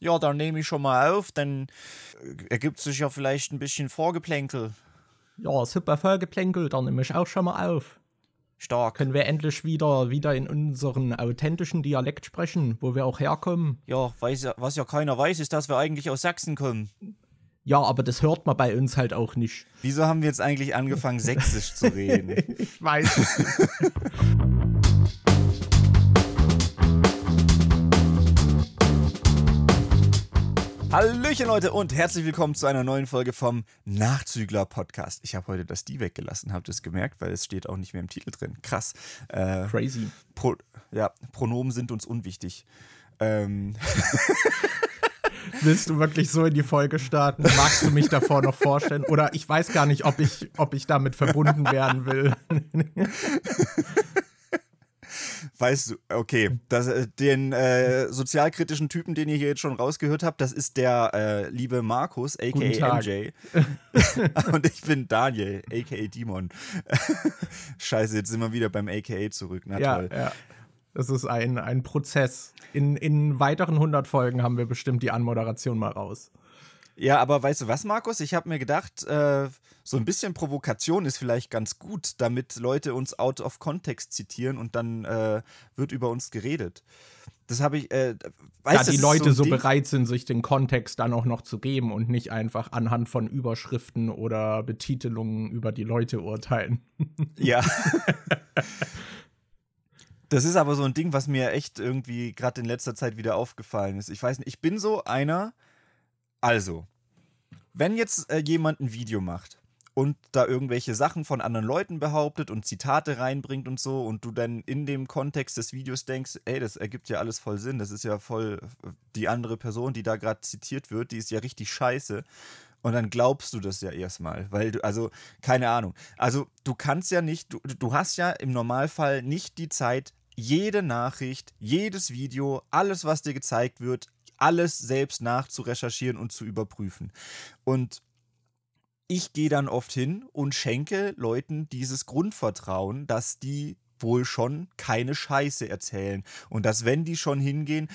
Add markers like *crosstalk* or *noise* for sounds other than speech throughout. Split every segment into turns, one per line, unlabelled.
Ja, dann nehme ich schon mal auf, dann äh, ergibt sich ja vielleicht ein bisschen Vorgeplänkel.
Ja, super Vorgeplänkel, dann nehme ich auch schon mal auf.
Stark.
Können wir endlich wieder, wieder in unseren authentischen Dialekt sprechen, wo wir auch herkommen.
Ja, weiß, was ja keiner weiß, ist, dass wir eigentlich aus Sachsen kommen.
Ja, aber das hört man bei uns halt auch nicht.
Wieso haben wir jetzt eigentlich angefangen, sächsisch zu reden? *laughs*
Ich weiß. *laughs*
Hallöchen Leute und herzlich willkommen zu einer neuen Folge vom Nachzügler Podcast. Ich habe heute das Die weggelassen, habt ihr es gemerkt, weil es steht auch nicht mehr im Titel drin. Krass. Äh,
Crazy.
Pro, ja, Pronomen sind uns unwichtig. Ähm, *laughs*
Willst du wirklich so in die Folge starten? Magst du mich davor noch vorstellen? Oder ich weiß gar nicht, ob ich, ob ich damit verbunden werden will. *laughs*
weißt du, okay, das, äh, den äh, sozialkritischen Typen, den ihr hier jetzt schon rausgehört habt, das ist der äh, liebe Markus, aka. MJ. *laughs* und ich bin Daniel, aka Dimon. *laughs* Scheiße, jetzt sind wir wieder beim aka zurück. Na
ja,
toll.
ja. Das ist ein, ein Prozess. In, in weiteren 100 Folgen haben wir bestimmt die Anmoderation mal raus.
Ja, aber weißt du was, Markus? Ich habe mir gedacht, äh, so ein bisschen Provokation ist vielleicht ganz gut, damit Leute uns out of context zitieren und dann äh, wird über uns geredet. Das habe ich, äh, weißt
da die Leute so,
Ding-
bereit sind, sich den Kontext dann auch noch zu geben und nicht einfach anhand von Überschriften oder Betitelungen über die Leute urteilen. *laughs*
Ja. Das ist aber so ein Ding, was mir echt irgendwie gerade in letzter Zeit wieder aufgefallen ist. Ich weiß nicht, ich bin so einer. Also, wenn jetzt äh, jemand ein Video macht und da irgendwelche Sachen von anderen Leuten behauptet und Zitate reinbringt und so und du dann in dem Kontext des Videos denkst, ey, das ergibt ja alles voll Sinn, das ist ja voll die andere Person, die da gerade zitiert wird, die ist ja richtig scheiße. Und dann glaubst du das ja erstmal, weil du, also, keine Ahnung. Also, du kannst ja nicht, du, du hast ja im Normalfall nicht die Zeit, jede Nachricht, jedes Video, alles, was dir gezeigt wird, alles selbst nachzurecherchieren und zu überprüfen. Und ich gehe dann oft hin und schenke Leuten dieses Grundvertrauen, dass die wohl schon keine Scheiße erzählen. Und dass, wenn die schon hingehen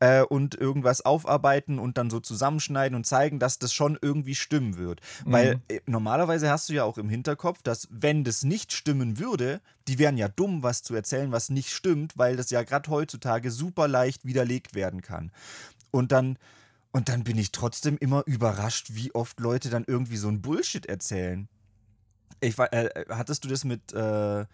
äh, und irgendwas aufarbeiten und dann so zusammenschneiden und zeigen, dass das schon irgendwie stimmen wird. Weil äh, normalerweise hast du ja auch im Hinterkopf, dass, wenn das nicht stimmen würde, die wären ja dumm, was zu erzählen, was nicht stimmt, weil das ja gerade heutzutage super leicht widerlegt werden kann. Und dann. Und dann bin ich trotzdem immer überrascht, wie oft Leute dann irgendwie so ein Bullshit erzählen. Ich, wa- äh, hattest du das mit äh,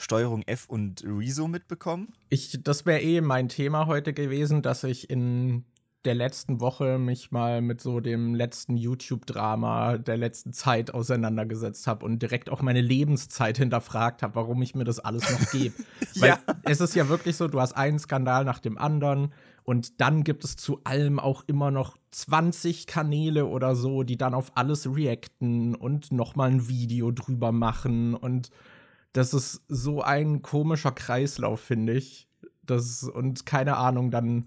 Steuerung F und Rezo mitbekommen?
Ich, das wäre eh mein Thema heute gewesen, dass ich in der letzten Woche mich mal mit so dem letzten YouTube-Drama der letzten Zeit auseinandergesetzt habe und direkt auch meine Lebenszeit hinterfragt habe, warum ich mir das alles noch gebe. *laughs* Weil
Ja.
es ist ja wirklich so, du hast einen Skandal nach dem anderen und dann gibt es zu allem auch immer noch 20 Kanäle oder so, die dann auf alles reacten und nochmal ein Video drüber machen und das ist so ein komischer Kreislauf, finde ich. Das, und keine Ahnung, dann,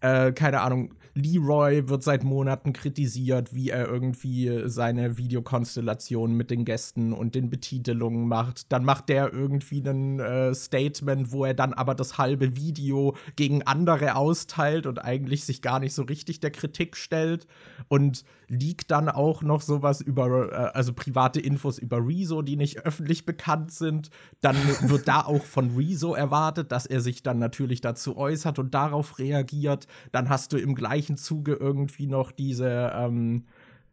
äh, keine Ahnung, Leroy wird seit Monaten kritisiert, wie er irgendwie seine Videokonstellation mit den Gästen und den Betitelungen macht. Dann macht der irgendwie ein äh, Statement, wo er dann aber das halbe Video gegen andere austeilt und eigentlich sich gar nicht so richtig der Kritik stellt. Und liegt dann auch noch sowas über, äh, also private Infos über Rezo, die nicht öffentlich bekannt sind. Dann wird da auch von Rezo erwartet, dass er sich dann natürlich dazu äußert und darauf reagiert. Dann hast du im gleichen Zuge irgendwie noch diese ähm,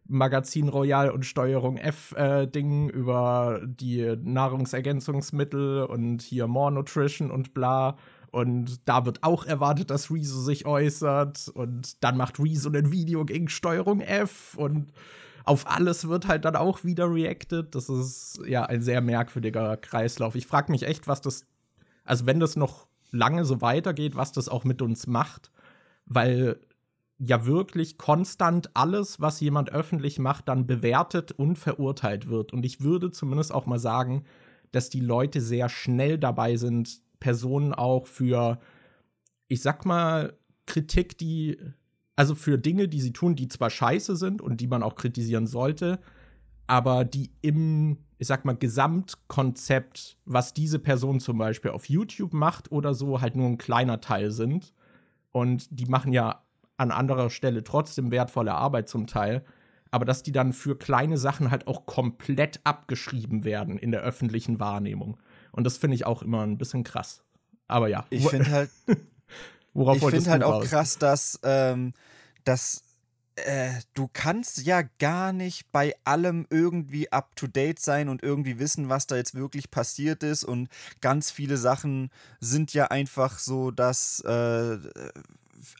Magazin Royal und Steuerung F äh, über die Nahrungsergänzungsmittel und hier More Nutrition und bla. Und da wird auch erwartet, dass Rezo sich äußert. Und dann macht Rezo ein Video gegen Steuerung F. Und auf alles wird halt dann auch wieder reacted. Das ist ja ein sehr merkwürdiger Kreislauf. Ich frage mich echt, was das, also wenn das noch lange so weitergeht, was das auch mit uns macht. Weil ja wirklich konstant alles, was jemand öffentlich macht, dann bewertet und verurteilt wird. Und ich würde zumindest auch mal sagen, dass die Leute sehr schnell dabei sind, Personen auch für, ich sag mal, Kritik, die, also für Dinge, die sie tun, die zwar scheiße sind und die man auch kritisieren sollte, aber die im, ich sag mal, Gesamtkonzept, was diese Person zum Beispiel auf YouTube macht oder so, halt nur ein kleiner Teil sind. Und die machen ja an anderer Stelle trotzdem wertvolle Arbeit zum Teil, aber dass die dann für kleine Sachen halt auch komplett abgeschrieben werden in der öffentlichen Wahrnehmung. Und das finde ich auch immer ein bisschen krass. Aber ja.
Ich finde halt, *laughs*
worauf
ich finde halt auch
raus?
krass, dass, ähm, dass äh, du kannst ja gar nicht bei allem irgendwie up to date sein und irgendwie wissen, was da jetzt wirklich passiert ist. Und ganz viele Sachen sind ja einfach so, dass äh,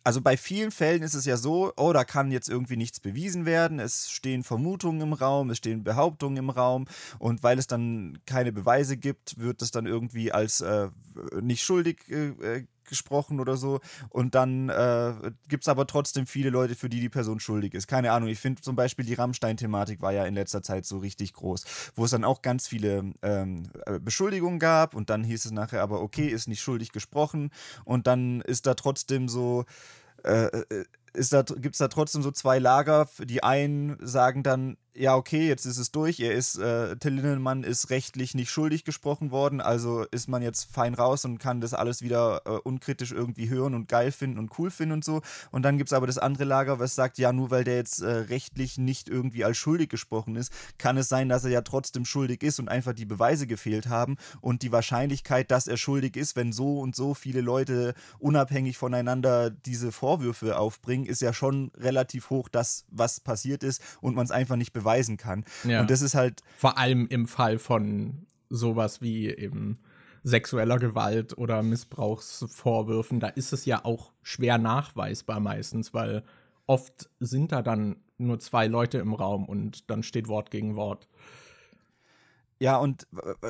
also bei vielen Fällen ist es ja so, oh, da kann jetzt irgendwie nichts bewiesen werden, es stehen Vermutungen im Raum, es stehen Behauptungen im Raum und weil es dann keine Beweise gibt, wird es dann irgendwie als äh, nicht schuldig äh, äh gesprochen oder so. Und dann äh, gibt es aber trotzdem viele Leute, für die die Person schuldig ist. Keine Ahnung, ich finde zum Beispiel die Rammstein-Thematik war ja in letzter Zeit so richtig groß, wo es dann auch ganz viele ähm, äh, Beschuldigungen gab und dann hieß es nachher aber, okay, ist nicht schuldig gesprochen und dann ist da trotzdem so. Äh, äh da, gibt es da trotzdem so zwei Lager. Die einen sagen dann, ja, okay, jetzt ist es durch. Er ist, äh, Till Lindemann ist rechtlich nicht schuldig gesprochen worden, also ist man jetzt fein raus und kann das alles wieder äh, unkritisch irgendwie hören und geil finden und cool finden und so. Und dann gibt es aber das andere Lager, was sagt, ja, nur weil der jetzt äh, rechtlich nicht irgendwie als schuldig gesprochen ist, kann es sein, dass er ja trotzdem schuldig ist und einfach die Beweise gefehlt haben. Und die Wahrscheinlichkeit, dass er schuldig ist, wenn so und so viele Leute unabhängig voneinander diese Vorwürfe aufbringen, ist ja schon relativ hoch, das, was passiert ist und man es einfach nicht beweist beweisen kann. Ja. Und das ist halt.
Vor allem im Fall von sowas wie eben sexueller Gewalt oder Missbrauchsvorwürfen, da ist es ja auch schwer nachweisbar meistens, weil oft sind da dann nur zwei Leute im Raum und dann steht Wort gegen Wort.
Ja, und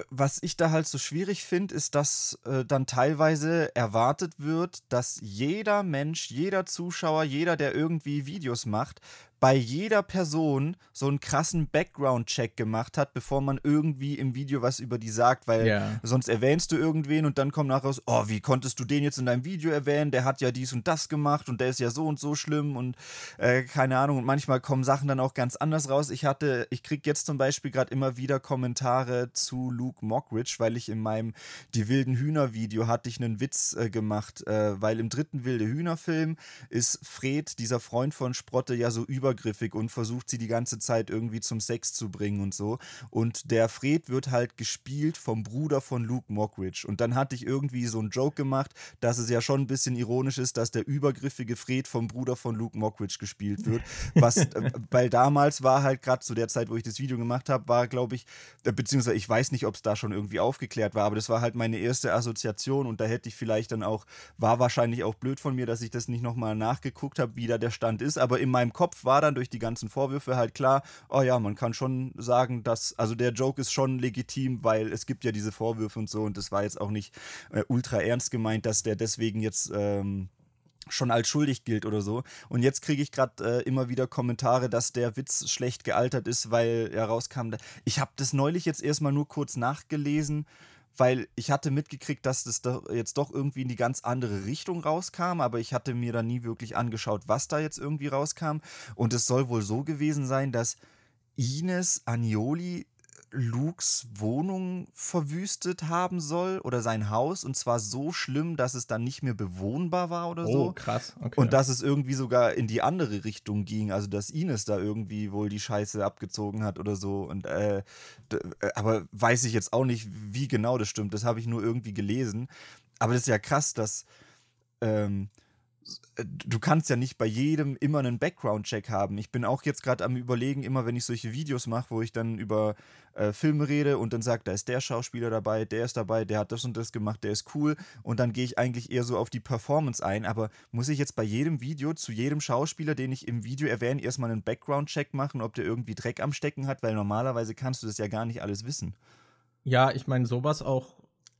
was ich da halt so schwierig finde, ist, dass äh, dann teilweise erwartet wird, dass jeder Mensch, jeder Zuschauer, jeder, der irgendwie Videos macht, bei jeder Person so einen krassen Background-Check gemacht hat, bevor man irgendwie im Video was über die sagt, weil ja. sonst erwähnst du irgendwen und dann kommt nachher raus, oh, wie konntest du den jetzt in deinem Video erwähnen? Der hat ja dies und das gemacht und der ist ja so und so schlimm und äh, keine Ahnung. Und manchmal kommen Sachen dann auch ganz anders raus. Ich hatte, ich krieg jetzt zum Beispiel gerade immer wieder Kommentare zu Luke Mockridge, weil ich in meinem Die wilden Hühner-Video hatte ich einen Witz äh, gemacht, äh, weil im dritten Wilde Hühner-Film ist Fred, dieser Freund von Sprotte, ja so über übergriffig und versucht sie die ganze Zeit irgendwie zum Sex zu bringen und so. Und der Fred wird halt gespielt vom Bruder von Luke Mockridge. Und dann hatte ich irgendwie so einen Joke gemacht, dass es ja schon ein bisschen ironisch ist, dass der übergriffige Fred vom Bruder von Luke Mockridge gespielt wird. *laughs* Was, äh, weil damals war halt gerade zu der Zeit, wo ich das Video gemacht habe, war, glaube ich, äh, beziehungsweise ich weiß nicht, ob es da schon irgendwie aufgeklärt war, aber das war halt meine erste Assoziation und da hätte ich vielleicht dann auch, war wahrscheinlich auch blöd von mir, dass ich das nicht nochmal nachgeguckt habe, wie da der Stand ist, aber in meinem Kopf war war dann durch die ganzen Vorwürfe halt klar, oh ja, man kann schon sagen, dass, also der Joke ist schon legitim, weil es gibt ja diese Vorwürfe und so und das war jetzt auch nicht äh, ultra ernst gemeint, dass der deswegen jetzt ähm, schon als schuldig gilt oder so. Und jetzt kriege ich gerade äh, immer wieder Kommentare, dass der Witz schlecht gealtert ist, weil er rauskam. Ich habe das neulich jetzt erstmal nur kurz nachgelesen weil ich hatte mitgekriegt, dass das doch jetzt doch irgendwie in die ganz andere Richtung rauskam, aber ich hatte mir da nie wirklich angeschaut, was da jetzt irgendwie rauskam. Und es soll wohl so gewesen sein, dass Ines Anioli Lukes Wohnung verwüstet haben soll oder sein Haus und zwar so schlimm, dass es dann nicht mehr bewohnbar war oder
oh,
so.
Oh, krass. Okay.
Und dass es irgendwie sogar in die andere Richtung ging, also dass Ines da irgendwie wohl die Scheiße abgezogen hat oder so. Und äh, äh, aber weiß ich jetzt auch nicht, wie genau das stimmt. Das habe ich nur irgendwie gelesen. Aber das ist ja krass, dass ähm, äh, du kannst ja nicht bei jedem immer einen Background-Check haben. Ich bin auch jetzt gerade am Überlegen, immer wenn ich solche Videos mache, wo ich dann über äh, Filme rede und dann sage, da ist der Schauspieler dabei, der ist dabei, der hat das und das gemacht, der ist cool. Und dann gehe ich eigentlich eher so auf die Performance ein. Aber muss ich jetzt bei jedem Video zu jedem Schauspieler, den ich im Video erwähne, erstmal einen Background-Check machen, ob der irgendwie Dreck am Stecken hat? Weil normalerweise kannst du das ja gar nicht alles wissen.
Ja, ich meine, sowas auch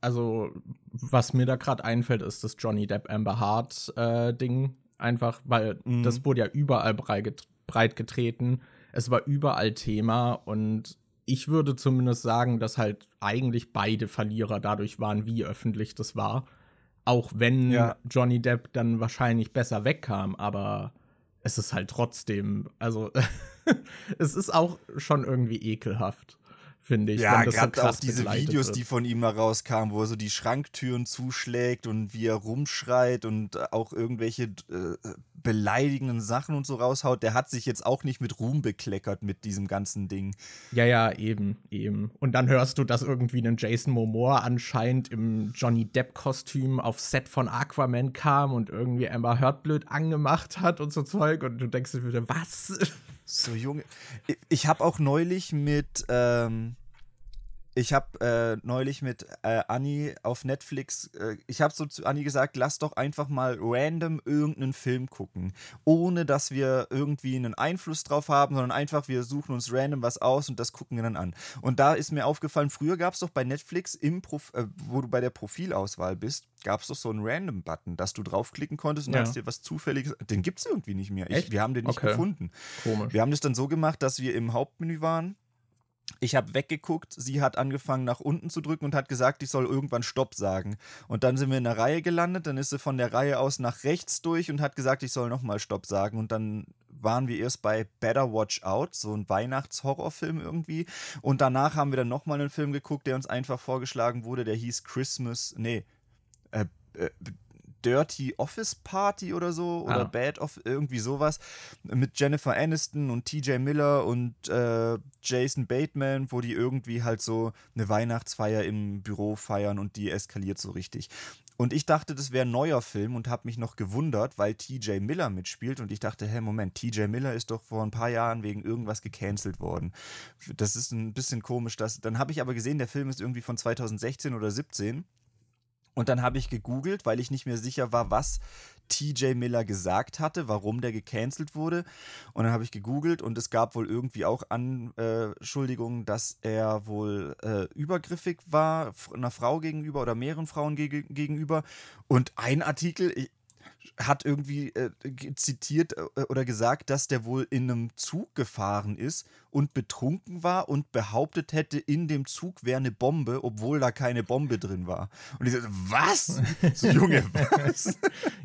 also was mir da gerade einfällt, ist das Johnny Depp Amber Hart äh, Ding. Einfach, weil mhm. das wurde ja überall breit, getreten. Es war überall Thema und ich würde zumindest sagen, dass halt eigentlich beide Verlierer dadurch waren, wie öffentlich das war. Auch wenn ja. Johnny Depp dann wahrscheinlich besser wegkam, aber es ist halt trotzdem, also *laughs* es ist auch schon irgendwie ekelhaft finde ich.
Ja, gerade so auch diese Videos, wird. die von ihm mal rauskamen, wo er so die Schranktüren zuschlägt und wie er rumschreit und auch irgendwelche äh, beleidigenden Sachen und so raushaut. Der hat sich jetzt auch nicht mit Ruhm bekleckert mit diesem ganzen Ding.
Ja, ja, eben, eben. Und dann hörst du, dass irgendwie ein Jason Momoa anscheinend im Johnny Depp-Kostüm aufs Set von Aquaman kam und irgendwie Amber Heard blöd angemacht hat und so Zeug. Und du denkst dir wieder, was?
So junge. Ich habe auch neulich mit, ähm, ich habe äh, neulich mit äh, Anni auf Netflix, äh, ich habe so zu Anni gesagt, lass doch einfach mal random irgendeinen Film gucken, ohne dass wir irgendwie einen Einfluss drauf haben, sondern einfach wir suchen uns random was aus und das gucken wir dann an. Und da ist mir aufgefallen, früher gab es doch bei Netflix, im Prof äh, wo du bei der Profilauswahl bist, gab es doch so einen Random-Button, dass du draufklicken konntest und ja. hast dir was Zufälliges. Den gibt es irgendwie nicht mehr. Ich, wir haben den nicht okay. gefunden. Komisch. Wir haben das dann so gemacht, dass wir im Hauptmenü waren ich habe weggeguckt, sie hat angefangen nach unten zu drücken und hat gesagt, ich soll irgendwann Stopp sagen. Und dann sind wir in der Reihe gelandet, dann ist sie von der Reihe aus nach rechts durch und hat gesagt, ich soll nochmal Stopp sagen. Und dann waren wir erst bei Better Watch Out, so ein Weihnachtshorrorfilm irgendwie. Und danach haben wir dann nochmal einen Film geguckt, der uns einfach vorgeschlagen wurde, der hieß Christmas, nee, äh, äh, Dirty Office Party oder so oder ah. Bad of irgendwie sowas mit Jennifer Aniston und TJ Miller und äh, Jason Bateman, wo die irgendwie halt so eine Weihnachtsfeier im Büro feiern und die eskaliert so richtig. Und ich dachte, das wäre ein neuer Film und habe mich noch gewundert, weil TJ Miller mitspielt und ich dachte, hey, Moment, TJ Miller ist doch vor ein paar Jahren wegen irgendwas gecancelt worden. Das ist ein bisschen komisch. Dass, dann habe ich aber gesehen, der Film ist irgendwie von 2016 oder 17 und dann habe ich gegoogelt, weil ich nicht mehr sicher war, was TJ Miller gesagt hatte, warum der gecancelt wurde. Und dann habe ich gegoogelt und es gab wohl irgendwie auch Anschuldigungen, dass er wohl äh, übergriffig war, einer Frau gegenüber oder mehreren Frauen ge gegenüber. Und ein Artikel, ich, hat irgendwie äh, zitiert äh, oder gesagt, dass der wohl in einem Zug gefahren ist und betrunken war und behauptet hätte, in dem Zug wäre eine Bombe, obwohl da keine Bombe drin war. Und ich so, was? So, Junge, *laughs* was?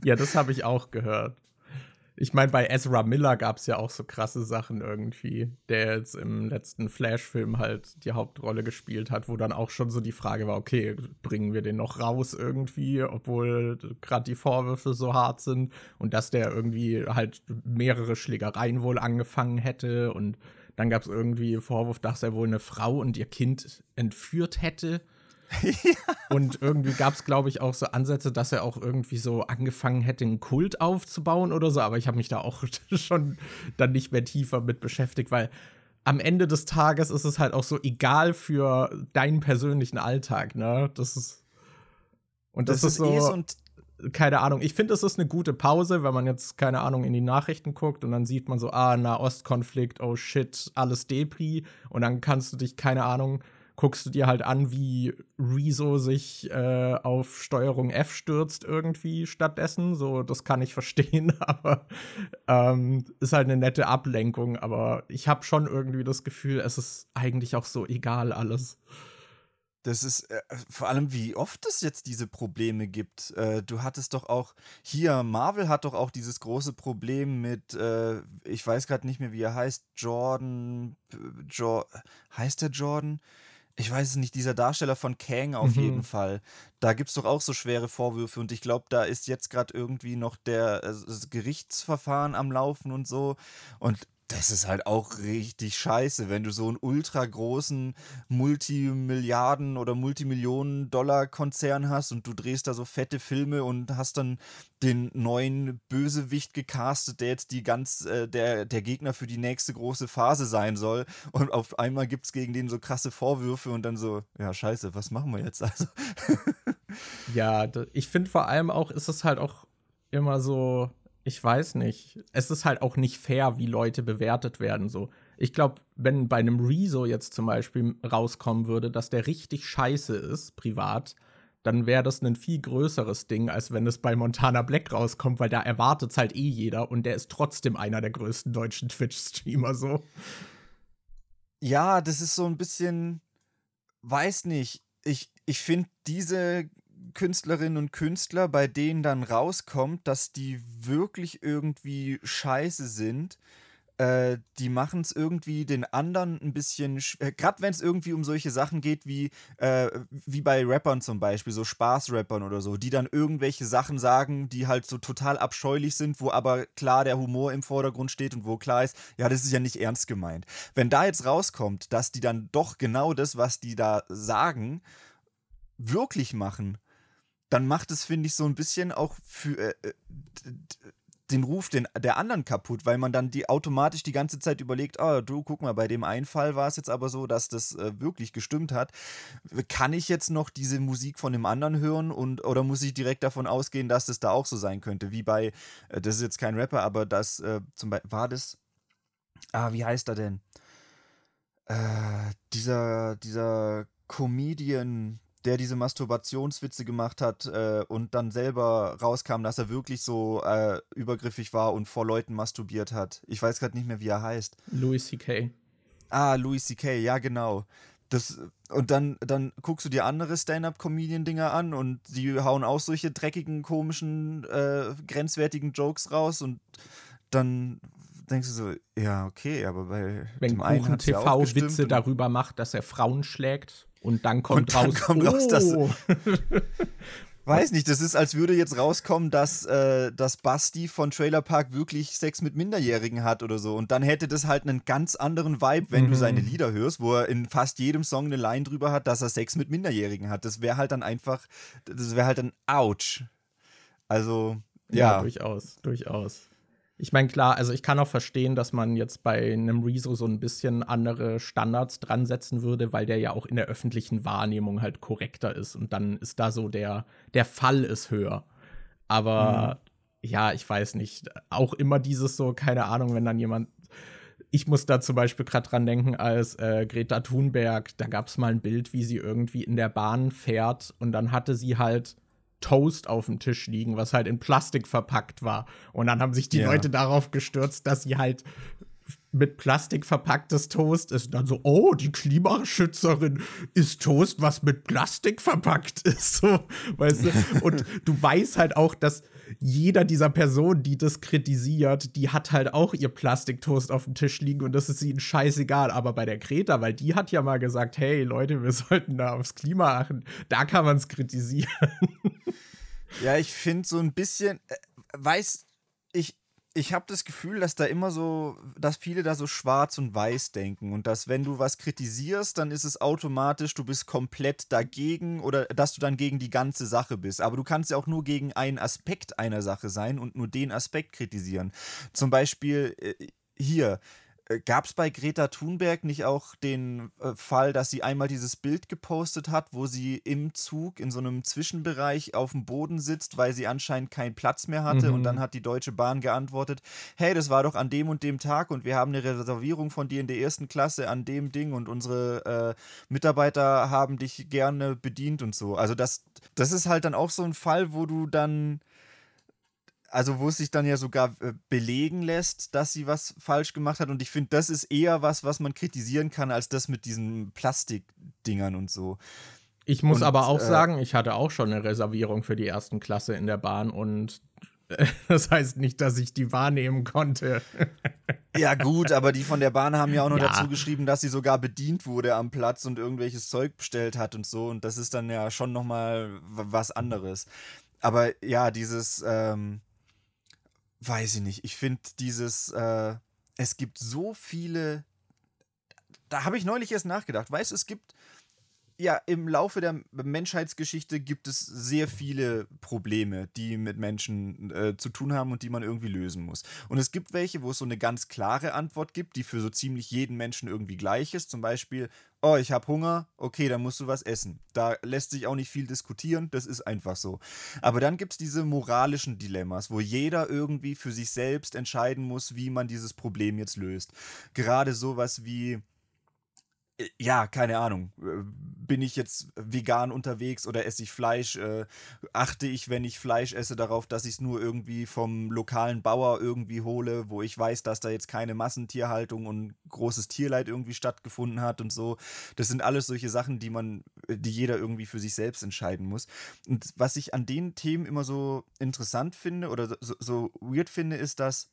ja, das habe ich auch gehört. Ich meine, bei Ezra Miller gab es ja auch so krasse Sachen irgendwie, der jetzt im letzten Flash-Film halt die Hauptrolle gespielt hat, wo dann auch schon so die Frage war, okay, bringen wir den noch raus irgendwie, obwohl gerade die Vorwürfe so hart sind? Und dass der irgendwie halt mehrere Schlägereien wohl angefangen hätte und dann gab es irgendwie Vorwurf, dass er wohl eine Frau und ihr Kind entführt hätte *laughs* Und irgendwie gab es, glaube ich, auch so Ansätze, dass er auch irgendwie so angefangen hätte, einen Kult aufzubauen oder so. Aber ich habe mich da auch *laughs* schon dann nicht mehr tiefer mit beschäftigt, weil am Ende des Tages ist es halt auch so egal für deinen persönlichen Alltag, ne? Das ist. Und das, das ist, so. Eh so keine Ahnung, ich finde, es ist eine gute Pause, wenn man jetzt, keine Ahnung, in die Nachrichten guckt und dann sieht man so, ah, Nahostkonflikt, oh shit, alles Depri. Und dann kannst du dich, keine Ahnung, guckst du dir halt an, wie Rezo sich äh, auf Steuerung F stürzt irgendwie stattdessen. So, das kann ich *laughs* verstehen, aber ähm, ist halt eine nette Ablenkung. Aber ich habe schon irgendwie das Gefühl, es ist eigentlich auch so egal alles.
Das ist äh, vor allem, wie oft es jetzt diese Probleme gibt. Äh, du hattest doch auch hier, Marvel hat doch auch dieses große Problem mit, äh, ich weiß gerade nicht mehr, wie er heißt, Jordan, jo heißt der Jordan? Ich weiß es nicht, dieser Darsteller von Kang auf mhm. jeden Fall. Da gibt es doch auch so schwere Vorwürfe und ich glaube, da ist jetzt gerade irgendwie noch der äh, Gerichtsverfahren am Laufen und so. Und das ist halt auch richtig scheiße, wenn du so einen ultra großen Multimilliarden- oder Multimillionen-Dollar-Konzern hast und du drehst da so fette Filme und hast dann den neuen Bösewicht gecastet, der jetzt die ganz, äh, der, der Gegner für die nächste große Phase sein soll. Und auf einmal gibt es gegen den so krasse Vorwürfe und dann so, ja, scheiße, was machen wir jetzt? *laughs* Also.
ja, ich finde vor allem auch, ist es halt auch immer so ich weiß nicht. Es ist halt auch nicht fair, wie Leute bewertet werden. So, ich glaube, wenn bei einem Rezo jetzt zum Beispiel rauskommen würde, dass der richtig scheiße ist, privat, dann wäre das ein viel größeres Ding, als wenn es bei Montana Black rauskommt, weil da erwartet es halt eh jeder und der ist trotzdem einer der größten deutschen Twitch-Streamer so.
Ja, das ist so ein bisschen, weiß nicht. Ich, ich finde diese Künstlerinnen und Künstler, bei denen dann rauskommt, dass die wirklich irgendwie scheiße sind, äh, die machen es irgendwie den anderen ein bisschen, äh, gerade wenn es irgendwie um solche Sachen geht wie, äh, wie bei Rappern zum Beispiel, so Spaßrappern oder so, die dann irgendwelche Sachen sagen, die halt so total abscheulich sind, wo aber klar der Humor im Vordergrund steht und wo klar ist, ja, das ist ja nicht ernst gemeint. Wenn da jetzt rauskommt, dass die dann doch genau das, was die da sagen, wirklich machen, dann macht es, finde ich, so ein bisschen auch für äh, äh den Ruf den, der anderen kaputt, weil man dann die automatisch die ganze Zeit überlegt, oh, du, guck mal, bei dem einen Fall war es jetzt aber so, dass das äh, wirklich gestimmt hat. Kann ich jetzt noch diese Musik von dem anderen hören und oder muss ich direkt davon ausgehen, dass das da auch so sein könnte? Wie bei, äh, das ist jetzt kein Rapper, aber das äh, zum Beispiel, war das, ah, wie heißt er denn? Äh, dieser, dieser Comedian, der diese Masturbationswitze gemacht hat äh, und dann selber rauskam, dass er wirklich so äh, übergriffig war und vor Leuten masturbiert hat. Ich weiß gerade nicht mehr, wie er heißt.
Louis C.K.
Ah, Louis C.K., ja, genau. Das, und dann, dann guckst du dir andere Stand-up-Comedian-Dinger an und die hauen auch solche dreckigen, komischen, äh, grenzwertigen Jokes raus und dann denkst du so, ja, okay, aber bei
Wenn dem Kuchen TV Witze darüber macht, dass er Frauen schlägt und dann kommt und dann raus,
kommt raus, dass oh. *laughs* Weiß nicht, das ist, als würde jetzt rauskommen, dass, äh, dass Basti von Trailer Park wirklich Sex mit Minderjährigen hat oder so. Und dann hätte das halt einen ganz anderen Vibe, wenn mhm. du seine Lieder hörst, wo er in fast jedem Song eine Line drüber hat, dass er Sex mit Minderjährigen hat. Das wäre halt dann einfach, das wäre halt ein Ouch. Also, ja. ja.
durchaus, durchaus. Ich meine, klar, also ich kann auch verstehen, dass man jetzt bei einem Rezo so ein bisschen andere Standards dran setzen würde, weil der ja auch in der öffentlichen Wahrnehmung halt korrekter ist und dann ist da so der, der Fall ist höher. Aber mhm. ja, ich weiß nicht. Auch immer dieses so, keine Ahnung, wenn dann jemand ich muss da zum Beispiel gerade dran denken, als äh, Greta Thunberg, da gab es mal ein Bild, wie sie irgendwie in der Bahn fährt und dann hatte sie halt Toast auf dem Tisch liegen, was halt in Plastik verpackt war. Und dann haben sich die ja. Leute darauf gestürzt, dass sie halt mit Plastik verpacktes Toast ist. Und dann so, oh, die Klimaschützerin isst Toast, was mit Plastik verpackt ist. *laughs* So, weißt du? Und du weißt halt auch, dass jeder dieser Personen, die das kritisiert, die hat halt auch ihr Plastiktoast auf dem Tisch liegen und das ist ihnen scheißegal. Aber bei der Greta, weil die hat ja mal gesagt, hey Leute, wir *laughs* sollten da aufs Klima achten, da kann man es kritisieren.
Ja, ich finde so ein bisschen, äh, weiß ich, ich habe das Gefühl, dass da immer so, dass viele da so schwarz und weiß denken und dass wenn du was kritisierst, dann ist es automatisch, du bist komplett dagegen oder dass du dann gegen die ganze Sache bist. Aber du kannst ja auch nur gegen einen Aspekt einer Sache sein und nur den Aspekt kritisieren. Zum Beispiel äh, hier, Gab es bei Greta Thunberg nicht auch den äh, Fall, dass sie einmal dieses Bild gepostet hat, wo sie im Zug in so einem Zwischenbereich auf dem Boden sitzt, weil sie anscheinend keinen Platz mehr hatte? Mhm. Und dann hat die Deutsche Bahn geantwortet: Hey, das war doch an dem und dem Tag und wir haben eine Reservierung von dir in der ersten Klasse an dem Ding und unsere äh, Mitarbeiter haben dich gerne bedient und so. Also, das, das ist halt dann auch so ein Fall, wo du dann also wo es sich dann ja sogar äh, belegen lässt, dass sie was falsch gemacht hat. Und ich finde, das ist eher was, was man kritisieren kann, als das mit diesen Plastikdingern und so.
Ich muss und, aber auch äh, sagen, ich hatte auch schon eine Reservierung für die ersten Klasse in der Bahn und äh, *laughs* das heißt nicht, dass ich die wahrnehmen konnte. *laughs*
ja, gut, aber die von der Bahn haben ja auch noch ja. dazu geschrieben, dass sie sogar bedient wurde am Platz und irgendwelches Zeug bestellt hat und so. Und das ist dann ja schon nochmal was anderes. Aber ja, dieses, ähm, weiß ich nicht. Ich finde dieses, äh, es gibt so viele. Da habe ich neulich erst nachgedacht. Weißt es gibt ja, im Laufe der Menschheitsgeschichte gibt es sehr viele Probleme, die mit Menschen äh, zu tun haben und die man irgendwie lösen muss. Und es gibt welche, wo es so eine ganz klare Antwort gibt, die für so ziemlich jeden Menschen irgendwie gleich ist. Zum Beispiel, oh, ich habe Hunger, okay, dann musst du was essen. Da lässt sich auch nicht viel diskutieren, das ist einfach so. Aber dann gibt es diese moralischen Dilemmas, wo jeder irgendwie für sich selbst entscheiden muss, wie man dieses Problem jetzt löst. Gerade sowas wie ja, keine Ahnung. Äh, bin ich jetzt vegan unterwegs oder esse ich Fleisch? Äh, achte ich, wenn ich Fleisch esse, darauf, dass ich es nur irgendwie vom lokalen Bauer irgendwie hole, wo ich weiß, dass da jetzt keine Massentierhaltung und großes Tierleid irgendwie stattgefunden hat und so. Das sind alles solche Sachen, die man, die jeder irgendwie für sich selbst entscheiden muss. Und was ich an den Themen immer so interessant finde oder so, so weird finde, ist, dass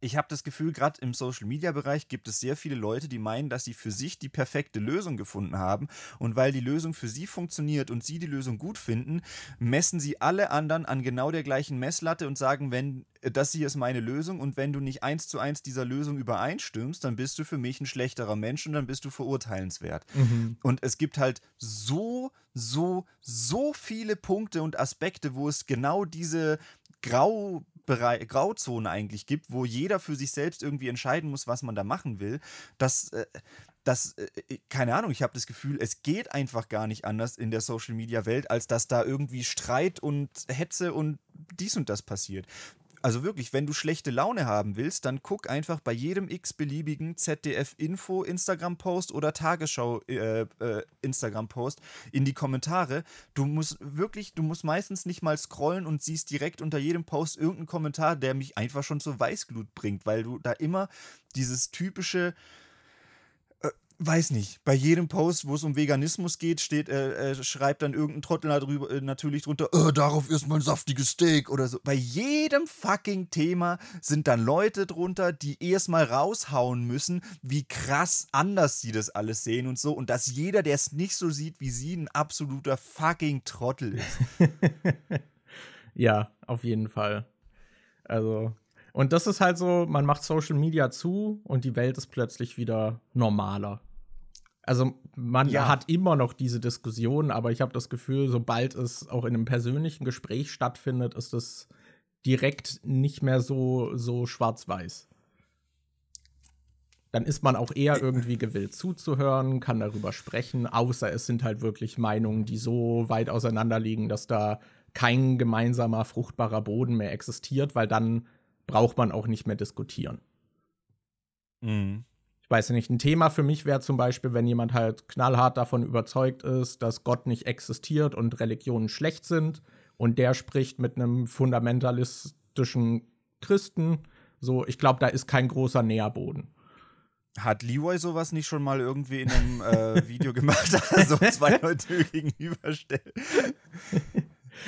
ich habe das Gefühl, gerade im Social-Media-Bereich gibt es sehr viele Leute, die meinen, dass sie für sich die perfekte Lösung gefunden haben. Und weil die Lösung für sie funktioniert und sie die Lösung gut finden, messen sie alle anderen an genau der gleichen Messlatte und sagen, wenn äh, das hier ist meine Lösung und wenn du nicht eins zu eins dieser Lösung übereinstimmst, dann bist du für mich ein schlechterer Mensch und dann bist du verurteilenswert. Mhm. Und es gibt halt so, so, so viele Punkte und Aspekte, wo es genau diese Grau Bereich, Grauzone eigentlich gibt, wo jeder für sich selbst irgendwie entscheiden muss, was man da machen will, dass äh, das, äh, äh, keine Ahnung, ich habe das Gefühl, es geht einfach gar nicht anders in der Social Media Welt, als dass da irgendwie Streit und Hetze und dies und das passiert. Also wirklich, wenn du schlechte Laune haben willst, dann guck einfach bei jedem x-beliebigen ZDF-Info Instagram-Post oder Tagesschau äh, äh, Instagram-Post in die Kommentare. Du musst wirklich, du musst meistens nicht mal scrollen und siehst direkt unter jedem Post irgendeinen Kommentar, der mich einfach schon zur Weißglut bringt, weil du da immer dieses typische weiß nicht, bei jedem Post, wo es um Veganismus geht, steht, äh, äh, schreibt dann irgendein Trottel darüber, äh, natürlich drunter, äh, darauf ist mein saftiges Steak oder so. Bei jedem fucking Thema sind dann Leute drunter, die erstmal raushauen müssen, wie krass anders sie das alles sehen und so. Und dass jeder, der es nicht so sieht wie sie, ein absoluter fucking Trottel ist. *laughs*
ja, auf jeden Fall. Also, und das ist halt so, man macht Social Media zu und die Welt ist plötzlich wieder normaler. Also man ja. hat immer noch diese Diskussion, aber ich habe das Gefühl, sobald es auch in einem persönlichen Gespräch stattfindet, ist es direkt nicht mehr so, so schwarz-weiß. Dann ist man auch eher irgendwie gewillt zuzuhören, kann darüber sprechen, außer es sind halt wirklich Meinungen, die so weit auseinander liegen, dass da kein gemeinsamer fruchtbarer Boden mehr existiert, weil dann braucht man auch nicht mehr diskutieren. Mhm ich weiß nicht, ein Thema für mich wäre zum Beispiel, wenn jemand halt knallhart davon überzeugt ist, dass Gott nicht existiert und Religionen schlecht sind und der spricht mit einem fundamentalistischen Christen. So, ich glaube, da ist kein großer Nährboden.
Hat Leroy sowas nicht schon mal irgendwie in einem äh, *laughs* Video gemacht? Also zwei Leute *laughs* gegenüberstellen.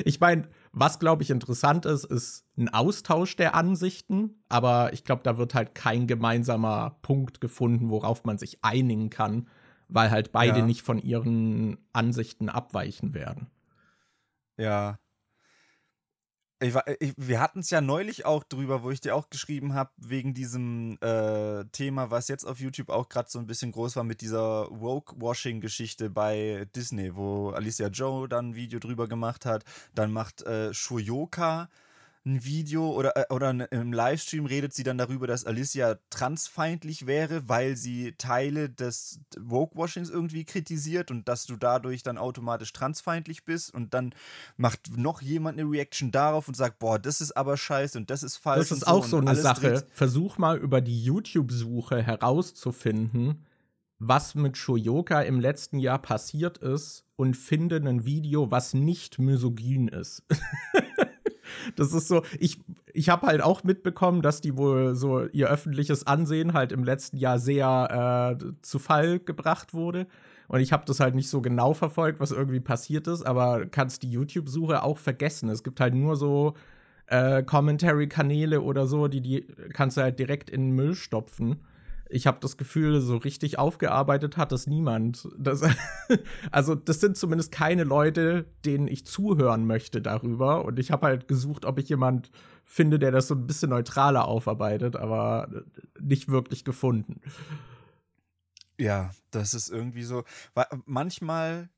Ich meine, was, glaube ich, interessant ist, ist ein Austausch der Ansichten, aber ich glaube, da wird halt kein gemeinsamer Punkt gefunden, worauf man sich einigen kann, weil halt beide ja. nicht von ihren Ansichten abweichen werden.
Ja, ich, ich, wir hatten es ja neulich auch drüber, wo ich dir auch geschrieben habe, wegen diesem äh, Thema, was jetzt auf YouTube auch gerade so ein bisschen groß war mit dieser Woke-Washing-Geschichte bei Disney, wo Alicia Joe dann ein Video drüber gemacht hat. Dann macht äh, Shuyoka ein Video oder, äh, oder im Livestream redet sie dann darüber, dass Alicia transfeindlich wäre, weil sie Teile des Woke-Washings irgendwie kritisiert und dass du dadurch dann automatisch transfeindlich bist und dann macht noch jemand eine Reaction darauf und sagt, boah, das ist aber scheiße und das ist falsch.
Das ist auch so, so eine Sache. Versuch mal über die YouTube-Suche herauszufinden, was mit Shoyoka im letzten Jahr passiert ist und finde ein Video, was nicht misogyn ist. *laughs* Das ist so, ich, ich habe halt auch mitbekommen, dass die wohl so ihr öffentliches Ansehen halt im letzten Jahr sehr äh, zu Fall gebracht wurde. Und ich habe das halt nicht so genau verfolgt, was irgendwie passiert ist, aber kannst die YouTube-Suche auch vergessen. Es gibt halt nur so äh, Commentary-Kanäle oder so, die, die kannst du halt direkt in den Müll stopfen ich habe das Gefühl, so richtig aufgearbeitet hat das niemand. Das, *laughs* also, das sind zumindest keine Leute, denen ich zuhören möchte darüber. Und ich habe halt gesucht, ob ich jemand finde, der das so ein bisschen neutraler aufarbeitet, aber nicht wirklich gefunden.
Ja, das ist irgendwie so. Manchmal,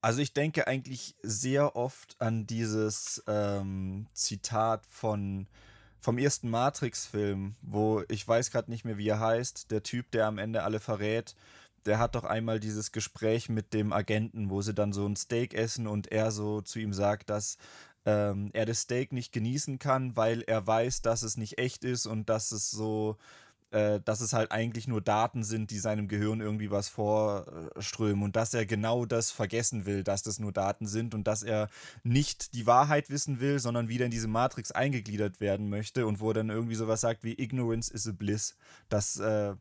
also ich denke eigentlich sehr oft an dieses ähm, Zitat von vom ersten Matrix-Film, wo ich weiß gerade nicht mehr, wie er heißt, der Typ, der am Ende alle verrät, der hat doch einmal dieses Gespräch mit dem Agenten, wo sie dann so ein Steak essen und er so zu ihm sagt, dass ähm, er das Steak nicht genießen kann, weil er weiß, dass es nicht echt ist und dass es so äh, dass es halt eigentlich nur Daten sind, die seinem Gehirn irgendwie was vorströmen und dass er genau das vergessen will, dass das nur Daten sind und dass er nicht die Wahrheit wissen will, sondern wieder in diese Matrix eingegliedert werden möchte und wo er dann irgendwie sowas sagt wie Ignorance is a bliss, dass, äh,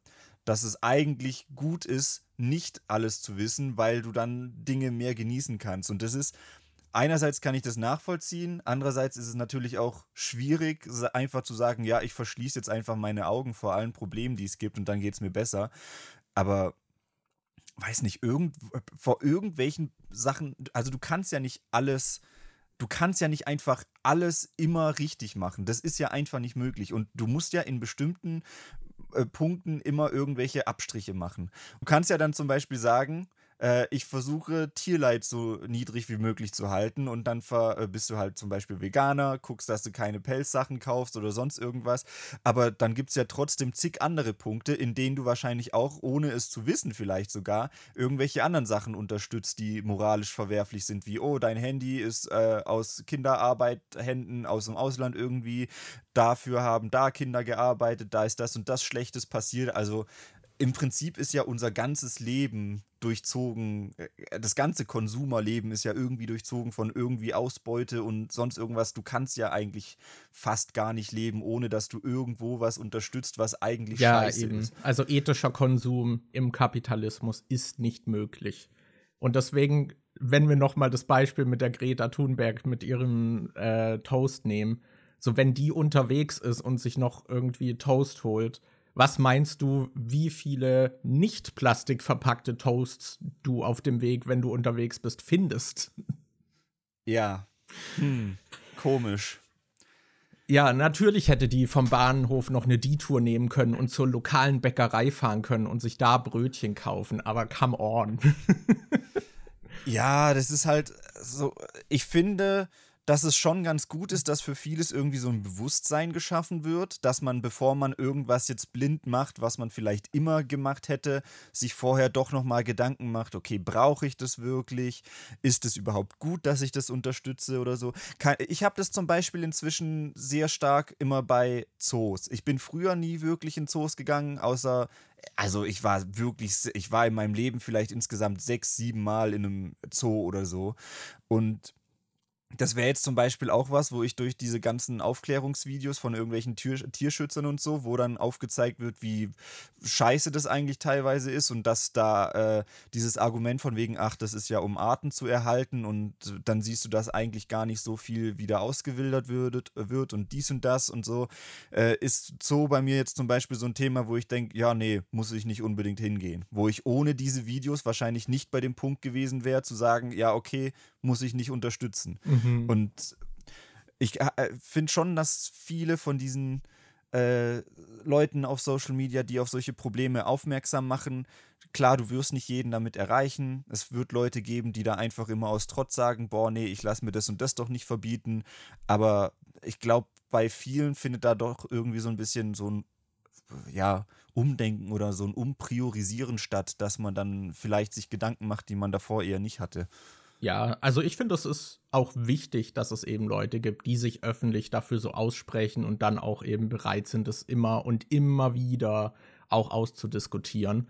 dass es eigentlich gut ist, nicht alles zu wissen, weil du dann Dinge mehr genießen kannst. Und das ist einerseits kann ich das nachvollziehen, andererseits ist es natürlich auch schwierig, einfach zu sagen, ja, ich verschließe jetzt einfach meine Augen vor allen Problemen, die es gibt und dann geht es mir besser. Aber weiß nicht, irgend, vor irgendwelchen Sachen, also du kannst ja nicht alles, du kannst ja nicht einfach alles immer richtig machen. Das ist ja einfach nicht möglich. Und du musst ja in bestimmten äh, Punkten immer irgendwelche Abstriche machen. Du kannst ja dann zum Beispiel sagen, äh, ich versuche Tierleid so niedrig wie möglich zu halten und dann äh, bist du halt zum Beispiel Veganer, guckst, dass du keine Pelzsachen kaufst oder sonst irgendwas. Aber dann gibt es ja trotzdem zig andere Punkte, in denen du wahrscheinlich auch, ohne es zu wissen vielleicht sogar, irgendwelche anderen Sachen unterstützt, die moralisch verwerflich sind, wie, oh, dein Handy ist äh, aus Kinderarbeit, Händen aus dem Ausland irgendwie, dafür haben da Kinder gearbeitet, da ist das und das Schlechtes passiert. Also im Prinzip ist ja unser ganzes Leben durchzogen, äh, das ganze Konsumerleben ist ja irgendwie durchzogen von irgendwie Ausbeute und sonst irgendwas. Du kannst ja eigentlich fast gar nicht leben, ohne dass du irgendwo was unterstützt, was eigentlich ja, scheiße eben. ist.
Also ethischer Konsum im Kapitalismus ist nicht möglich. Und deswegen, wenn wir noch mal das Beispiel mit der Greta Thunberg mit ihrem äh, Toast nehmen, so wenn die unterwegs ist und sich noch irgendwie Toast holt, was meinst du, wie viele nicht plastikverpackte Toasts du auf dem Weg, wenn du unterwegs bist, findest?
Ja. Hm. Komisch.
Ja, natürlich hätte die vom Bahnhof noch eine D-Tour nehmen können und zur lokalen Bäckerei fahren können und sich da Brötchen kaufen, aber come on. *laughs*
ja, das ist halt so, ich finde, dass es schon ganz gut ist, dass für vieles irgendwie so ein Bewusstsein geschaffen wird, dass man, bevor man irgendwas jetzt blind macht, was man vielleicht immer gemacht hätte, sich vorher doch nochmal Gedanken macht, okay, brauche ich das wirklich? Ist es überhaupt gut, dass ich das unterstütze oder so? Ich habe das zum Beispiel inzwischen sehr stark immer bei Zoos. Ich bin früher nie wirklich in Zoos gegangen, außer also ich war wirklich, ich war in meinem Leben vielleicht insgesamt sechs, sieben Mal in einem Zoo oder so. Und das wäre jetzt zum Beispiel auch was, wo ich durch diese ganzen Aufklärungsvideos von irgendwelchen Tier Tierschützern und so, wo dann aufgezeigt wird, wie scheiße das eigentlich teilweise ist und dass da äh, dieses Argument von wegen, ach, das ist ja um Arten zu erhalten und dann siehst du, dass eigentlich gar nicht so viel wieder ausgewildert wird, wird und dies und das und so, äh, ist so bei mir jetzt zum Beispiel so ein Thema, wo ich denke, ja, nee, muss ich nicht unbedingt hingehen. Wo ich ohne diese Videos wahrscheinlich nicht bei dem Punkt gewesen wäre, zu sagen, ja, okay, muss ich nicht unterstützen. Mhm. Und ich äh, finde schon, dass viele von diesen äh, Leuten auf Social Media, die auf solche Probleme aufmerksam machen, klar, du wirst nicht jeden damit erreichen. Es wird Leute geben, die da einfach immer aus Trotz sagen, boah, nee, ich lasse mir das und das doch nicht verbieten. Aber ich glaube, bei vielen findet da doch irgendwie so ein bisschen so ein ja, Umdenken oder so ein Umpriorisieren statt, dass man dann vielleicht sich Gedanken macht, die man davor eher nicht hatte.
Ja, also ich finde, es ist auch wichtig, dass es eben Leute gibt, die sich öffentlich dafür so aussprechen und dann auch eben bereit sind, es immer und immer wieder auch auszudiskutieren.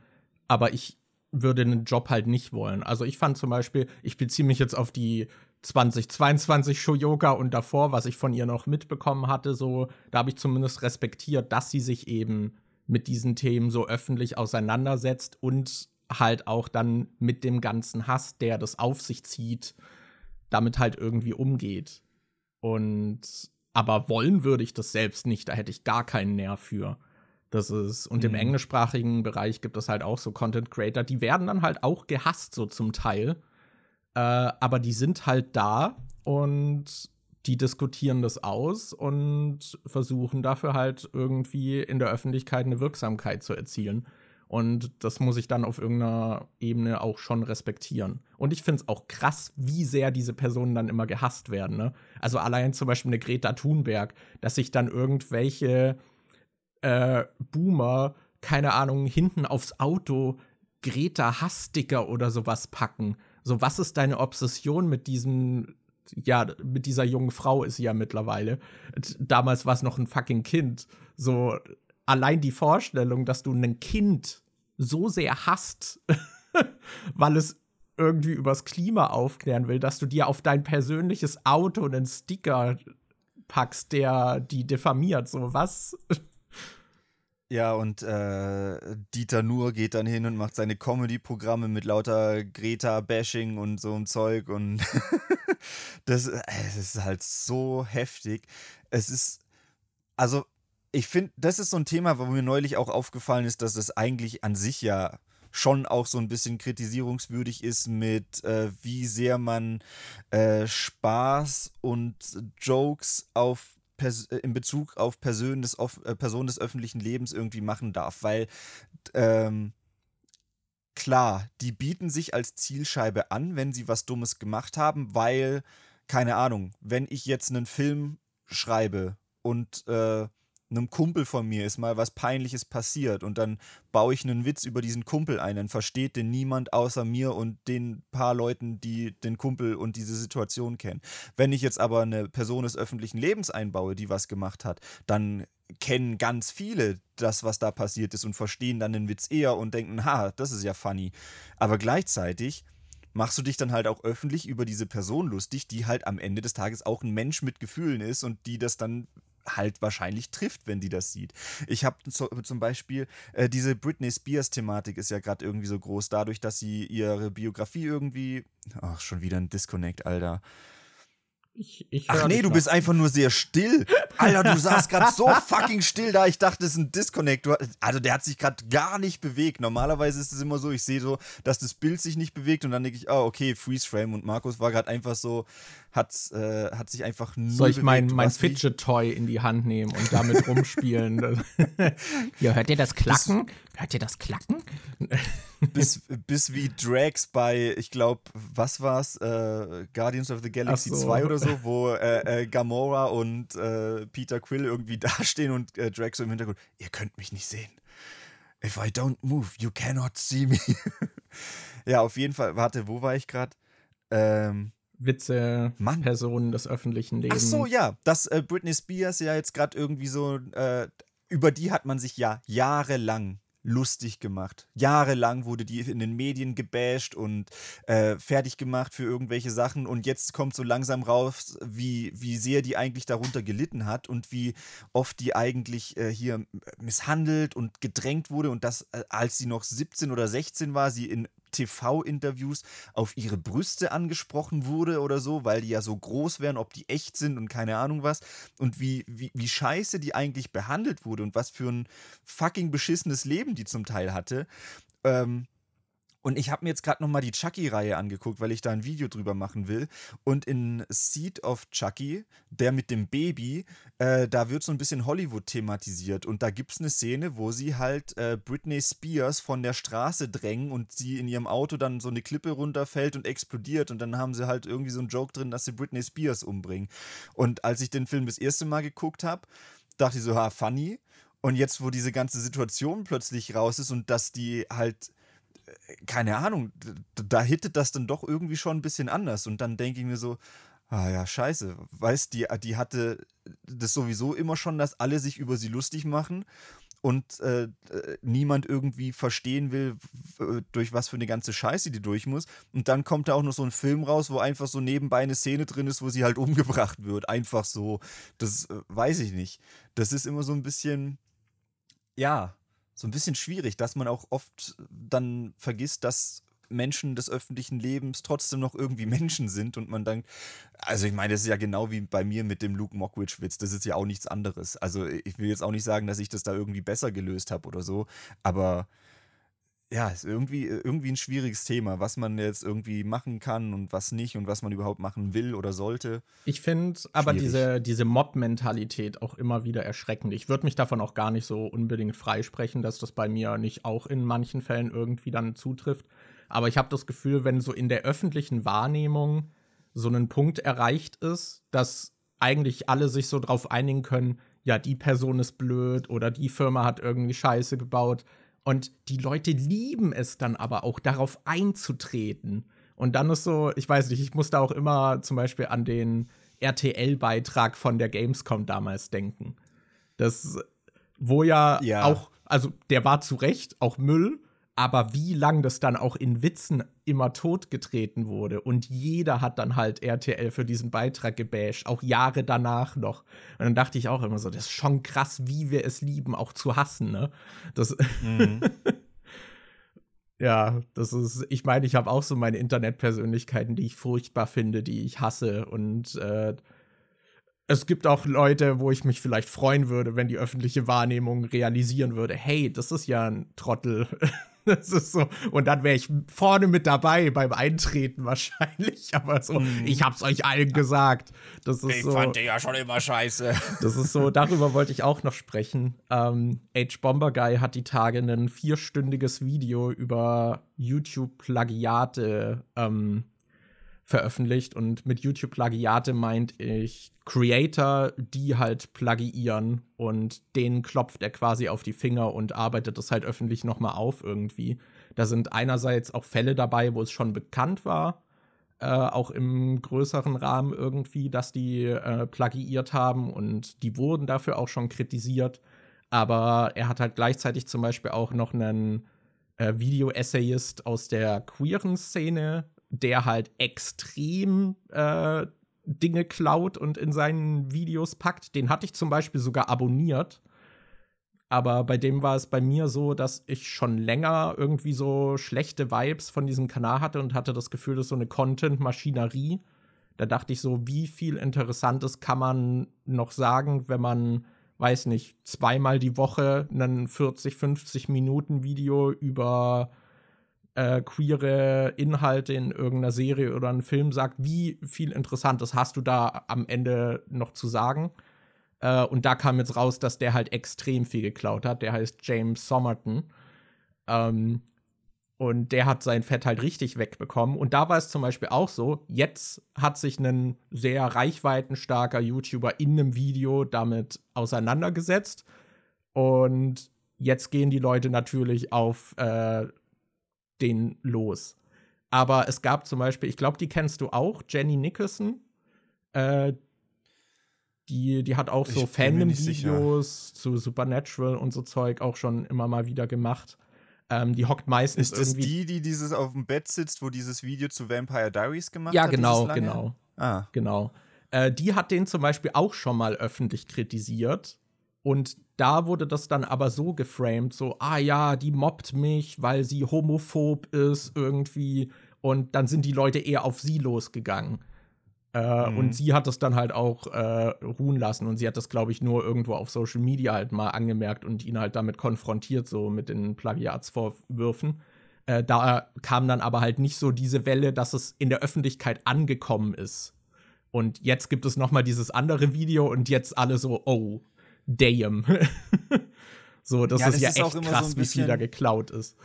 Aber ich würde einen Job halt nicht wollen. Also ich fand zum Beispiel, ich beziehe mich jetzt auf die 2022 Shoyoka und davor, was ich von ihr noch mitbekommen hatte, so, da habe ich zumindest respektiert, dass sie sich eben mit diesen Themen so öffentlich auseinandersetzt und halt auch dann mit dem ganzen Hass, der das auf sich zieht, damit halt irgendwie umgeht. Und aber wollen würde ich das selbst nicht, da hätte ich gar keinen Nerv für. Das ist, und mhm. im englischsprachigen Bereich gibt es halt auch so Content Creator, die werden dann halt auch gehasst, so zum Teil. Äh, aber die sind halt da und die diskutieren das aus und versuchen dafür halt irgendwie in der Öffentlichkeit eine Wirksamkeit zu erzielen. Und das muss ich dann auf irgendeiner Ebene auch schon respektieren. Und ich finde es auch krass, wie sehr diese Personen dann immer gehasst werden. Ne? Also allein zum Beispiel eine Greta Thunberg, dass sich dann irgendwelche äh, Boomer, keine Ahnung, hinten aufs Auto Greta Hasssticker oder sowas packen. So, was ist deine Obsession mit diesem ja, mit dieser jungen Frau ist sie ja mittlerweile. Damals war es noch ein fucking Kind. So, allein die Vorstellung, dass du ein Kind so sehr hasst, *laughs* weil es irgendwie übers Klima aufklären will, dass du dir auf dein persönliches Auto einen Sticker packst, der die diffamiert, so was?
Ja, und äh, Dieter Nuhr geht dann hin und macht seine Comedy-Programme mit lauter Greta-Bashing und so ein Zeug und *laughs* das, es ist halt so heftig. Es ist, also ich finde, das ist so ein Thema, wo mir neulich auch aufgefallen ist, dass es eigentlich an sich ja schon auch so ein bisschen kritisierungswürdig ist mit, äh, wie sehr man äh, Spaß und Jokes auf Pers in Bezug auf Personen des, äh, Personen des öffentlichen Lebens irgendwie machen darf, weil ähm, klar, die bieten sich als Zielscheibe an, wenn sie was Dummes gemacht haben, weil, keine Ahnung, wenn ich jetzt einen Film schreibe und äh, einem Kumpel von mir ist mal was Peinliches passiert und dann baue ich einen Witz über diesen Kumpel ein, dann versteht den niemand außer mir und den paar Leuten, die den Kumpel und diese Situation kennen. Wenn ich jetzt aber eine Person des öffentlichen Lebens einbaue, die was gemacht hat, dann kennen ganz viele das, was da passiert ist und verstehen dann den Witz eher und denken, ha, das ist ja funny. Aber gleichzeitig machst du dich dann halt auch öffentlich über diese Person lustig, die halt am Ende des Tages auch ein Mensch mit Gefühlen ist und die das dann halt wahrscheinlich trifft, wenn die das sieht. Ich habe zum Beispiel äh, diese Britney Spears-Thematik ist ja gerade irgendwie so groß, dadurch, dass sie ihre Biografie irgendwie. Ach, schon wieder ein Disconnect, Alter. Ich, ich Ach nee, du bist einfach nur sehr still. Alter, du saßt gerade so *laughs* fucking still da. Ich dachte, das ist ein Disconnect. Also der hat sich gerade gar nicht bewegt. Normalerweise ist es immer so, ich sehe so, dass das Bild sich nicht bewegt und dann denke ich, oh, okay, Freeze Frame. Und Markus war gerade einfach so, hat, äh, hat sich einfach
nur. Soll ich mein, mein Fidget Toy in die Hand nehmen und damit rumspielen? *laughs* ja, hört ihr das Klacken? Hört ihr das Klacken?
Bis, *laughs* bis wie Drax bei, ich glaube, was war's? Äh, Guardians of the Galaxy so. 2 oder so, *laughs* wo äh, äh, Gamora und äh, Peter Quill irgendwie *laughs* dastehen und äh, Drax so im Hintergrund, ihr könnt mich nicht sehen. If I don't move, you cannot see me. ja, auf jeden Fall, warte, wo war ich gerade? Ähm,
Witze, Mann. Personen des öffentlichen Lebens.
Ach so, ja, dass äh, Britney Spears ja jetzt gerade irgendwie so, äh, über die hat man sich ja jahrelang lustig gemacht. Jahrelang wurde die in den Medien gebasht und äh, fertig gemacht für irgendwelche Sachen und jetzt kommt so langsam raus, wie, wie sehr die eigentlich darunter gelitten hat und wie oft die eigentlich äh, hier misshandelt und gedrängt wurde und das, äh, als sie noch 17 oder 16 war, sie in TV-Interviews auf ihre Brüste angesprochen wurde oder so, weil die ja so groß wären, ob die echt sind und keine Ahnung was. Und wie, wie, wie scheiße die eigentlich behandelt wurde und was für ein fucking beschissenes Leben die zum Teil hatte. Ähm, und ich habe mir jetzt gerade nochmal die Chucky-Reihe angeguckt, weil ich da ein Video drüber machen will. Und in Seed of Chucky, der mit dem Baby, äh, da wird so ein bisschen Hollywood thematisiert. Und da gibt es eine Szene, wo sie halt äh, Britney Spears von der Straße drängen und sie in ihrem Auto dann so eine Klippe runterfällt und explodiert. Und dann haben sie halt irgendwie so einen Joke drin, dass sie Britney Spears umbringen. Und als ich den Film das erste Mal geguckt habe, dachte ich so, ha, funny. Und jetzt, wo diese ganze Situation plötzlich raus ist und dass die halt keine Ahnung, da hittet das dann doch irgendwie schon ein bisschen anders. Und dann denke ich mir so, ah ja, scheiße, weißt die, die hatte das sowieso immer schon, dass alle sich über sie lustig machen und äh, niemand irgendwie verstehen will, durch was für eine ganze Scheiße die durch muss. Und dann kommt da auch noch so ein Film raus, wo einfach so nebenbei eine Szene drin ist, wo sie halt *laughs* umgebracht wird. Einfach so. Das äh, weiß ich nicht. Das ist immer so ein bisschen, ja, so ein bisschen schwierig, dass man auch oft dann vergisst, dass Menschen des öffentlichen Lebens trotzdem noch irgendwie *laughs* Menschen sind und man dann, also ich meine, das ist ja genau wie bei mir mit dem Luke Mockridge-Witz, das ist ja auch nichts anderes. Also ich will jetzt auch nicht sagen, dass ich das da irgendwie besser gelöst habe oder so, aber ja, ist irgendwie, irgendwie ein schwieriges Thema, was man jetzt irgendwie machen kann und was nicht und was man überhaupt machen will oder sollte.
Ich finde aber diese, diese Mob-Mentalität auch immer wieder erschreckend. Ich würde mich davon auch gar nicht so unbedingt freisprechen, dass das bei mir nicht auch in manchen Fällen irgendwie dann zutrifft. Aber ich habe das Gefühl, wenn so in der öffentlichen Wahrnehmung so ein Punkt erreicht ist, dass eigentlich alle sich so drauf einigen können, ja, die Person ist blöd oder die Firma hat irgendwie Scheiße gebaut und die Leute lieben es dann aber auch, darauf einzutreten. Und dann ist so, ich weiß nicht, ich musste auch immer zum Beispiel an den RTL-Beitrag von der Gamescom damals denken. Das, wo ja, ja, auch, also der war zu Recht auch Müll, aber wie lang das dann auch in Witzen immer totgetreten wurde und jeder hat dann halt RTL für diesen Beitrag gebasht, auch Jahre danach noch. Und dann dachte ich auch immer so, das ist schon krass, wie wir es lieben, auch zu hassen, ne? Das *laughs* mhm. Ja, das ist, ich meine, ich habe auch so meine Internetpersönlichkeiten, die ich furchtbar finde, die ich hasse. Und äh, es gibt auch Leute, wo ich mich vielleicht freuen würde, wenn die öffentliche Wahrnehmung realisieren würde, hey, das ist ja ein Trottel. *laughs* Das ist so. Und dann wäre ich vorne mit dabei beim Eintreten *laughs* wahrscheinlich. Aber so, mm. ich hab's euch allen gesagt. Das ist
ich
so,
fand den ja schon immer scheiße. *laughs*
Das ist so, darüber wollte ich auch noch sprechen. Ähm, H. Bomber Guy hat die Tage ein vierstündiges Video über YouTube-Plagiate ähm, veröffentlicht. Und mit YouTube-Plagiate meint ich Creator, die halt plagiieren und denen klopft er quasi auf die Finger und arbeitet das halt öffentlich nochmal auf irgendwie. Da sind einerseits auch Fälle dabei, wo es schon bekannt war, äh, auch im größeren Rahmen irgendwie, dass die äh, plagiiert haben und die wurden dafür auch schon kritisiert. Aber er hat halt gleichzeitig zum Beispiel auch noch einen äh, Video-Essayist aus der queeren Szene, der halt extrem äh, Dinge klaut und in seinen Videos packt. Den hatte ich zum Beispiel sogar abonniert. Aber bei dem war es bei mir so, dass ich schon länger irgendwie so schlechte Vibes von diesem Kanal hatte und hatte das Gefühl, das ist so eine Content-Maschinerie. Da dachte ich so, wie viel Interessantes kann man noch sagen, wenn man, weiß nicht, zweimal die Woche einen 40, 50 Minuten Video über äh, queere Inhalte in irgendeiner Serie oder einem Film sagt, wie viel Interessantes hast du da am Ende noch zu sagen? Äh, und da kam jetzt raus, dass der halt extrem viel geklaut hat. Der heißt James Somerton. Ähm, und der hat sein Fett halt richtig wegbekommen. Und da war es zum Beispiel auch so, jetzt hat sich ein sehr reichweitenstarker YouTuber in einem Video damit auseinandergesetzt. Und jetzt gehen die Leute natürlich auf äh, den los. Aber es gab zum Beispiel, ich glaube, die kennst du auch, Jenny Nicholson. Äh, die, die hat auch so Fandom-Videos zu Supernatural und so Zeug auch schon immer mal wieder gemacht. Ähm, die hockt meistens
Ist das die, die dieses auf dem Bett sitzt, wo dieses Video zu Vampire Diaries gemacht
ja,
hat?
Ja, genau, genau. Ah. Genau. Äh, die hat den zum Beispiel auch schon mal öffentlich kritisiert. Und da wurde das dann aber so geframed, so, ah ja, die mobbt mich, weil sie homophob ist irgendwie. Und dann sind die Leute eher auf sie losgegangen. Äh, mhm. Und sie hat das dann halt auch äh, ruhen lassen. Und sie hat das, glaube ich, nur irgendwo auf Social Media halt mal angemerkt und ihn halt damit konfrontiert, so mit den Plagiatsvorwürfen. Äh, da kam dann aber halt nicht so diese Welle, dass es in der Öffentlichkeit angekommen ist. Und jetzt gibt es noch mal dieses andere Video und jetzt alle so, oh, damn. *laughs* so, das ja, ist das ja ist echt krass, so wie viel da geklaut ist.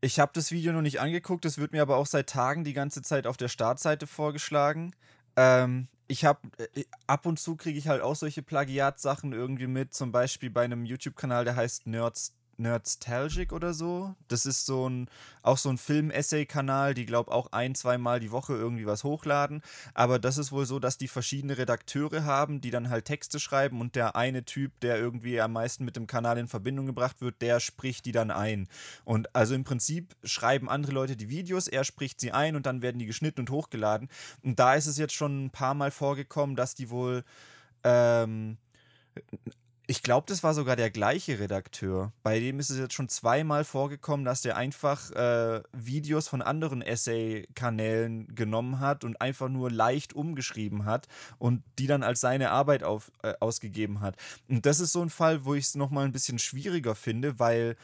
Ich habe das Video noch nicht angeguckt, das wird mir aber auch seit Tagen die ganze Zeit auf der Startseite vorgeschlagen. Ähm, ich habe äh, ab und zu kriege ich halt auch solche Plagiatsachen irgendwie mit, zum Beispiel bei einem YouTube-Kanal, der heißt Nerds Nerdstalgic oder so. Das ist so ein, auch so ein Film-Essay-Kanal, die, glaube auch ein, zweimal die Woche irgendwie was hochladen. Aber das ist wohl so, dass die verschiedene Redakteure haben, die dann halt Texte schreiben und der eine Typ, der irgendwie am meisten mit dem Kanal in Verbindung gebracht wird, der spricht die dann ein. Und also im Prinzip schreiben andere Leute die Videos, er spricht sie ein und dann werden die geschnitten und hochgeladen. Und da ist es jetzt schon ein paar Mal vorgekommen, dass die wohl ähm, ich glaube, das war sogar der gleiche Redakteur. Bei dem ist es jetzt schon zweimal vorgekommen, dass der einfach äh, Videos von anderen Essay-Kanälen genommen hat und einfach nur leicht umgeschrieben hat und die dann als seine Arbeit auf, äh, ausgegeben hat. Und das ist so ein Fall, wo ich es nochmal ein bisschen schwieriger finde, weil,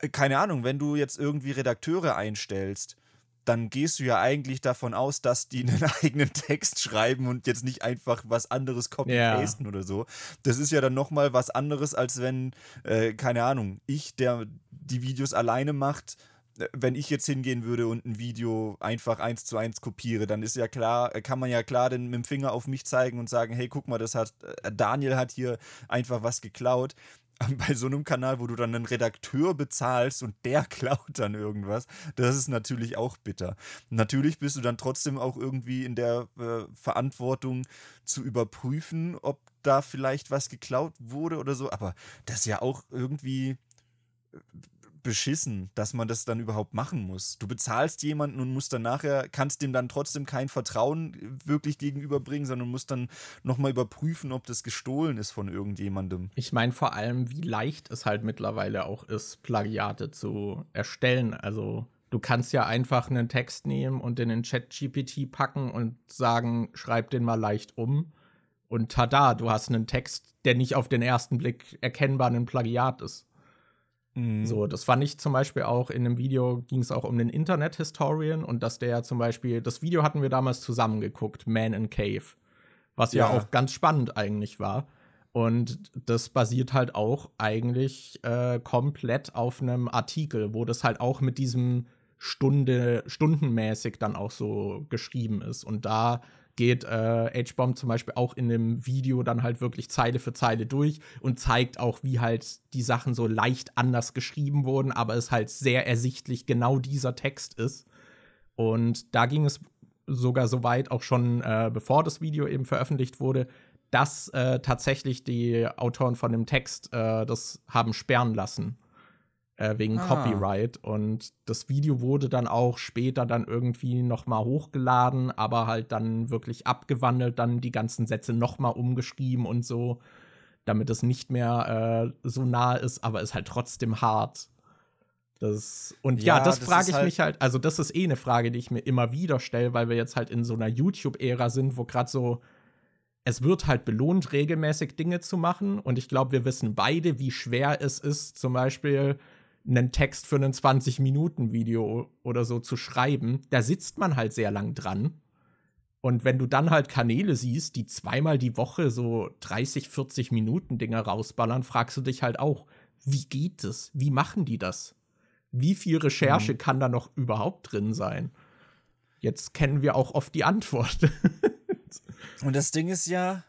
äh, keine Ahnung, wenn du jetzt irgendwie Redakteure einstellst, dann gehst du ja eigentlich davon aus, dass die *laughs* einen eigenen Text schreiben und jetzt nicht einfach was anderes copy-pasten yeah. oder so. Das ist ja dann nochmal was anderes, als wenn, äh, keine Ahnung, ich, der die Videos alleine macht, äh, wenn ich jetzt hingehen würde und ein Video einfach eins zu eins kopiere, dann ist ja klar, äh, kann man ja klar den, mit dem Finger auf mich zeigen und sagen, hey, guck mal, das hat äh, Daniel hat hier einfach was geklaut. *laughs* bei so einem Kanal, wo du dann einen Redakteur bezahlst und der *laughs* klaut dann irgendwas, das ist natürlich auch bitter. Natürlich bist du dann trotzdem auch irgendwie in der äh, Verantwortung zu überprüfen, ob da vielleicht was geklaut wurde oder so, aber das ist ja auch irgendwie beschissen, dass man das dann überhaupt machen muss. Du bezahlst jemanden und musst dann nachher, kannst dem dann trotzdem kein Vertrauen wirklich gegenüberbringen, sondern musst dann nochmal überprüfen, ob das gestohlen ist von irgendjemandem.
Ich meine vor allem, wie leicht es halt mittlerweile auch ist, Plagiate zu erstellen. Also du kannst ja einfach einen Text nehmen und in den Chat-GPT packen und sagen, schreib den mal leicht um. Und tada, du hast einen Text, der nicht auf den ersten Blick erkennbar ein Plagiat ist. Mhm. So, das fand ich zum Beispiel auch in einem Video, ging es auch um den Internet-Historian und dass der zum Beispiel, das Video hatten wir damals zusammen geguckt, Man in Cave, was ja, ja auch ganz spannend eigentlich war. Und das basiert halt auch eigentlich äh, komplett auf einem Artikel, wo das halt auch mit diesem Stunde, stundenmäßig dann auch so geschrieben ist. Und da geht äh, H-Bomb zum Beispiel auch in dem Video dann halt wirklich Zeile für Zeile durch und zeigt auch, wie halt die Sachen so leicht anders geschrieben wurden, aber es halt sehr ersichtlich genau dieser Text ist. Und da ging es sogar so weit, auch schon äh, bevor das Video eben veröffentlicht wurde, dass äh, tatsächlich die Autoren von dem Text äh, das haben sperren lassen äh, wegen ah. Copyright. Und das Video wurde dann auch später dann irgendwie noch mal hochgeladen, aber halt dann wirklich abgewandelt, dann die ganzen Sätze noch mal umgeschrieben und so, damit es nicht mehr äh, so nah ist, aber ist halt trotzdem hart. Das, und ja, ja das, das frage ich halt mich halt, also das ist eh eine Frage, die ich mir immer wieder stelle, weil wir jetzt halt in so einer YouTube-Ära sind, wo gerade so, es wird halt belohnt, regelmäßig Dinge zu machen. Und ich glaube, wir wissen beide, wie schwer es ist, zum Beispiel einen Text für ein 20-Minuten-Video oder so zu schreiben, da sitzt man halt sehr lang dran. Und wenn du dann halt Kanäle siehst, die zweimal die Woche so 30, 40 Minuten Dinger rausballern, fragst du dich halt auch, wie geht es? Wie machen die das? Wie viel Recherche mhm. kann da noch überhaupt drin sein? Jetzt kennen wir auch oft die Antwort. *laughs*
Und das Ding ist ja,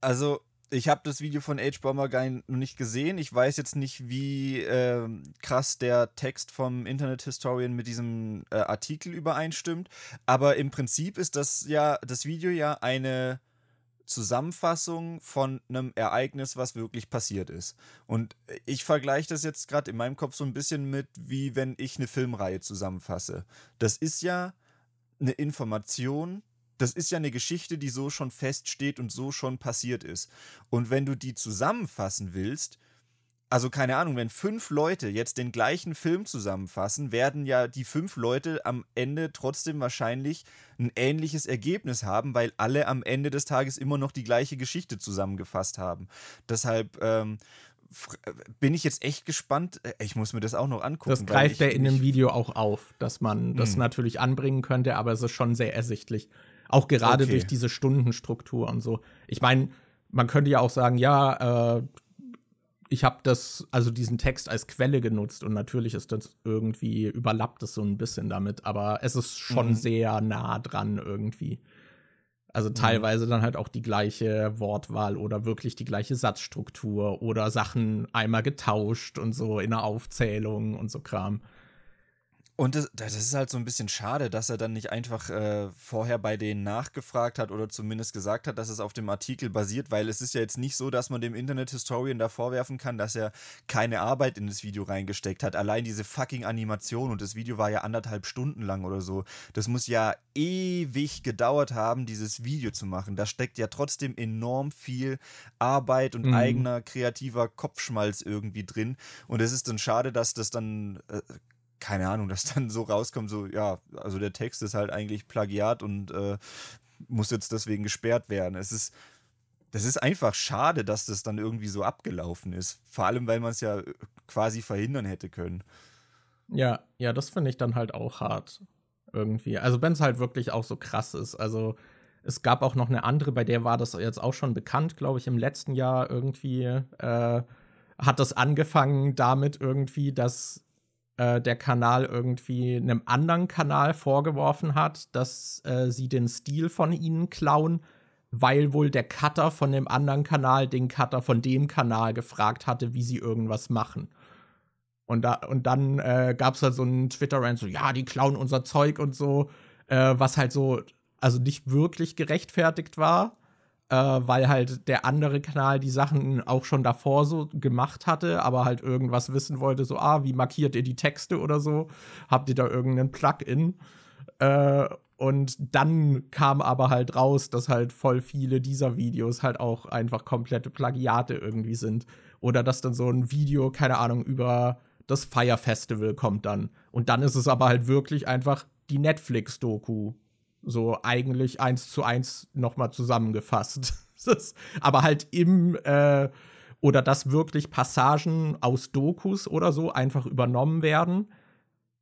also ich habe das Video von H. Bomber gar nicht gesehen. Ich weiß jetzt nicht, wie äh, krass der Text vom Internet Historian mit diesem äh, Artikel übereinstimmt. Aber im Prinzip ist das ja, das Video ja eine Zusammenfassung von einem Ereignis, was wirklich passiert ist. Und ich vergleiche das jetzt gerade in meinem Kopf so ein bisschen mit, wie wenn ich eine Filmreihe zusammenfasse. Das ist ja eine Information, das ist ja eine Geschichte, die so schon feststeht und so schon passiert ist. Und wenn du die zusammenfassen willst, also keine Ahnung, wenn fünf Leute jetzt den gleichen Film zusammenfassen, werden ja die fünf Leute am Ende trotzdem wahrscheinlich ein ähnliches Ergebnis haben, weil alle am Ende des Tages immer noch die gleiche Geschichte zusammengefasst haben. Deshalb ähm, bin ich jetzt echt gespannt. Äh, ich muss mir das auch noch angucken.
Das greift er in dem Video auch auf, dass man das hm. natürlich anbringen könnte, aber es ist schon sehr ersichtlich. Auch gerade okay. durch diese Stundenstruktur und so. Ich meine, man könnte ja auch sagen, ja, äh, ich habe das, also diesen Text als Quelle genutzt und natürlich ist das irgendwie, überlappt es so ein bisschen damit, aber es ist schon mhm. sehr nah dran irgendwie. Also mhm. teilweise dann halt auch die gleiche Wortwahl oder wirklich die gleiche Satzstruktur oder Sachen einmal getauscht und so in der Aufzählung und so Kram.
Und das, das, ist halt so ein bisschen schade, dass er dann nicht einfach äh, vorher bei denen nachgefragt hat oder zumindest gesagt hat, dass es auf dem Artikel basiert, weil es ist ja jetzt nicht so, dass man dem Internet-Historian da vorwerfen kann, dass er keine Arbeit in das Video reingesteckt hat. Allein diese fucking Animation und das Video war ja anderthalb Stunden lang oder so. Das muss ja ewig gedauert haben, dieses Video zu machen. Da steckt ja trotzdem enorm viel Arbeit und mhm. eigener kreativer Kopfschmalz irgendwie drin. Und es ist dann schade, dass das dann äh, keine Ahnung, dass dann so rauskommt, so, ja, also der Text ist halt eigentlich Plagiat und äh, muss jetzt deswegen gesperrt werden. Es ist, das ist einfach schade, dass das dann irgendwie so abgelaufen ist. Vor allem, weil man es ja äh, quasi verhindern hätte können.
Ja, ja, das finde ich dann halt auch hart. Irgendwie. Also, wenn es halt wirklich auch so krass ist. Also, es gab auch noch eine andere, bei der war das jetzt auch schon bekannt, glaube ich, im letzten Jahr irgendwie. Äh, hat das angefangen damit irgendwie, dass äh, der Kanal irgendwie einem anderen Kanal vorgeworfen hat, dass äh, sie den Stil von ihnen klauen, weil wohl der Cutter von dem anderen Kanal den Cutter von dem Kanal gefragt hatte, wie sie irgendwas machen. Und, da, und dann äh, gab es halt so einen Twitter-Rant, so, ja, die klauen unser Zeug und so, äh, was halt so, also nicht wirklich gerechtfertigt war, äh, weil halt der andere Kanal die Sachen auch schon davor so gemacht hatte, aber halt irgendwas wissen wollte, so, ah, wie markiert ihr die Texte oder so? Habt ihr da irgendeinen Plugin? Äh, und dann kam aber halt raus, dass halt voll viele dieser Videos halt auch einfach komplette Plagiate irgendwie sind. Oder dass dann so ein Video, keine Ahnung, über das Fire Festival kommt dann. Und dann ist es aber halt wirklich einfach die Netflix-Doku. So eigentlich eins zu eins nochmal zusammengefasst. *laughs* aber halt im, äh, oder dass wirklich Passagen aus Dokus oder so einfach übernommen werden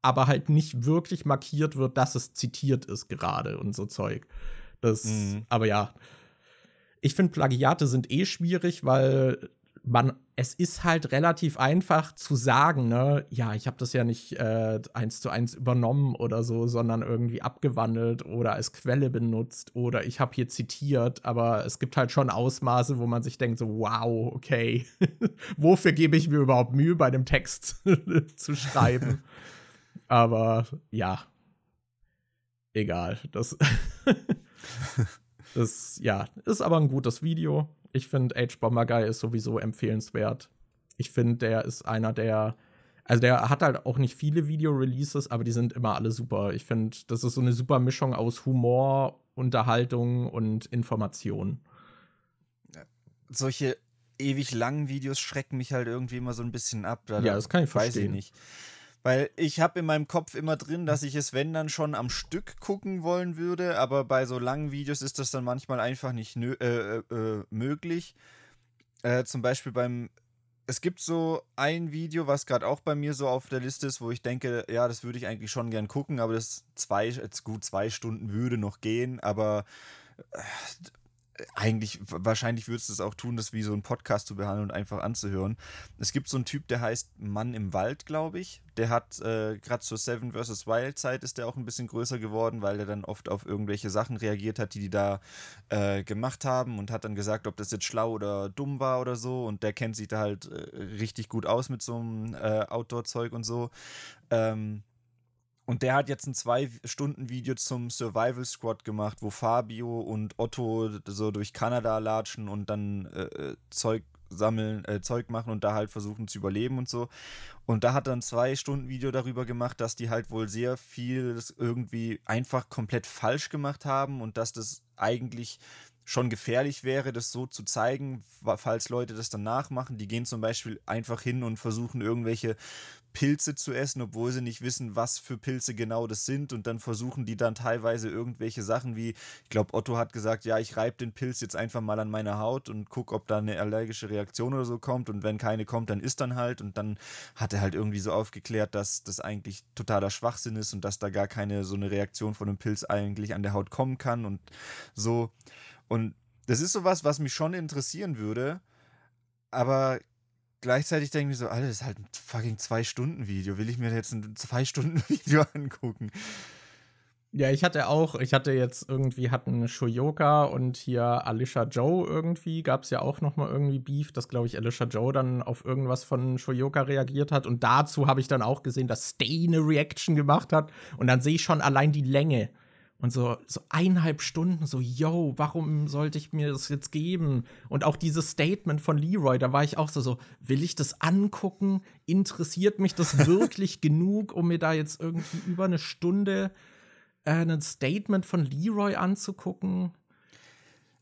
aber halt nicht wirklich markiert wird, dass es zitiert ist gerade und so Zeug. Das, mhm. aber ja. Ich finde, Plagiate sind eh schwierig, weil man, es ist halt relativ einfach zu sagen, ne, ja, ich habe das ja nicht äh, eins zu eins übernommen oder so, sondern irgendwie abgewandelt oder als Quelle benutzt oder ich habe hier zitiert, aber es gibt halt schon Ausmaße, wo man sich denkt, so, wow, okay, *laughs* wofür gebe ich mir überhaupt Mühe, bei dem Text *laughs* zu schreiben? *laughs* Aber ja, egal. Das, das ja, ist aber ein gutes Video. Ich finde, H-Bomber Guy ist sowieso empfehlenswert. Ich finde, der ist einer der. Also, der hat halt auch nicht viele Video-Releases, aber die sind immer alle super. Ich finde, das ist so eine super Mischung aus Humor, Unterhaltung und Information.
Solche ewig langen Videos schrecken mich halt irgendwie immer so ein bisschen ab.
Da ja, das kann ich verstehen. Weiß ich nicht.
Weil ich habe in meinem Kopf immer drin, dass ich es, wenn dann schon am Stück gucken wollen würde, aber bei so langen Videos ist das dann manchmal einfach nicht äh, äh, äh, möglich. Äh, zum Beispiel beim. Es gibt so ein Video, was gerade auch bei mir so auf der Liste ist, wo ich denke, ja, das würde ich eigentlich schon gern gucken, aber das zwei, jetzt gut zwei Stunden würde noch gehen, aber äh, eigentlich, wahrscheinlich würdest du es auch tun, das wie so ein Podcast zu behandeln und einfach anzuhören. Es gibt so einen Typ, der heißt Mann im Wald, glaube ich. Der hat äh, gerade zur Seven vs. Wild Zeit ist der auch ein bisschen größer geworden, weil der dann oft auf irgendwelche Sachen reagiert hat, die die da äh, gemacht haben und hat dann gesagt, ob das jetzt schlau oder dumm war oder so. Und der kennt sich da halt äh, richtig gut aus mit so einem äh, Outdoor-Zeug und so. Ähm, und der hat jetzt ein Zwei-Stunden-Video zum Survival Squad gemacht, wo Fabio und Otto so durch Kanada latschen und dann äh, äh, Zeug sammeln, äh, Zeug machen und da halt versuchen zu überleben und so. Und da hat er ein Zwei-Stunden-Video darüber gemacht, dass die halt wohl sehr viel irgendwie einfach komplett falsch gemacht haben und dass das eigentlich schon gefährlich wäre, das so zu zeigen, falls Leute das dann nachmachen. Die gehen zum Beispiel einfach hin und versuchen irgendwelche Pilze zu essen, obwohl sie nicht wissen, was für Pilze genau das sind. Und dann versuchen die dann teilweise irgendwelche Sachen wie, ich glaube, Otto hat gesagt, ja, ich reibe den Pilz jetzt einfach mal an meiner Haut und gucke, ob da eine allergische Reaktion oder so kommt. Und wenn keine kommt, dann ist dann halt. Und dann hat er halt irgendwie so aufgeklärt, dass das eigentlich totaler Schwachsinn ist und dass da gar keine so eine Reaktion von einem Pilz eigentlich an der Haut kommen kann und so. Und das ist sowas, was mich schon interessieren würde. Aber gleichzeitig denke ich mir so, Alter, das ist halt ein fucking Zwei-Stunden-Video. Will ich mir jetzt ein Zwei-Stunden-Video *laughs* angucken?
Ja, ich hatte auch, ich hatte jetzt irgendwie, hatten Shoyoka und hier Alicia Joe irgendwie, gab es ja auch noch mal irgendwie Beef, dass, glaube ich, Alicia Joe dann auf irgendwas von Shoyoka reagiert hat. Und dazu habe ich dann auch gesehen, dass Stay eine Reaction gemacht hat. Und dann sehe ich schon allein die Länge. Und so, so eineinhalb Stunden, so, yo, warum sollte ich mir das jetzt geben? Und auch dieses Statement von Leroy, da war ich auch so, so, will ich das angucken? Interessiert mich das *laughs* wirklich genug, um mir da jetzt irgendwie über eine Stunde äh, ein Statement von Leroy anzugucken?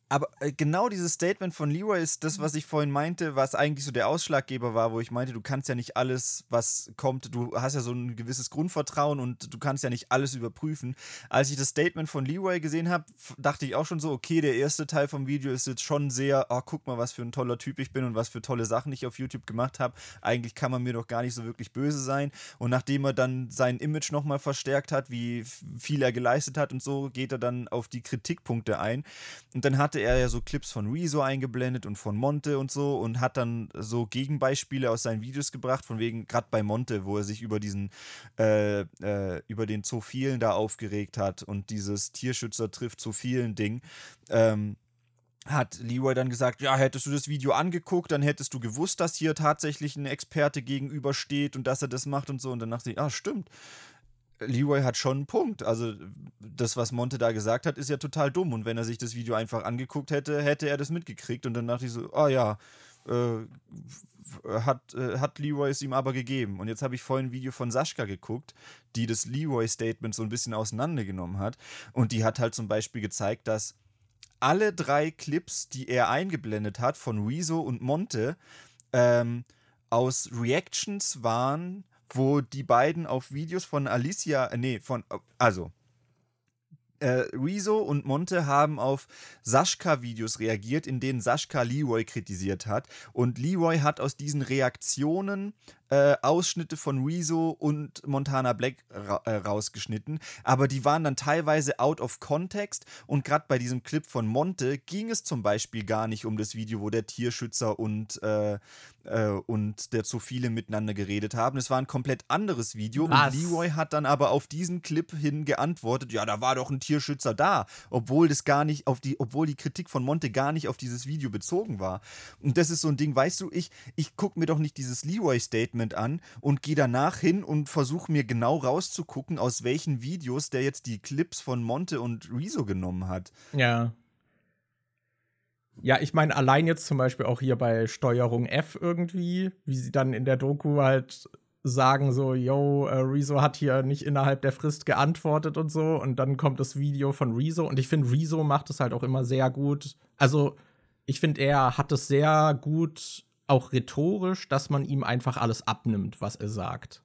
Aber äh, genau dieses Statement von Leroy ist das, was ich vorhin meinte, was eigentlich so der Ausschlaggeber war, wo ich meinte, du kannst ja nicht alles, was kommt, du hast ja so ein gewisses Grundvertrauen und du kannst ja nicht alles überprüfen. Als ich das Statement von Leroy gesehen habe, dachte ich auch schon so, okay, der erste Teil vom Video ist jetzt schon sehr, oh, guck mal, was für ein toller Typ ich bin und was für tolle Sachen ich auf YouTube gemacht habe. Eigentlich kann man mir doch gar nicht so wirklich böse sein. Und nachdem er dann sein Image nochmal verstärkt hat, wie viel er geleistet hat und so, geht er dann auf die Kritikpunkte ein. Und dann hat hatte er ja so Clips von Rezo eingeblendet und von Monte und so und hat dann so Gegenbeispiele aus seinen Videos gebracht, von wegen, gerade bei Monte, wo er sich über diesen, äh, äh, über den Zophilen da aufgeregt hat und dieses Tierschützer trifft Zophilen Ding. Ähm, hat Leroy dann gesagt, ja, hättest du das Video angeguckt, dann hättest du gewusst, dass hier tatsächlich ein Experte gegenübersteht und dass er das macht und so. Und dann dachte ich, ah, stimmt Leroy hat schon einen Punkt. Also, das, was Monte da gesagt hat, ist ja total dumm. Und wenn er sich das Video einfach angeguckt hätte, hätte er das mitgekriegt. Und dann dachte ich so, oh ja, äh, hat, äh, hat Leroy es ihm aber gegeben. Und jetzt habe ich vorhin ein Video von Sascha geguckt, die das Leroy-Statement so ein bisschen auseinandergenommen hat. Und die hat halt zum Beispiel gezeigt, dass alle drei Clips, die er eingeblendet hat von Rezo und Monte, ähm, aus Reactions waren wo die beiden auf Videos von Alicia, äh, nee, von, also, äh, Rezo und Monte haben auf Sascha-Videos reagiert, in denen Sascha Leroy kritisiert hat. Und Leroy hat aus diesen Reaktionen äh, Ausschnitte von Rezo und Montana Black ra äh, rausgeschnitten, aber die waren dann teilweise out of context und gerade bei diesem Clip von Monte ging es zum Beispiel gar nicht um das Video, wo der Tierschützer und, äh, äh und der zu viele miteinander geredet haben. Es war ein komplett anderes Video Was? und Leroy hat dann aber auf diesen Clip hin geantwortet, ja, da war doch ein Tierschützer da, obwohl das gar nicht auf die, obwohl die Kritik von Monte gar nicht auf dieses Video bezogen war. Und das ist so ein Ding, weißt du, ich, ich gucke mir doch nicht dieses Leroy-Statement Statement an und gehe danach hin und versuche mir genau rauszugucken, aus welchen Videos der jetzt die Clips von Monte und Rezo genommen hat.
Ja. Ja, ich meine, allein jetzt zum Beispiel auch hier bei Steuerung F irgendwie, wie sie dann in der Doku halt sagen so, yo, äh, Rezo hat hier nicht innerhalb der Frist geantwortet und so und dann kommt das Video von Rezo und ich finde, Rezo macht es halt auch immer sehr gut. Also, ich finde, er hat es sehr gut auch rhetorisch, dass man ihm einfach alles abnimmt, was er sagt.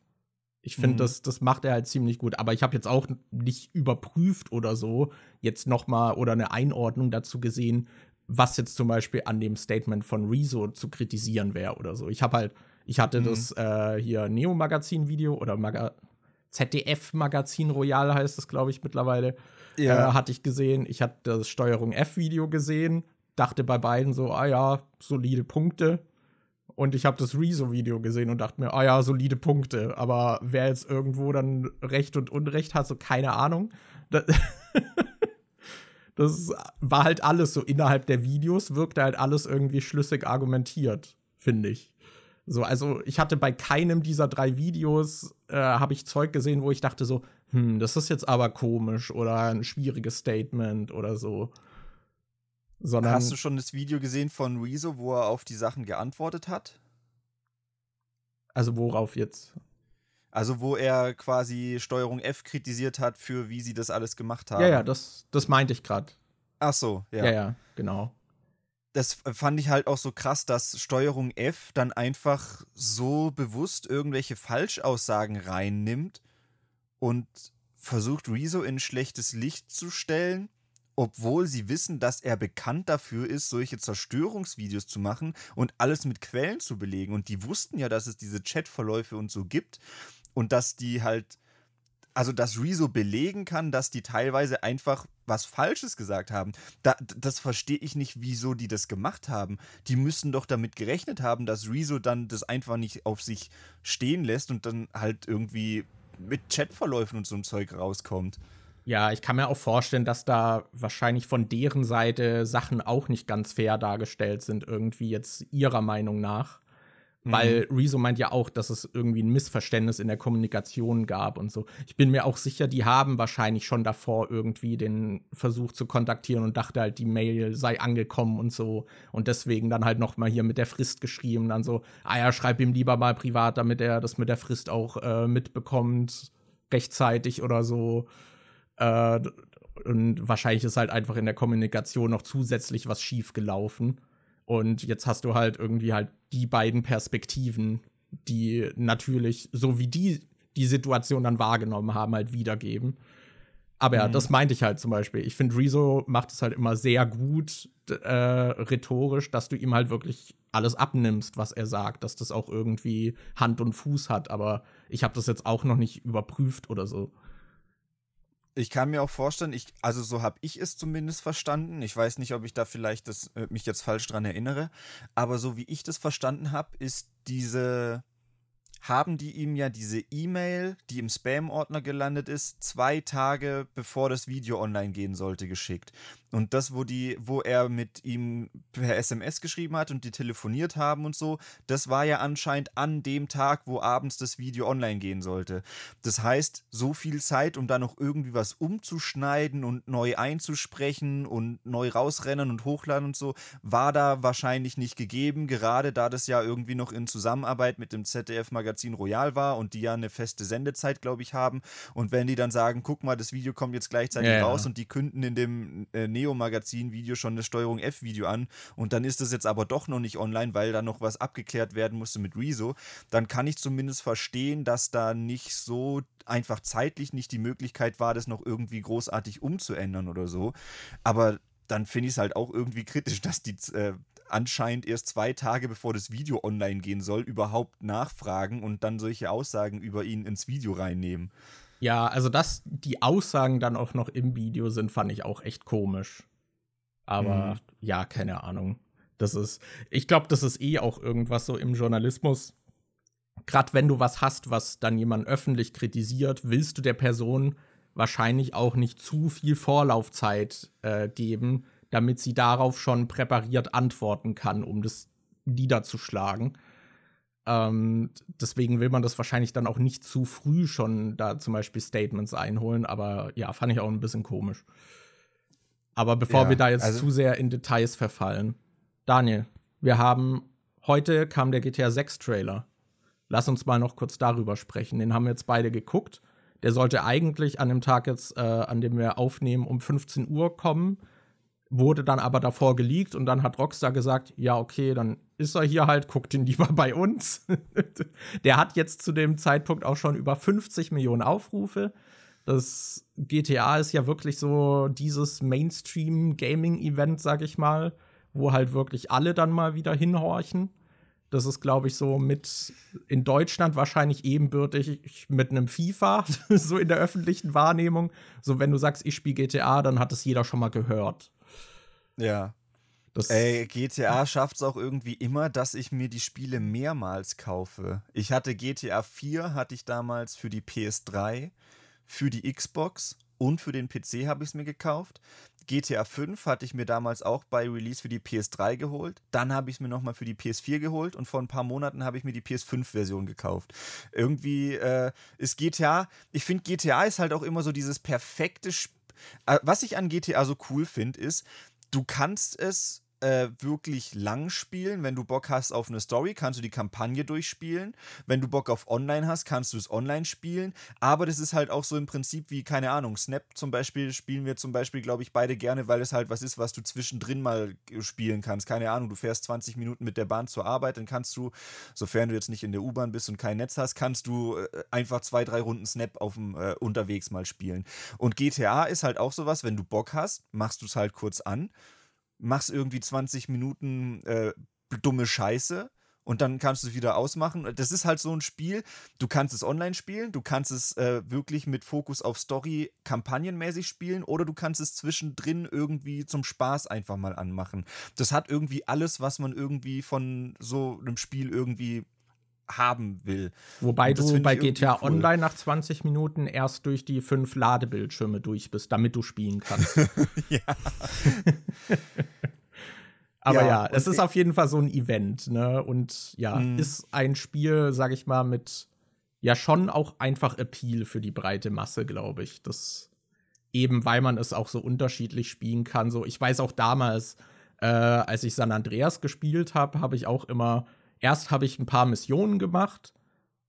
Ich finde, mhm. das, das macht er halt ziemlich gut. Aber ich habe jetzt auch nicht überprüft oder so, jetzt noch mal oder eine Einordnung dazu gesehen, was jetzt zum Beispiel an dem Statement von Rezo zu kritisieren wäre oder so. Ich habe halt, ich hatte mhm. das äh, hier Neo-Magazin-Video oder Maga ZDF-Magazin Royal heißt es, glaube ich, mittlerweile. Ja. Äh, hatte ich gesehen. Ich hatte das Steuerung F-Video gesehen. Dachte bei beiden so, ah ja, solide Punkte. Und ich habe das Rezo-Video gesehen und dachte mir, ah ja, solide Punkte. Aber wer jetzt irgendwo dann Recht und Unrecht hat, so keine Ahnung. Das, *laughs* das war halt alles so innerhalb der Videos, wirkte halt alles irgendwie schlüssig argumentiert, finde ich. So, also ich hatte bei keinem dieser drei Videos äh, habe ich Zeug gesehen, wo ich dachte so, hm, das ist jetzt aber komisch oder ein schwieriges Statement oder so.
Sondern Hast du schon das Video gesehen von Rezo, wo er auf die Sachen geantwortet hat?
Also worauf jetzt?
Also wo er quasi Steuerung F kritisiert hat für wie sie das alles gemacht haben.
Ja, ja, das, das meinte ich gerade.
Ach so, ja.
Ja, ja, genau.
Das fand ich halt auch so krass, dass Steuerung F dann einfach so bewusst irgendwelche Falschaussagen reinnimmt und versucht Rezo in schlechtes Licht zu stellen obwohl sie wissen, dass er bekannt dafür ist, solche Zerstörungsvideos zu machen und alles mit Quellen zu belegen. Und die wussten ja, dass es diese Chatverläufe und so gibt und dass die halt, also dass Rezo belegen kann, dass die teilweise einfach was Falsches gesagt haben. Da, das verstehe ich nicht, wieso die das gemacht haben. Die müssen doch damit gerechnet haben, dass Rezo dann das einfach nicht auf sich stehen lässt und dann halt irgendwie mit Chatverläufen und so ein Zeug rauskommt.
Ja, ich kann mir auch vorstellen, dass da wahrscheinlich von deren Seite Sachen auch nicht ganz fair dargestellt sind, irgendwie jetzt ihrer Meinung nach. Mhm. Weil Rezo meint ja auch, dass es irgendwie ein Missverständnis in der Kommunikation gab und so. Ich bin mir auch sicher, die haben wahrscheinlich schon davor irgendwie den Versuch zu kontaktieren und dachte halt, die Mail sei angekommen und so. Und deswegen dann halt noch mal hier mit der Frist geschrieben. Dann so, ah ja, schreib ihm lieber mal privat, damit er das mit der Frist auch äh, mitbekommt, rechtzeitig oder so. Äh, und wahrscheinlich ist halt einfach in der Kommunikation noch zusätzlich was schief gelaufen. Und jetzt hast du halt irgendwie halt die beiden Perspektiven, die natürlich, so wie die die Situation dann wahrgenommen haben, halt wiedergeben. Aber ja, mhm. das meinte ich halt zum Beispiel. Ich finde, Rezo macht es halt immer sehr gut äh, rhetorisch, dass du ihm halt wirklich alles abnimmst, was er sagt, dass das auch irgendwie Hand und Fuß hat. Aber ich habe das jetzt auch noch nicht überprüft oder so.
Ich kann mir auch vorstellen, ich, also so habe ich es zumindest verstanden. Ich weiß nicht, ob ich da vielleicht das, äh, mich jetzt falsch dran erinnere, aber so wie ich das verstanden habe, ist diese, haben die ihm ja diese E-Mail, die im Spam-Ordner gelandet ist, zwei Tage bevor das Video online gehen sollte, geschickt. Und das, wo die, wo er mit ihm per SMS geschrieben hat und die telefoniert haben und so, das war ja anscheinend an dem Tag, wo abends das Video online gehen sollte. Das heißt, so viel Zeit, um da noch irgendwie was umzuschneiden und neu einzusprechen und neu rausrennen und hochladen und so, war da wahrscheinlich nicht gegeben, gerade da das ja irgendwie noch in Zusammenarbeit mit dem ZDF-Magazin Royal war und die ja eine feste Sendezeit, glaube ich, haben. Und wenn die dann sagen, guck mal, das Video kommt jetzt gleichzeitig ja, raus ja. und die künden in dem äh, Neo-Magazin-Video schon das Steuerung F-Video an und dann ist das jetzt aber doch noch nicht online, weil da noch was abgeklärt werden musste mit Rezo, dann kann ich zumindest verstehen, dass da nicht so einfach zeitlich nicht die Möglichkeit war, das noch irgendwie großartig umzuändern oder so. Aber dann finde ich es halt auch irgendwie kritisch, dass die äh, anscheinend erst zwei Tage bevor das Video online gehen soll, überhaupt nachfragen und dann solche Aussagen über ihn ins Video reinnehmen.
Ja, also dass die Aussagen dann auch noch im Video sind, fand ich auch echt komisch. Aber mhm. ja, keine Ahnung. Das ist, ich glaube, das ist eh auch irgendwas so im Journalismus. Gerade wenn du was hast, was dann jemand öffentlich kritisiert, willst du der Person wahrscheinlich auch nicht zu viel Vorlaufzeit äh, geben, damit sie darauf schon präpariert antworten kann, um das niederzuschlagen. Ähm, deswegen will man das wahrscheinlich dann auch nicht zu früh schon da zum Beispiel Statements einholen, aber ja, fand ich auch ein bisschen komisch. Aber bevor ja, wir da jetzt also zu sehr in Details verfallen, Daniel, wir haben heute kam der GTA 6 Trailer. Lass uns mal noch kurz darüber sprechen. Den haben wir jetzt beide geguckt. Der sollte eigentlich an dem Tag jetzt, äh, an dem wir aufnehmen, um 15 Uhr kommen wurde dann aber davor geleakt und dann hat Rockstar gesagt, ja, okay, dann ist er hier halt, guckt ihn lieber *laughs* bei uns. der hat jetzt zu dem Zeitpunkt auch schon über 50 Millionen Aufrufe. Das GTA ist ja wirklich so dieses Mainstream-Gaming-Event, sag ich mal, wo halt wirklich alle dann mal wieder hinhorchen. Das ist, glaube ich, so mit in Deutschland wahrscheinlich ebenbürtig mit einem FIFA, *laughs* so in der öffentlichen Wahrnehmung. So, wenn du sagst, ich spiele GTA, dann hat es jeder schon mal gehört.
Ja. Das Ey, GTA schafft es auch irgendwie immer, dass ich mir die Spiele mehrmals kaufe. Ich hatte GTA 4, hatte ich damals für die PS3, für die Xbox und für den PC habe ich es mir gekauft. GTA 5 hatte ich mir damals auch bei Release für die PS3 geholt. Dann habe ich es mir nochmal für die PS4 geholt und vor ein paar Monaten habe ich mir die PS5-Version gekauft. Irgendwie äh, ist GTA, ich finde GTA ist halt auch immer so dieses perfekte Spiel. Äh, was ich an GTA so cool finde, ist, Du kannst es äh, wirklich lang spielen. Wenn du Bock hast auf eine Story, kannst du die Kampagne durchspielen. Wenn du Bock auf Online hast, kannst du es online spielen. Aber das ist halt auch so im Prinzip wie, keine Ahnung, Snap zum Beispiel spielen wir zum Beispiel, glaube ich, beide gerne, weil es halt was ist, was du zwischendrin mal spielen kannst. Keine Ahnung, du fährst 20 Minuten mit der Bahn zur Arbeit, dann kannst du, sofern du jetzt nicht in der U-Bahn bist und kein Netz hast, kannst du äh, einfach zwei, drei Runden Snap auf dem äh, unterwegs mal spielen. Und GTA ist halt auch sowas, wenn du Bock hast, machst du es halt kurz an machst irgendwie 20 Minuten äh, dumme Scheiße und dann kannst du es wieder ausmachen. Das ist halt so ein Spiel, du kannst es online spielen, du kannst es äh, wirklich mit Fokus auf Story kampagnenmäßig spielen oder du kannst es zwischendrin irgendwie zum Spaß einfach mal anmachen. Das hat irgendwie alles, was man irgendwie von so einem Spiel irgendwie haben will.
Wobei du bei GTA cool. Online nach 20 Minuten erst durch die fünf Ladebildschirme durch bist, damit du spielen kannst. *laughs* ja. *laughs* Aber ja, ja es ist auf jeden Fall so ein Event, ne? Und ja, mhm. ist ein Spiel, sag ich mal, mit ja schon auch einfach Appeal für die breite Masse, glaube ich. Das eben, weil man es auch so unterschiedlich spielen kann. So, ich weiß auch damals, äh, als ich San Andreas gespielt habe, habe ich auch immer erst habe ich ein paar Missionen gemacht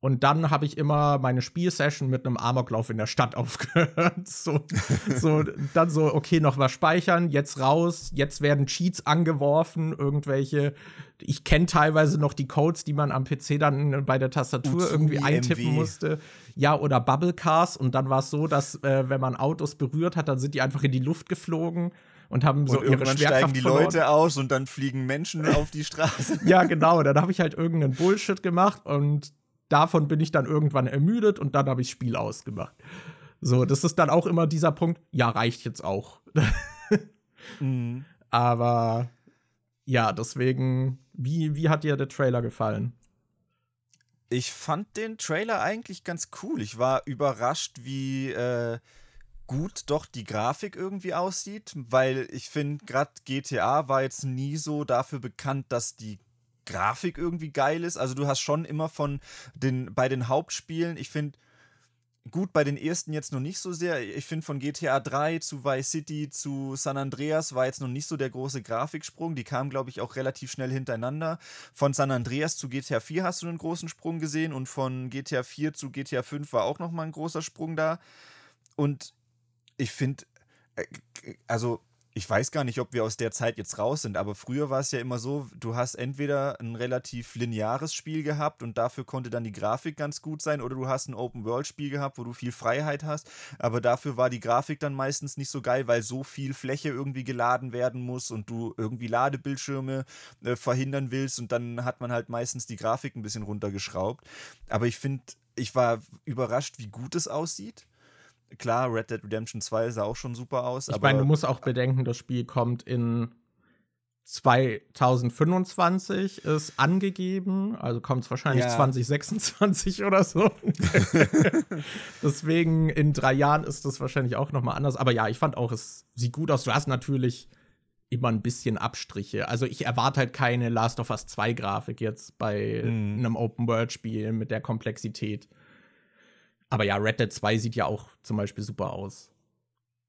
und dann habe ich immer meine Spielsession mit einem Amoklauf in der Stadt *laughs* aufgehört. so, so, dann so, okay, noch was speichern, jetzt raus, jetzt werden Cheats angeworfen, irgendwelche. Ich kenne teilweise noch die Codes, die man am PC dann bei der Tastatur Uzumi irgendwie eintippen MW. musste. Ja, oder Bubble Cars. Und dann war es so, dass, äh, wenn man Autos berührt hat, dann sind die einfach in die Luft geflogen und haben so und ihre Schwerkraft steigen
die verloren. Leute aus und dann fliegen Menschen auf die Straße. *laughs*
ja, genau. Dann habe ich halt irgendeinen Bullshit gemacht und davon bin ich dann irgendwann ermüdet und dann habe ich Spiel ausgemacht. So, das ist dann auch immer dieser Punkt, ja, reicht jetzt auch. *laughs* mhm. Aber ja, deswegen, wie, wie hat dir der Trailer gefallen?
Ich fand den Trailer eigentlich ganz cool. Ich war überrascht, wie äh, gut doch die Grafik irgendwie aussieht, weil ich finde, gerade GTA war jetzt nie so dafür bekannt, dass die Grafik irgendwie geil ist. Also du hast schon immer von den, bei den Hauptspielen, ich finde, gut, bei den ersten jetzt noch nicht so sehr. Ich finde von GTA 3 zu Vice City zu San Andreas war jetzt noch nicht so der große Grafiksprung. Die kamen, glaube ich, auch relativ schnell hintereinander. Von San Andreas zu GTA 4 hast du einen großen Sprung gesehen und von GTA 4 zu GTA 5 war auch nochmal ein großer Sprung da. Und ich finde, äh, also ich weiß gar nicht, ob wir aus der Zeit jetzt raus sind, aber früher war es ja immer so, du hast entweder ein relativ lineares Spiel gehabt und dafür konnte dann die Grafik ganz gut sein, oder du hast ein Open-World-Spiel gehabt, wo du viel Freiheit hast, aber dafür war die Grafik dann meistens nicht so geil, weil so viel Fläche irgendwie geladen werden muss und du irgendwie Ladebildschirme äh, verhindern willst und dann hat man halt meistens die Grafik ein bisschen runtergeschraubt. Aber ich finde, ich war überrascht, wie gut es aussieht klar, Red Dead Redemption 2 sah auch schon super aus.
Ich meine, du musst auch bedenken, das Spiel kommt in 2025 ist angegeben, also kommt es wahrscheinlich ja. 2026 oder so. *laughs* Deswegen in drei Jahren ist das wahrscheinlich auch noch mal anders. Aber ja, ich fand auch, es sieht gut aus. Du hast natürlich immer ein bisschen Abstriche. Also ich erwarte halt keine Last of Us 2 Grafik jetzt bei mhm. einem Open World Spiel mit der Komplexität. Aber ja, Red Dead 2 sieht ja auch zum Beispiel super aus.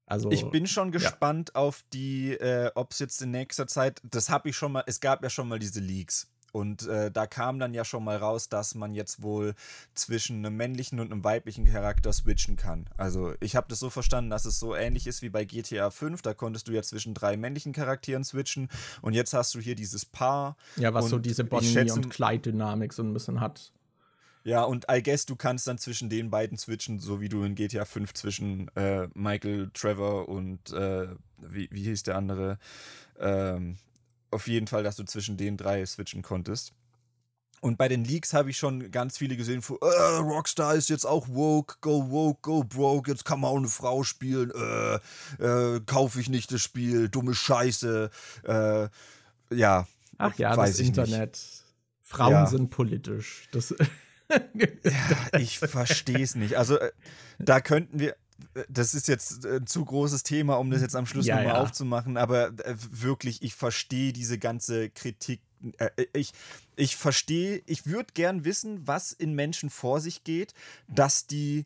Also, ich bin schon gespannt ja. auf die, äh, ob es jetzt in nächster Zeit, das habe ich schon mal, es gab ja schon mal diese Leaks. Und äh, da kam dann ja schon mal raus, dass man jetzt wohl zwischen einem männlichen und einem weiblichen Charakter switchen kann. Also ich habe das so verstanden, dass es so ähnlich ist wie bei GTA 5. Da konntest du ja zwischen drei männlichen Charakteren switchen. Und jetzt hast du hier dieses Paar.
Ja, was so diese Bonnie- und Clyde-Dynamik so ein bisschen hat.
Ja, und I guess du kannst dann zwischen den beiden switchen, so wie du in GTA 5 zwischen äh, Michael, Trevor und äh, wie, wie hieß der andere? Ähm, auf jeden Fall, dass du zwischen den drei switchen konntest. Und bei den Leaks habe ich schon ganz viele gesehen, wo, äh, Rockstar ist jetzt auch woke, go woke, go broke, jetzt kann man auch eine Frau spielen, äh, äh, kaufe ich nicht das Spiel, dumme Scheiße, äh, ja.
Ach ja, das Internet. Nicht. Frauen ja. sind politisch. Das *laughs*
ja, *laughs* ich verstehe es nicht. Also, äh, da könnten wir. Das ist jetzt ein zu großes Thema, um das jetzt am Schluss ja, nochmal ja. aufzumachen, aber äh, wirklich, ich verstehe diese ganze Kritik. Äh, ich, ich verstehe, ich würde gern wissen, was in Menschen vor sich geht, dass die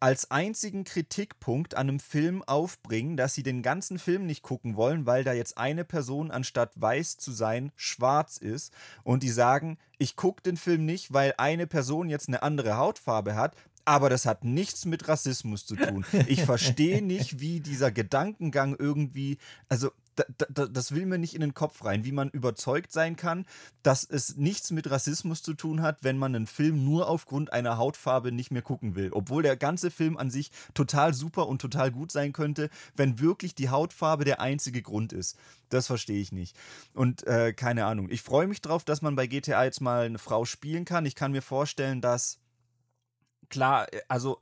als einzigen Kritikpunkt an einem Film aufbringen, dass sie den ganzen Film nicht gucken wollen, weil da jetzt eine Person anstatt weiß zu sein schwarz ist und die sagen, ich gucke den Film nicht, weil eine Person jetzt eine andere Hautfarbe hat, aber das hat nichts mit Rassismus zu tun. Ich verstehe nicht, wie dieser Gedankengang irgendwie, also das will mir nicht in den Kopf rein, wie man überzeugt sein kann, dass es nichts mit Rassismus zu tun hat, wenn man einen Film nur aufgrund einer Hautfarbe nicht mehr gucken will. Obwohl der ganze Film an sich total super und total gut sein könnte, wenn wirklich die Hautfarbe der einzige Grund ist. Das verstehe ich nicht. Und äh, keine Ahnung. Ich freue mich drauf, dass man bei GTA jetzt mal eine Frau spielen kann. Ich kann mir vorstellen, dass klar, äh, also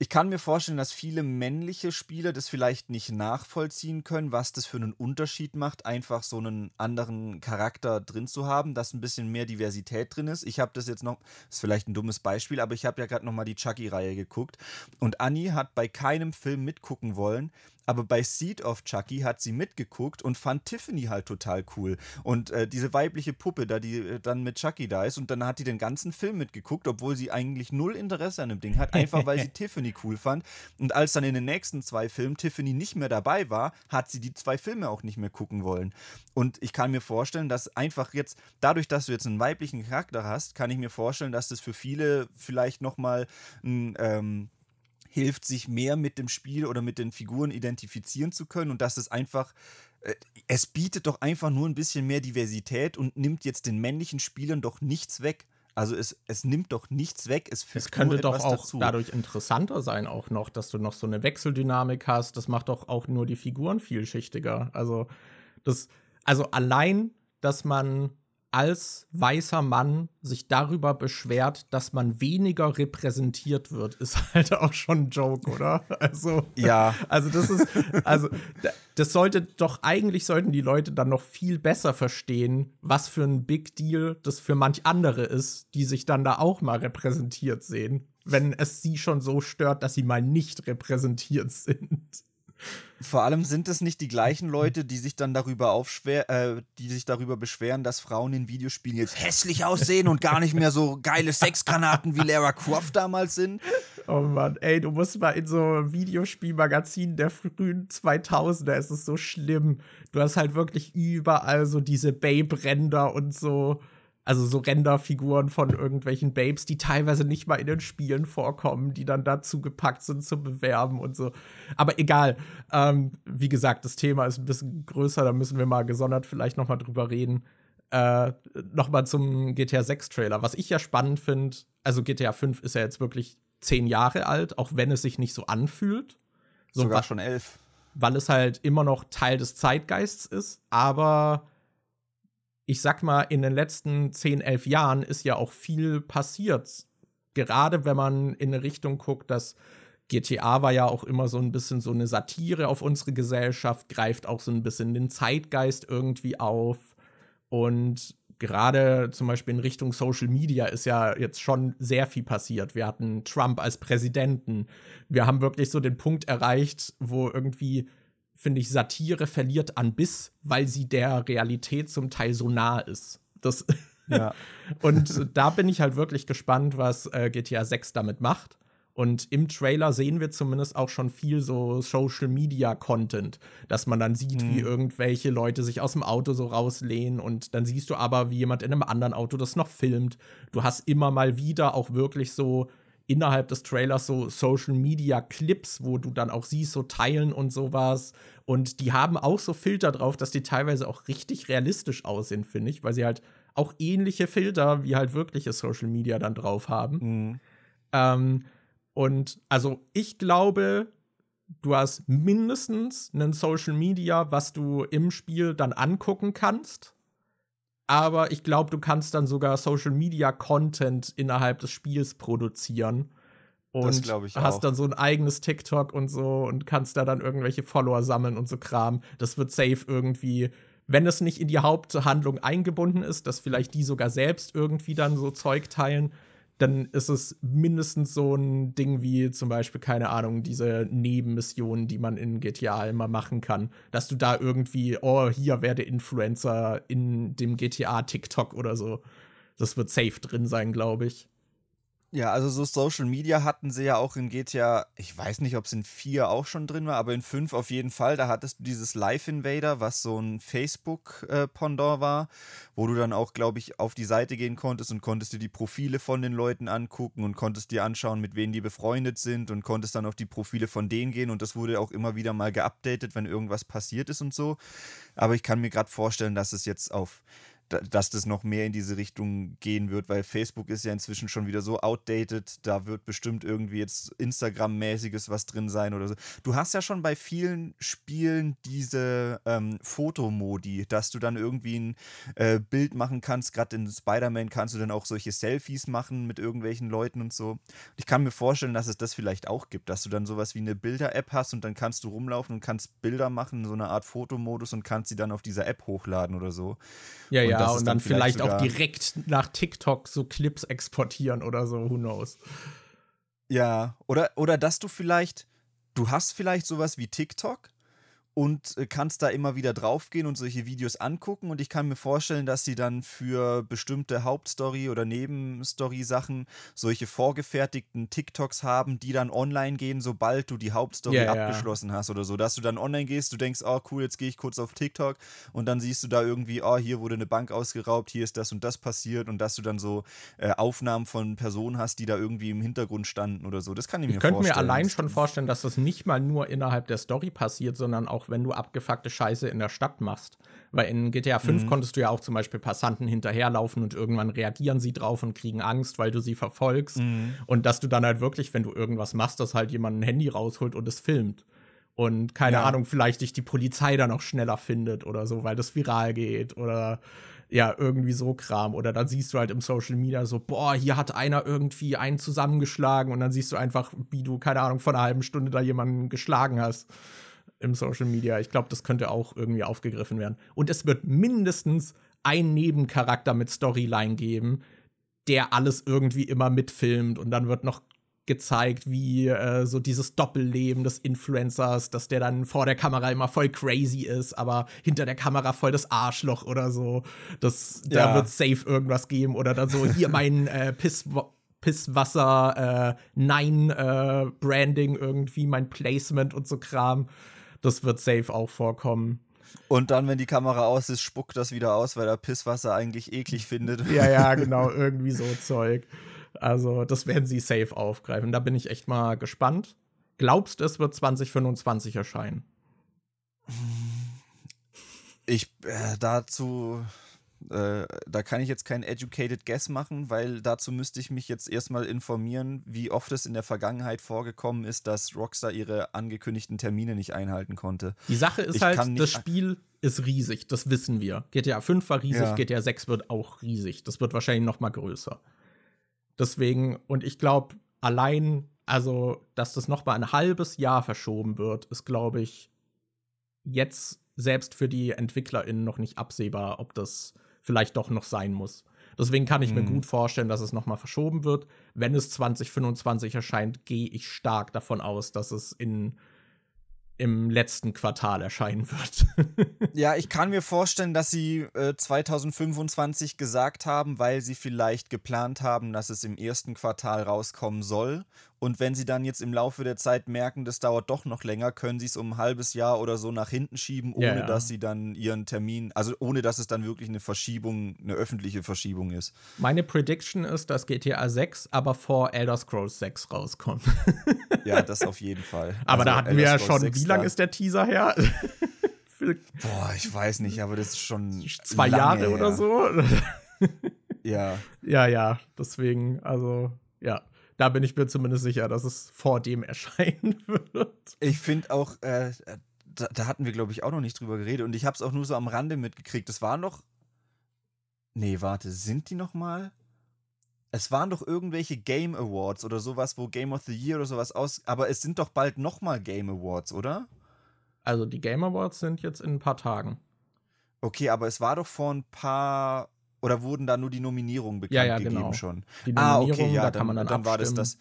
ich kann mir vorstellen, dass viele männliche Spieler das vielleicht nicht nachvollziehen können, was das für einen Unterschied macht, einfach so einen anderen Charakter drin zu haben, dass ein bisschen mehr Diversität drin ist. Ich habe das jetzt noch, ist vielleicht ein dummes Beispiel, aber ich habe ja gerade noch mal die Chucky-Reihe geguckt und Annie hat bei keinem Film mitgucken wollen, aber bei Seed of Chucky hat sie mitgeguckt und fand Tiffany halt total cool. Und äh, diese weibliche Puppe, da die äh, dann mit Chucky da ist und dann hat die den ganzen Film mitgeguckt, obwohl sie eigentlich null Interesse an dem Ding hat, einfach weil sie *laughs* Tiffany cool fand. Und als dann in den nächsten zwei Filmen Tiffany nicht mehr dabei war, hat sie die zwei Filme auch nicht mehr gucken wollen. Und ich kann mir vorstellen, dass einfach jetzt, dadurch, dass du jetzt einen weiblichen Charakter hast, kann ich mir vorstellen, dass das für viele vielleicht nochmal ein ähm, hilft, sich mehr mit dem Spiel oder mit den Figuren identifizieren zu können und dass es einfach äh, es bietet doch einfach nur ein bisschen mehr Diversität und nimmt jetzt den männlichen Spielern doch nichts weg. Also es, es nimmt doch nichts weg, es
fügt Es könnte doch auch dazu. dadurch interessanter sein auch noch, dass du noch so eine Wechseldynamik hast. Das macht doch auch nur die Figuren vielschichtiger. Also das, also allein, dass man als weißer Mann sich darüber beschwert, dass man weniger repräsentiert wird, ist *laughs* halt auch schon ein Joke, oder? Also,
ja. *laughs*
Also, das ist, also, das sollte doch, eigentlich sollten die Leute dann noch viel besser verstehen, was für ein Big Deal das für manch andere ist, die sich dann da auch mal repräsentiert sehen wenn es sie schon so stört, dass sie mal nicht repräsentiert *laughs* sind.
Vor allem sind es nicht die gleichen Leute, die sich dann darüber aufschwer, äh, die sich darüber beschweren, dass Frauen in Videospielen jetzt hässlich aussehen und gar nicht mehr so geile Sexgranaten wie Lara Croft damals sind.
Oh Mann, ey, du musst mal in so Videospielmagazinen der frühen 2000er, es ist so schlimm. Du hast halt wirklich überall so diese Babe-Ränder und so also so Renderfiguren von irgendwelchen Babes, die teilweise nicht mal in den Spielen vorkommen, die dann dazu gepackt sind zu bewerben und so. Aber egal. Ähm, wie gesagt, das Thema ist ein bisschen größer, da müssen wir mal gesondert vielleicht noch mal drüber reden. Äh, noch mal zum GTA 6 Trailer. Was ich ja spannend finde, also GTA 5 ist ja jetzt wirklich zehn Jahre alt, auch wenn es sich nicht so anfühlt.
So Sogar schon elf.
Weil es halt immer noch Teil des Zeitgeists ist, aber ich sag mal, in den letzten 10, 11 Jahren ist ja auch viel passiert. Gerade wenn man in eine Richtung guckt, dass GTA war ja auch immer so ein bisschen so eine Satire auf unsere Gesellschaft, greift auch so ein bisschen den Zeitgeist irgendwie auf. Und gerade zum Beispiel in Richtung Social Media ist ja jetzt schon sehr viel passiert. Wir hatten Trump als Präsidenten. Wir haben wirklich so den Punkt erreicht, wo irgendwie finde ich, Satire verliert an Biss, weil sie der Realität zum Teil so nah ist. Das ja. *laughs* und da bin ich halt wirklich gespannt, was äh, GTA 6 damit macht. Und im Trailer sehen wir zumindest auch schon viel so Social Media Content, dass man dann sieht, mhm. wie irgendwelche Leute sich aus dem Auto so rauslehnen und dann siehst du aber, wie jemand in einem anderen Auto das noch filmt. Du hast immer mal wieder auch wirklich so innerhalb des Trailers so Social Media Clips, wo du dann auch siehst, so teilen und sowas. Und die haben auch so Filter drauf, dass die teilweise auch richtig realistisch aussehen, finde ich, weil sie halt auch ähnliche Filter wie halt wirkliche Social Media dann drauf haben. Mhm. Ähm, und also ich glaube, du hast mindestens einen Social Media, was du im Spiel dann angucken kannst aber ich glaube, du kannst dann sogar Social Media Content innerhalb des Spiels produzieren. Und hast dann so ein eigenes TikTok und so und kannst da dann irgendwelche Follower sammeln und so Kram. Das wird safe irgendwie, wenn es nicht in die Haupthandlung eingebunden ist, dass vielleicht die sogar selbst irgendwie dann so Zeug teilen dann ist es mindestens so ein Ding wie zum Beispiel, keine Ahnung, diese Nebenmissionen, die man in GTA immer machen kann. Dass du da irgendwie, oh, hier werde Influencer in dem GTA TikTok oder so. Das wird safe drin sein, glaube ich.
Ja, also so Social Media hatten sie ja auch in GTA, ich weiß nicht, ob es in 4 auch schon drin war, aber in 5 auf jeden Fall. Da hattest du dieses Live Invader, was so ein Facebook-Pendant war, wo du dann auch, glaube ich, auf die Seite gehen konntest und konntest dir die Profile von den Leuten angucken und konntest dir anschauen, mit wem die befreundet sind und konntest dann auf die Profile von denen gehen und das wurde auch immer wieder mal geupdatet, wenn irgendwas passiert ist und so. Aber ich kann mir gerade vorstellen, dass es jetzt auf dass das noch mehr in diese Richtung gehen wird, weil Facebook ist ja inzwischen schon wieder so outdated. Da wird bestimmt irgendwie jetzt Instagram-mäßiges was drin sein oder so. Du hast ja schon bei vielen Spielen diese ähm, Fotomodi, dass du dann irgendwie ein äh, Bild machen kannst. Gerade in Spider-Man kannst du dann auch solche Selfies machen mit irgendwelchen Leuten und so. Ich kann mir vorstellen, dass es das vielleicht auch gibt, dass du dann sowas wie eine Bilder-App hast und dann kannst du rumlaufen und kannst Bilder machen, so eine Art Fotomodus und kannst sie dann auf dieser App hochladen oder so.
Ja, und ja ja, und dann, vielleicht, vielleicht auch direkt nach TikTok so Clips exportieren oder so, who knows.
Ja, oder, oder dass du vielleicht, du hast vielleicht sowas wie TikTok, und äh, kannst da immer wieder draufgehen und solche Videos angucken. Und ich kann mir vorstellen, dass sie dann für bestimmte Hauptstory- oder Nebenstory-Sachen solche vorgefertigten TikToks haben, die dann online gehen, sobald du die Hauptstory yeah, abgeschlossen yeah. hast oder so. Dass du dann online gehst, du denkst, oh cool, jetzt gehe ich kurz auf TikTok und dann siehst du da irgendwie, oh, hier wurde eine Bank ausgeraubt, hier ist das und das passiert und dass du dann so äh, Aufnahmen von Personen hast, die da irgendwie im Hintergrund standen oder so. Das kann ich,
ich
mir vorstellen.
Ich könnte mir allein schon vorstellen, dass das nicht mal nur innerhalb der Story passiert, sondern auch wenn du abgefuckte Scheiße in der Stadt machst. Weil in GTA 5 mhm. konntest du ja auch zum Beispiel Passanten hinterherlaufen und irgendwann reagieren sie drauf und kriegen Angst, weil du sie verfolgst. Mhm. Und dass du dann halt wirklich, wenn du irgendwas machst, dass halt jemand ein Handy rausholt und es filmt. Und keine ja. Ahnung, vielleicht dich die Polizei dann auch schneller findet oder so, weil das viral geht oder ja, irgendwie so Kram. Oder dann siehst du halt im Social Media so, boah, hier hat einer irgendwie einen zusammengeschlagen und dann siehst du einfach, wie du, keine Ahnung, vor einer halben Stunde da jemanden geschlagen hast im Social Media. Ich glaube, das könnte auch irgendwie aufgegriffen werden. Und es wird mindestens einen Nebencharakter mit Storyline geben, der alles irgendwie immer mitfilmt und dann wird noch gezeigt, wie äh, so dieses Doppelleben des Influencers, dass der dann vor der Kamera immer voll crazy ist, aber hinter der Kamera voll das Arschloch oder so. Das, ja. Da wird safe irgendwas geben oder dann so, hier mein *laughs* äh, Piss, Pisswasser, äh, Nein äh, Branding irgendwie, mein Placement und so Kram. Das wird safe auch vorkommen.
Und dann, wenn die Kamera aus ist, spuckt das wieder aus, weil er Pisswasser eigentlich eklig findet.
Ja, ja, *laughs* genau, irgendwie so Zeug. Also, das werden sie safe aufgreifen. Da bin ich echt mal gespannt. Glaubst du, es wird 2025 erscheinen?
Ich äh, dazu äh, da kann ich jetzt kein educated guess machen, weil dazu müsste ich mich jetzt erstmal informieren, wie oft es in der Vergangenheit vorgekommen ist, dass Rockstar ihre angekündigten Termine nicht einhalten konnte.
Die Sache ist
ich
halt, das Spiel ist riesig, das wissen wir. GTA 5 war riesig, ja. GTA 6 wird auch riesig. Das wird wahrscheinlich noch mal größer. Deswegen, und ich glaube, allein, also, dass das noch mal ein halbes Jahr verschoben wird, ist, glaube ich, jetzt selbst für die EntwicklerInnen noch nicht absehbar, ob das vielleicht doch noch sein muss. Deswegen kann ich mhm. mir gut vorstellen, dass es noch mal verschoben wird. Wenn es 2025 erscheint, gehe ich stark davon aus, dass es in im letzten Quartal erscheinen wird. *laughs*
ja, ich kann mir vorstellen, dass sie äh, 2025 gesagt haben, weil sie vielleicht geplant haben, dass es im ersten Quartal rauskommen soll. Und wenn sie dann jetzt im Laufe der Zeit merken, das dauert doch noch länger, können sie es um ein halbes Jahr oder so nach hinten schieben, ohne ja, ja. dass sie dann ihren Termin, also ohne dass es dann wirklich eine Verschiebung, eine öffentliche Verschiebung ist.
Meine Prediction ist, dass GTA 6 aber vor Elder Scrolls 6 rauskommt. *laughs*
ja, das auf jeden Fall.
Aber also da hatten Elder wir ja schon, wie lange ist der Teaser her? *laughs*
Boah, ich weiß nicht, aber das ist schon
zwei Jahre her. oder so.
ja. *laughs*
Ja, ja, deswegen, also, ja da bin ich mir zumindest sicher, dass es vor dem *laughs* erscheinen wird.
Ich finde auch, äh, da, da, hatten wir, glaube ich, auch noch nicht drüber geredet und ich habe es auch nur so am Rande mitgekriegt. Es waren noch. Nee, warte, sind die noch mal? Es waren doch irgendwelche Game Awards oder sowas, wo Game of the Year oder sowas aus. Aber es sind doch bald noch mal Game Awards, oder?
Also die Game Awards sind jetzt in ein paar Tagen.
Okay, aber es war doch vor ein paar oder wurden da nur die Nominierungen bekannt
ja, ja,
gegeben
genau.
schon?
Die ah, okay, ja, da dann, kann man dann,
dann war das das.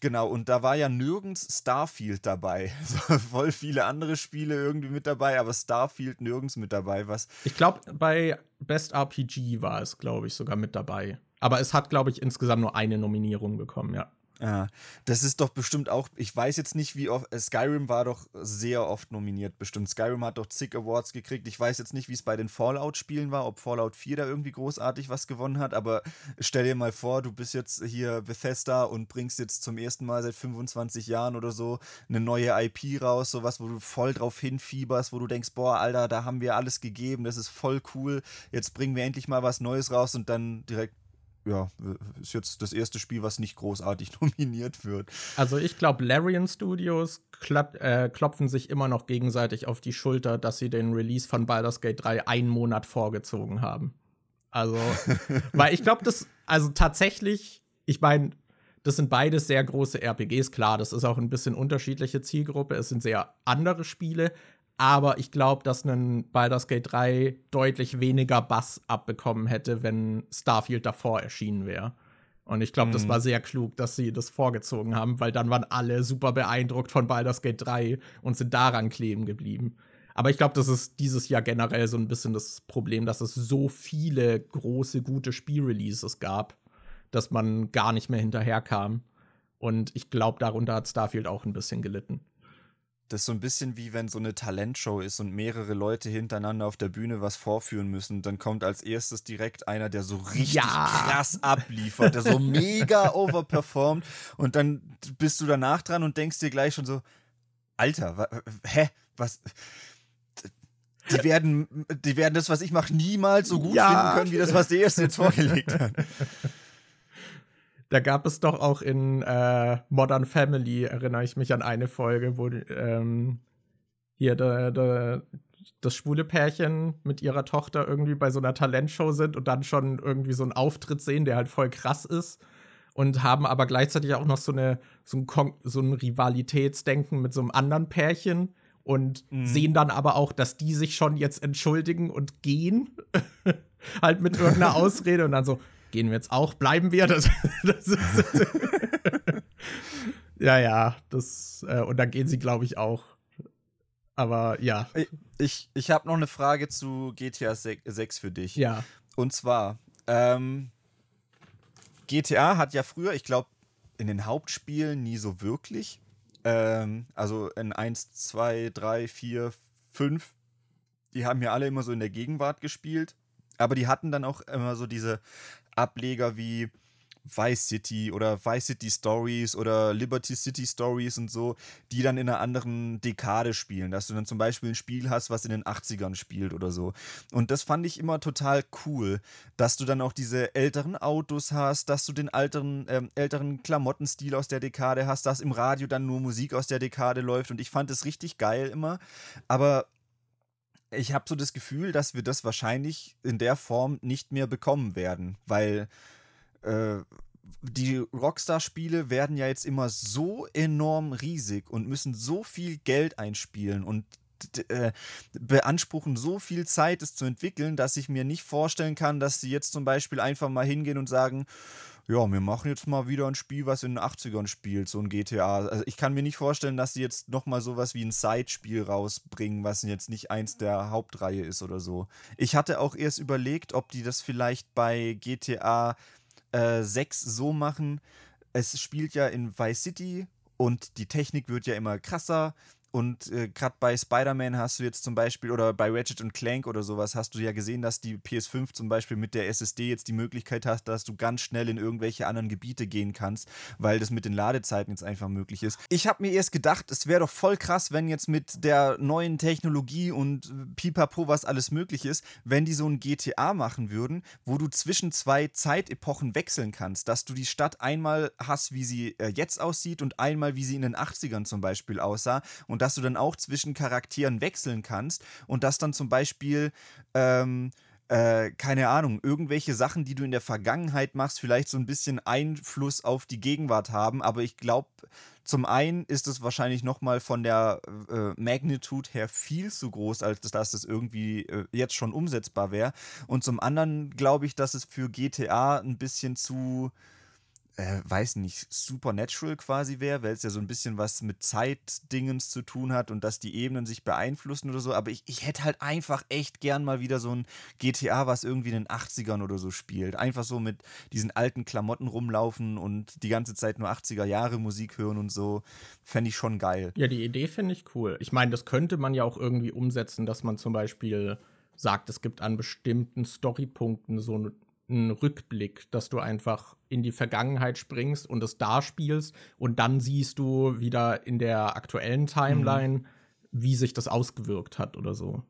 Genau, und da war ja nirgends Starfield dabei. *laughs* So, voll viele andere Spiele irgendwie mit dabei, aber Starfield nirgends mit dabei. Was
ich glaube, bei Best RPG war es, glaube ich, sogar mit dabei. Aber es hat, glaube ich, insgesamt nur eine Nominierung bekommen, ja.
Ja, das ist doch bestimmt auch, ich weiß jetzt nicht, wie oft, äh, Skyrim war doch sehr oft nominiert, bestimmt. Skyrim hat doch zig Awards gekriegt. Ich weiß jetzt nicht, wie es bei den Fallout-Spielen war, ob Fallout 4 da irgendwie großartig was gewonnen hat, aber stell dir mal vor, du bist jetzt hier Bethesda und bringst jetzt zum ersten Mal seit 25 Jahren oder so eine neue IP raus, sowas, wo du voll drauf hinfieberst, wo du denkst, boah, Alter, da haben wir alles gegeben, das ist voll cool, jetzt bringen wir endlich mal was Neues raus und dann direkt ja, ist jetzt das erste Spiel, was nicht großartig *laughs* nominiert wird.
Also ich glaube, Larian Studios äh, klopfen sich immer noch gegenseitig auf die Schulter, dass sie den Release von Baldur's Gate 3 einen Monat vorgezogen haben. Also, *laughs* weil ich glaube, das, also tatsächlich, ich meine, das sind beides sehr große RPGs, klar, das ist auch ein bisschen unterschiedliche Zielgruppe, es sind sehr andere Spiele, aber ich glaube, dass ein Baldur's Gate 3 deutlich weniger Bass abbekommen hätte, wenn Starfield davor erschienen wäre. Und ich glaube, mhm. das war sehr klug, dass sie das vorgezogen haben, weil dann waren alle super beeindruckt von Baldur's Gate 3 und sind daran kleben geblieben. Aber ich glaube, das ist dieses Jahr generell so ein bisschen das Problem, dass es so viele große, gute Spielreleases gab, dass man gar nicht mehr hinterherkam. Und ich glaube, darunter hat Starfield auch ein bisschen gelitten.
Das ist so ein bisschen wie wenn so eine Talentshow ist und mehrere Leute hintereinander auf der Bühne was vorführen müssen. Dann kommt als erstes direkt einer, der so richtig ja. krass abliefert, der so *laughs* mega overperformt. Und dann bist du danach dran und denkst dir gleich schon so: Alter, hä? Was? Die werden, die werden das, was ich mache, niemals so gut ja. finden können, wie das, was der erste jetzt vorgelegt hat. *laughs*
Da gab es doch auch in äh, Modern Family, erinnere ich mich an eine Folge, wo ähm, hier de, de, das schwule Pärchen mit ihrer Tochter irgendwie bei so einer Talentshow sind und dann schon irgendwie so einen Auftritt sehen, der halt voll krass ist. Und haben aber gleichzeitig auch noch so, eine, so, ein, so ein Rivalitätsdenken mit so einem anderen Pärchen und mhm. sehen dann aber auch, dass die sich schon jetzt entschuldigen und gehen. *laughs* halt mit irgendeiner *laughs* Ausrede und dann so, gehen wir jetzt auch, bleiben wir. Das, *laughs* das *laughs* ja, ja, das, äh, und dann gehen sie, glaube ich, auch. Aber ja.
Ich, ich, ich habe noch eine Frage zu GTA 6 für dich.
Ja.
Und zwar, ähm, GTA hat ja früher, ich glaube, in den Hauptspielen nie so wirklich. Ähm, also in 1, 2, 3, 4, 5. Die haben ja alle immer so in der Gegenwart gespielt. Aber die hatten dann auch immer so diese Ableger wie Vice City oder Vice City Stories oder Liberty City Stories und so, die dann in einer anderen Dekade spielen. Dass du dann zum Beispiel ein Spiel hast, was in den 80ern spielt oder so. Und das fand ich immer total cool, dass du dann auch diese älteren Autos hast, dass du den älteren, ähm, älteren Klamottenstil aus der Dekade hast, dass im Radio dann nur Musik aus der Dekade läuft. Und ich fand es richtig geil immer. Aber ich habe so das Gefühl, dass wir das wahrscheinlich in der Form nicht mehr bekommen werden, weil äh, die Rockstar-Spiele werden ja jetzt immer so enorm riesig und müssen so viel Geld einspielen und äh, beanspruchen so viel Zeit, es zu entwickeln, dass ich mir nicht vorstellen kann, dass sie jetzt zum Beispiel einfach mal hingehen und sagen, ja, wir machen jetzt mal wieder ein Spiel, was in den 80ern spielt, so ein GTA. Also ich kann mir nicht vorstellen, dass sie jetzt nochmal sowas wie ein Side-Spiel rausbringen, was jetzt nicht eins der Hauptreihe ist oder so. Ich hatte auch erst überlegt, ob die das vielleicht bei GTA äh, 6 so machen, es spielt ja in Vice City und die Technik wird ja immer krasser. Und äh, gerade bei Spider-Man hast du jetzt zum Beispiel, oder bei Ratchet und Clank oder sowas, hast du ja gesehen, dass die PS5 zum Beispiel mit der SSD jetzt die Möglichkeit hat, dass du ganz schnell in irgendwelche anderen Gebiete gehen kannst, weil das mit den Ladezeiten jetzt einfach möglich ist. Ich habe mir erst gedacht, es wäre doch voll krass, wenn jetzt mit der neuen Technologie und pipapo, was alles möglich ist, wenn die so ein GTA machen würden, wo du zwischen zwei Zeitepochen wechseln kannst, dass du die Stadt einmal hast, wie sie äh, jetzt aussieht und einmal, wie sie in den 80ern zum Beispiel aussah. Und und dass du dann auch zwischen Charakteren wechseln kannst und dass dann zum Beispiel, ähm, äh, keine Ahnung, irgendwelche Sachen, die du in der Vergangenheit machst, vielleicht so ein bisschen Einfluss auf die Gegenwart haben. Aber ich glaube, zum einen ist es wahrscheinlich nochmal von der äh, Magnitude her viel zu groß, als dass es irgendwie äh, jetzt schon umsetzbar wäre. Und zum anderen glaube ich, dass es für GTA ein bisschen zu äh, weiß nicht, supernatural quasi wäre, weil es ja so ein bisschen was mit Zeitdingens zu tun hat und dass die Ebenen sich beeinflussen oder so. Aber ich, ich hätte halt einfach echt gern mal wieder so ein GTA, was irgendwie in den 80ern oder so spielt. Einfach so mit diesen alten Klamotten rumlaufen und die ganze Zeit nur 80er Jahre Musik hören und so. Fände ich schon geil.
Ja, die Idee finde ich cool. Ich meine, das könnte man ja auch irgendwie umsetzen, dass man zum Beispiel sagt, es gibt an bestimmten Storypunkten so einen Rückblick, dass du einfach in die Vergangenheit springst und es da spielst und dann siehst du wieder in der aktuellen Timeline, mhm. wie sich das ausgewirkt hat oder so.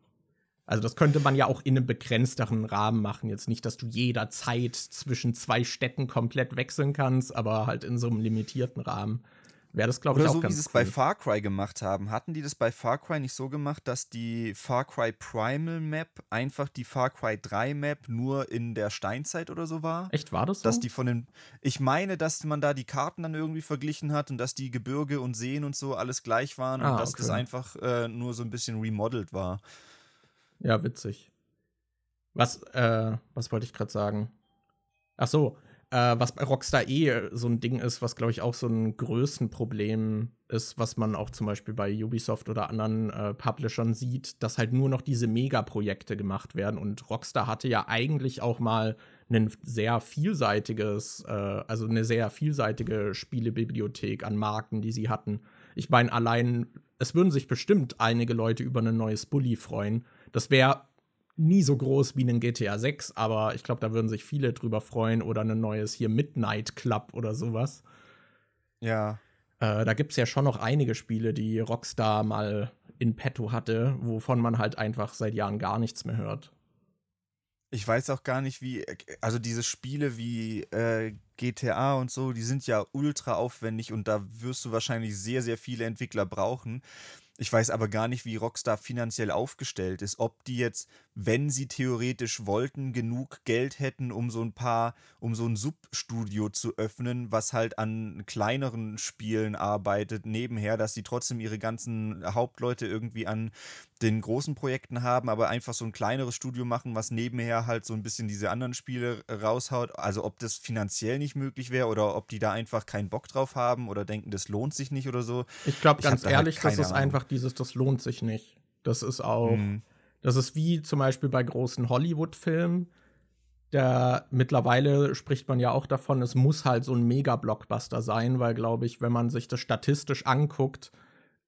Also das könnte man ja auch in einem begrenzteren Rahmen machen. Jetzt nicht, dass du jederzeit zwischen zwei Städten komplett wechseln kannst, aber halt in so einem limitierten Rahmen wäre das, glaube ich,
Oder
auch
so,
ganz
wie sie es
cool.
bei Far Cry gemacht haben. Hatten die das bei Far Cry nicht so gemacht, dass die Far Cry Primal Map einfach die Far Cry 3 Map nur in der Steinzeit oder so war?
Echt, war das so?
Dass die von den. Ich meine, dass man da die Karten dann irgendwie verglichen hat und dass die Gebirge und Seen und so alles gleich waren
Ah,
und dass
okay.
das einfach äh, nur so ein bisschen remodelt war.
Ja, witzig. Was, äh, was wollte ich gerade sagen? Ach so, äh, was bei Rockstar eh so ein Ding ist, was glaube ich auch so ein Größenproblem ist, was man auch zum Beispiel bei Ubisoft oder anderen äh, Publishern sieht, dass halt nur noch diese Megaprojekte gemacht werden. Und Rockstar hatte ja eigentlich auch mal ein sehr vielseitiges, äh, also eine sehr vielseitige Spielebibliothek an Marken, die sie hatten. Ich meine, allein, es würden sich bestimmt einige Leute über ein neues Bully freuen. Das wäre nie so groß wie ein GTA 6, aber ich glaube, da würden sich viele drüber freuen oder ein neues hier Midnight Club oder sowas.
Ja.
Äh, da gibt es ja schon noch einige Spiele, die Rockstar mal in petto hatte, wovon man halt einfach seit Jahren gar nichts mehr hört.
Ich weiß auch gar nicht, wie. Also, diese Spiele wie äh, GTA und so, die sind ja ultra aufwendig und da wirst du wahrscheinlich sehr, sehr viele Entwickler brauchen. Ich weiß aber gar nicht, wie Rockstar finanziell aufgestellt ist. Ob die jetzt, wenn sie theoretisch wollten, genug Geld hätten, um so ein paar, um so ein Substudio zu öffnen, was halt an kleineren Spielen arbeitet, nebenher, dass sie trotzdem ihre ganzen Hauptleute irgendwie an den großen Projekten haben, aber einfach so ein kleineres Studio machen, was nebenher halt so ein bisschen diese anderen Spiele raushaut. Also ob das finanziell nicht möglich wäre oder ob die da einfach keinen Bock drauf haben oder denken, das lohnt sich nicht oder so.
Ich glaube ganz halt ehrlich, halt das ist einfach dieses, das lohnt sich nicht. Das ist auch, mhm. das ist wie zum Beispiel bei großen Hollywood-Filmen. Der mittlerweile spricht man ja auch davon, es muss halt so ein Mega-Blockbuster sein, weil, glaube ich, wenn man sich das statistisch anguckt,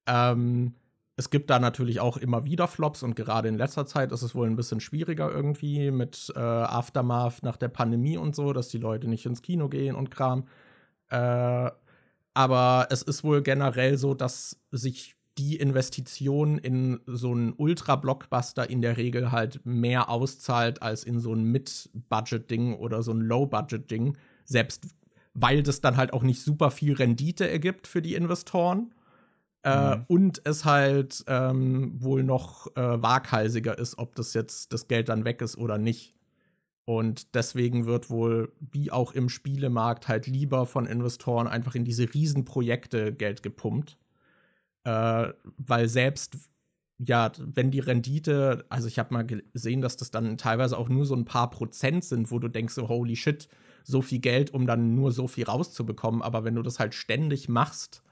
ähm, es gibt da natürlich auch immer wieder Flops und gerade in letzter Zeit ist es wohl ein bisschen schwieriger irgendwie mit äh, Aftermath nach der Pandemie und so, dass die Leute nicht ins Kino gehen und Kram. Äh, aber es ist wohl generell so, dass sich die Investition in so einen Ultra-Blockbuster in der Regel halt mehr auszahlt als in so ein Mid-Budget-Ding oder so ein Low-Budget-Ding. Selbst weil das dann halt auch nicht super viel Rendite ergibt für die Investoren. Äh, mhm. Und es halt ähm, wohl noch äh, waghalsiger ist, ob das jetzt das Geld dann weg ist oder nicht. Und deswegen wird wohl, wie auch im Spielemarkt, halt lieber von Investoren einfach in diese Riesenprojekte Geld gepumpt. Äh, weil selbst, ja, wenn die Rendite, also ich habe mal gesehen, dass das dann teilweise auch nur so ein paar Prozent sind, wo du denkst, so, holy shit, so viel Geld, um dann nur so viel rauszubekommen. Aber wenn du das halt ständig machst,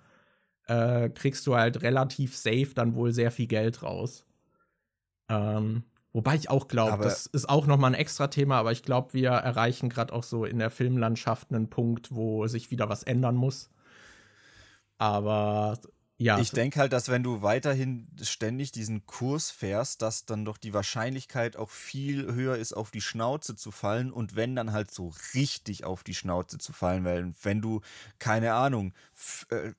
äh, kriegst du halt relativ safe dann wohl sehr viel Geld raus. Ähm, wobei ich auch glaube, das ist auch noch mal ein extra Thema, aber ich glaube, wir erreichen gerade auch so in der Filmlandschaft einen Punkt, wo sich wieder was ändern muss. Aber ja.
Ich denke halt, dass wenn du weiterhin ständig diesen Kurs fährst, dass dann doch die Wahrscheinlichkeit auch viel höher ist, auf die Schnauze zu fallen und wenn dann halt so richtig auf die Schnauze zu fallen, weil wenn du, keine Ahnung,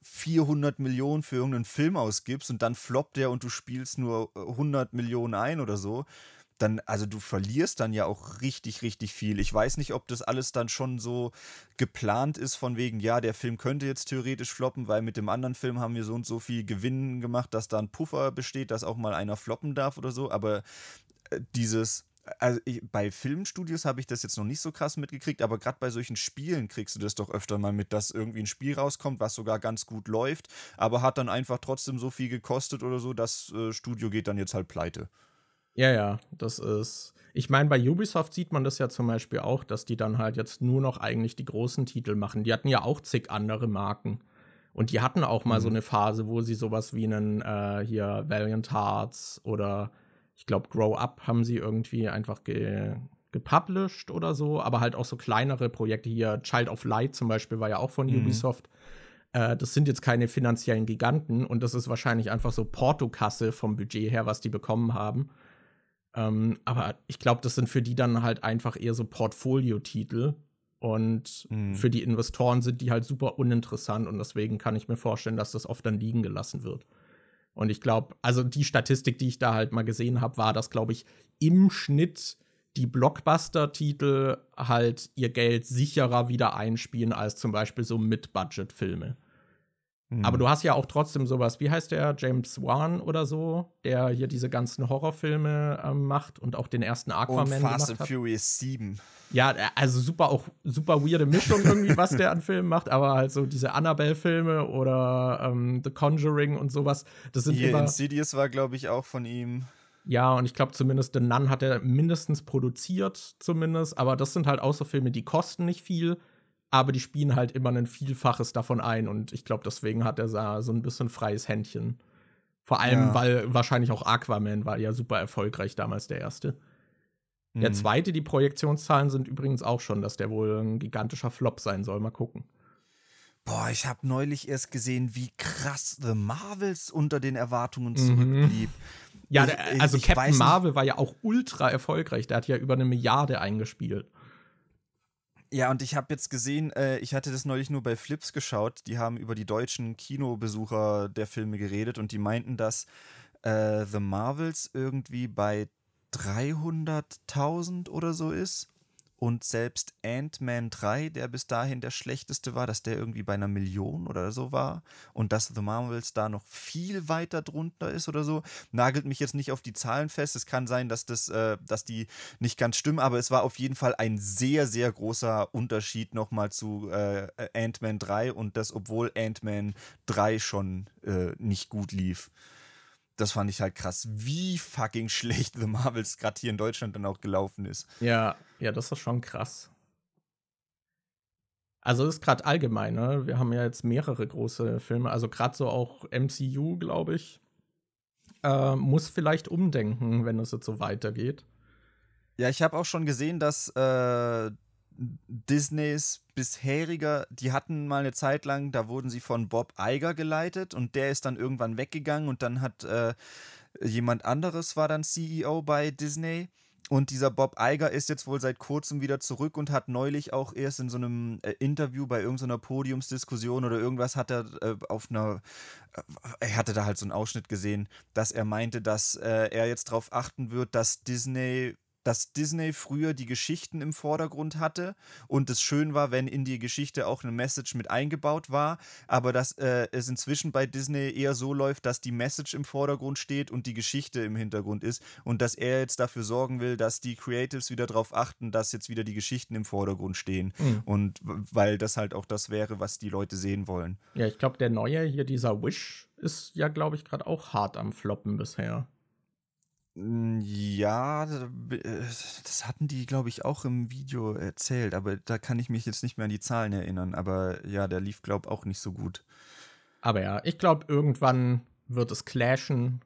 400 äh, Millionen für irgendeinen Film ausgibst und dann floppt der und du spielst nur 100 Millionen ein oder so, dann, also du verlierst dann ja auch richtig, richtig viel. Ich weiß nicht, ob das alles dann schon so geplant ist, von wegen, ja, der Film könnte jetzt theoretisch floppen, weil mit dem anderen Film haben wir so und so viel Gewinn gemacht, dass da ein Puffer besteht, dass auch mal einer floppen darf oder so. Aber äh, dieses, also ich, bei Filmstudios habe ich das jetzt noch nicht so krass mitgekriegt, aber gerade bei solchen Spielen kriegst du das doch öfter mal mit, dass irgendwie ein Spiel rauskommt, was sogar ganz gut läuft, aber hat dann einfach trotzdem so viel gekostet oder so, das äh, Studio geht dann jetzt halt pleite.
Ja, ja, das ist. Ich meine, bei Ubisoft sieht man das ja zum Beispiel auch, dass die dann halt jetzt nur noch eigentlich die großen Titel machen. Die hatten ja auch zig andere Marken. Und die hatten auch mal mhm. so eine Phase, wo sie sowas wie einen äh, hier Valiant Hearts oder ich glaube Grow Up haben sie irgendwie einfach ge gepublished oder so, aber halt auch so kleinere Projekte hier. Child of Light zum Beispiel war ja auch von mhm. Ubisoft. Äh, das sind jetzt keine finanziellen Giganten und das ist wahrscheinlich einfach so Portokasse vom Budget her, was die bekommen haben. Ähm, aber ich glaube, das sind für die dann halt einfach eher so Portfolio-Titel. Und mhm. für die Investoren sind die halt super uninteressant und deswegen kann ich mir vorstellen, dass das oft dann liegen gelassen wird. Und ich glaube, also die Statistik, die ich da halt mal gesehen habe, war, dass, glaube ich, im Schnitt die Blockbuster-Titel halt ihr Geld sicherer wieder einspielen als zum Beispiel so Mid-Budget-Filme. Aber mhm. du hast ja auch trotzdem sowas, wie heißt der, James Wan oder so, der hier diese ganzen Horrorfilme ähm, macht und auch den ersten Aquaman und
Fast and Furious 7.
Ja, also super auch super weirde Mischung irgendwie, was der an Filmen macht, aber halt so diese Annabelle-Filme oder ähm, The Conjuring und sowas, das sind
hier
immer
Insidious war, glaube ich, auch von ihm.
Ja, und ich glaube zumindest The Nun hat er mindestens produziert, zumindest, aber das sind halt auch so Filme, die kosten nicht viel aber die spielen halt immer ein Vielfaches davon ein und ich glaube, deswegen hat er so ein bisschen freies Händchen. Vor allem, ja. weil wahrscheinlich auch Aquaman war ja super erfolgreich damals der erste. Mhm. Der zweite, die Projektionszahlen sind übrigens auch schon, dass der wohl ein gigantischer Flop sein soll. Mal gucken.
Boah, ich habe neulich erst gesehen, wie krass The Marvels unter den Erwartungen mhm. zurückblieb. Mhm.
Ja, der, also ich, ich Captain Marvel war ja auch ultra erfolgreich. Der hat ja über eine Milliarde eingespielt.
Ja, und ich habe jetzt gesehen, äh, ich hatte das neulich nur bei Flips geschaut, die haben über die deutschen Kinobesucher der Filme geredet und die meinten, dass äh, The Marvels irgendwie bei 300.000 oder so ist und selbst Ant-Man 3, der bis dahin der schlechteste war, dass der irgendwie bei einer Million oder so war und dass The Marvels da noch viel weiter drunter ist oder so. Nagelt mich jetzt nicht auf die Zahlen fest. Es kann sein, dass, das, äh, dass die nicht ganz stimmen, aber es war auf jeden Fall ein sehr, sehr großer Unterschied nochmal zu äh, Ant-Man 3 und das, obwohl Ant-Man 3 schon äh, nicht gut lief das fand ich halt krass, wie fucking *laughs* schlecht The Marvels gerade hier in Deutschland dann auch gelaufen ist.
Ja, ja, das ist schon krass. Also ist gerade allgemein, ne? Wir haben ja jetzt mehrere große Filme, also gerade so auch MCU, glaube ich, äh, muss vielleicht umdenken, wenn es jetzt so weitergeht.
Ja, ich habe auch schon gesehen, dass äh, Disneys bisheriger, die hatten mal eine Zeit lang, da wurden sie von Bob Iger geleitet und der ist dann irgendwann weggegangen und dann hat äh, jemand anderes war dann CEO bei Disney. Und dieser Bob Iger ist jetzt wohl seit kurzem wieder zurück und hat neulich auch erst in so einem äh, Interview bei irgendeiner Podiumsdiskussion oder irgendwas hat er äh, auf einer, äh, er hatte da halt so einen Ausschnitt gesehen, dass er meinte, dass äh, er jetzt darauf achten wird, dass Disney dass Disney früher die Geschichten im Vordergrund hatte und es schön war, wenn in die Geschichte auch eine Message mit eingebaut war, aber dass äh, es inzwischen bei Disney eher so läuft, dass die Message im Vordergrund steht und die Geschichte im Hintergrund ist und dass er jetzt dafür sorgen will, dass die Creatives wieder darauf achten, dass jetzt wieder die Geschichten im Vordergrund stehen mhm. und weil das halt auch das wäre, was die Leute sehen wollen.
Ja, ich glaube, der neue hier, dieser Wish, ist ja, glaube ich, gerade auch hart am Floppen bisher.
Hm, ja, äh, das hatten die, glaube ich, auch im Video erzählt, aber da kann ich mich jetzt nicht mehr an die Zahlen erinnern. Aber ja, der lief, glaube ich, auch nicht so gut.
Aber ja, ich glaube, irgendwann wird es clashen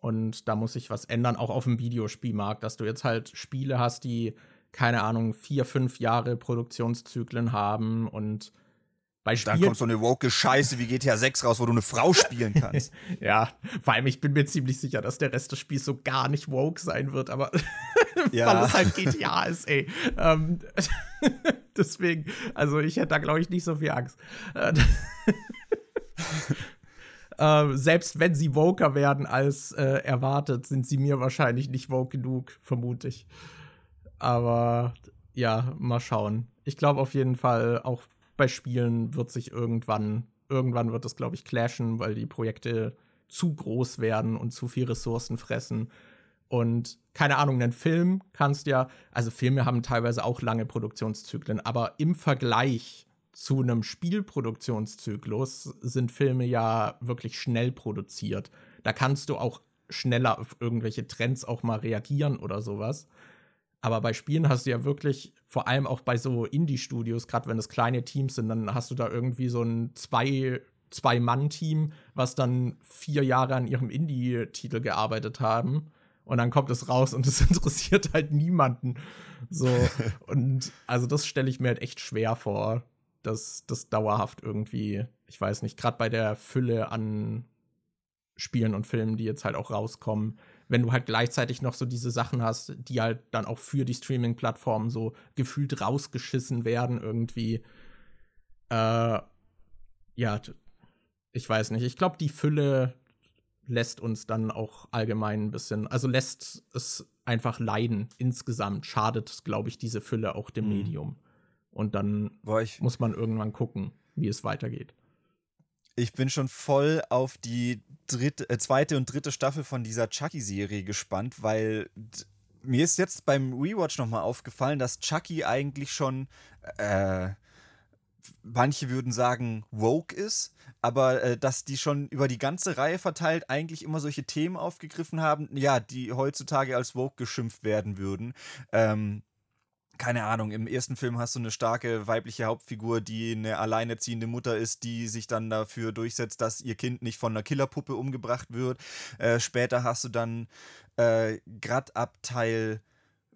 und da muss sich was ändern, auch auf dem Videospielmarkt, dass du jetzt halt Spiele hast, die, keine Ahnung, vier, fünf Jahre Produktionszyklen haben und
bei Spielen Dann kommt so eine woke Scheiße wie GTA 6 raus, wo du eine Frau spielen kannst. *laughs*
ja, vor allem ich bin mir ziemlich sicher, dass der Rest des Spiels so gar nicht woke sein wird, aber *laughs*
ja.
weil es halt GTA ist, ey. Ähm, *laughs* deswegen, also ich hätte da glaube ich nicht so viel Angst. äh, selbst wenn sie woker werden als äh, erwartet, sind sie mir wahrscheinlich nicht woke genug, vermute ich. Aber ja, mal schauen. Ich glaube auf jeden Fall auch bei Spielen wird sich irgendwann, irgendwann wird es, glaube ich, clashen, weil die Projekte zu groß werden und zu viel Ressourcen fressen. Und keine Ahnung, einen Film kannst ja, also Filme haben teilweise auch lange Produktionszyklen, aber im Vergleich zu einem Spielproduktionszyklus sind Filme ja wirklich schnell produziert. Da kannst du auch schneller auf irgendwelche Trends auch mal reagieren oder sowas. Aber bei Spielen hast du ja wirklich, vor allem auch bei so Indie-Studios, gerade wenn es kleine Teams sind, dann hast du da irgendwie so ein zwei, Zwei-Mann-Team, was dann vier Jahre an ihrem Indie-Titel gearbeitet haben. Und dann kommt es raus und es *laughs* interessiert halt niemanden. So. *laughs* und also das stelle ich mir halt echt schwer vor, dass das dauerhaft irgendwie, ich weiß nicht, gerade bei der Fülle an Spielen und Filmen, die jetzt halt auch rauskommen, wenn du halt gleichzeitig noch so diese Sachen hast, die halt dann auch für die Streaming-Plattformen so gefühlt rausgeschissen werden, irgendwie. Äh, ja, ich weiß nicht. Ich glaube, die Fülle lässt uns dann auch allgemein ein bisschen, also lässt es einfach leiden insgesamt. Schadet, glaube ich, diese Fülle auch dem mhm. Medium. Und dann Boah, muss man irgendwann gucken, wie es weitergeht.
Ich bin schon voll auf die dritte, äh, zweite und dritte Staffel von dieser Chucky-Serie gespannt, weil mir ist jetzt beim Rewatch nochmal aufgefallen, dass Chucky eigentlich schon, äh, manche würden sagen, woke ist, aber äh, dass die schon über die ganze Reihe verteilt eigentlich immer solche Themen aufgegriffen haben, ja, die heutzutage als woke geschimpft werden würden. Ähm, keine Ahnung, im ersten Film hast du eine starke weibliche Hauptfigur, die eine alleinerziehende Mutter ist, die sich dann dafür durchsetzt, dass ihr Kind nicht von einer Killerpuppe umgebracht wird. Äh, später hast du dann äh, gerade ab Teil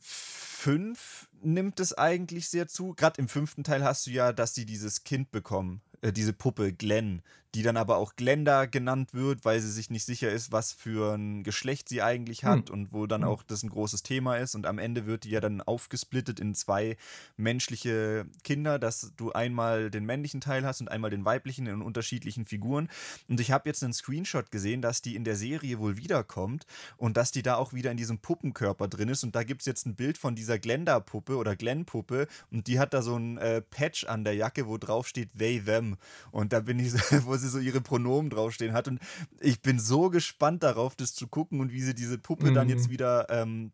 5 nimmt es eigentlich sehr zu. Gerade im fünften Teil hast du ja, dass sie dieses Kind bekommen, äh, diese Puppe Glenn, die dann aber auch Glenda genannt wird, weil sie sich nicht sicher ist, was für ein Geschlecht sie eigentlich hat hm. und wo dann hm. auch das ein großes Thema ist. Und am Ende wird die ja dann aufgesplittet in zwei menschliche Kinder, dass du einmal den männlichen Teil hast und einmal den weiblichen in unterschiedlichen Figuren. Und ich habe jetzt einen Screenshot gesehen, dass die in der Serie wohl wiederkommt und dass die da auch wieder in diesem Puppenkörper drin ist. Und da gibt es jetzt ein Bild von dieser Glenda-Puppe oder Glenn-Puppe und die hat da so ein äh, Patch an der Jacke, wo drauf steht they, them. Und da bin ich, so, *laughs* wo sie so ihre Pronomen draufstehen hat. Und ich bin so gespannt darauf, das zu gucken und wie sie diese Puppe mhm. dann jetzt mhm. wieder ähm,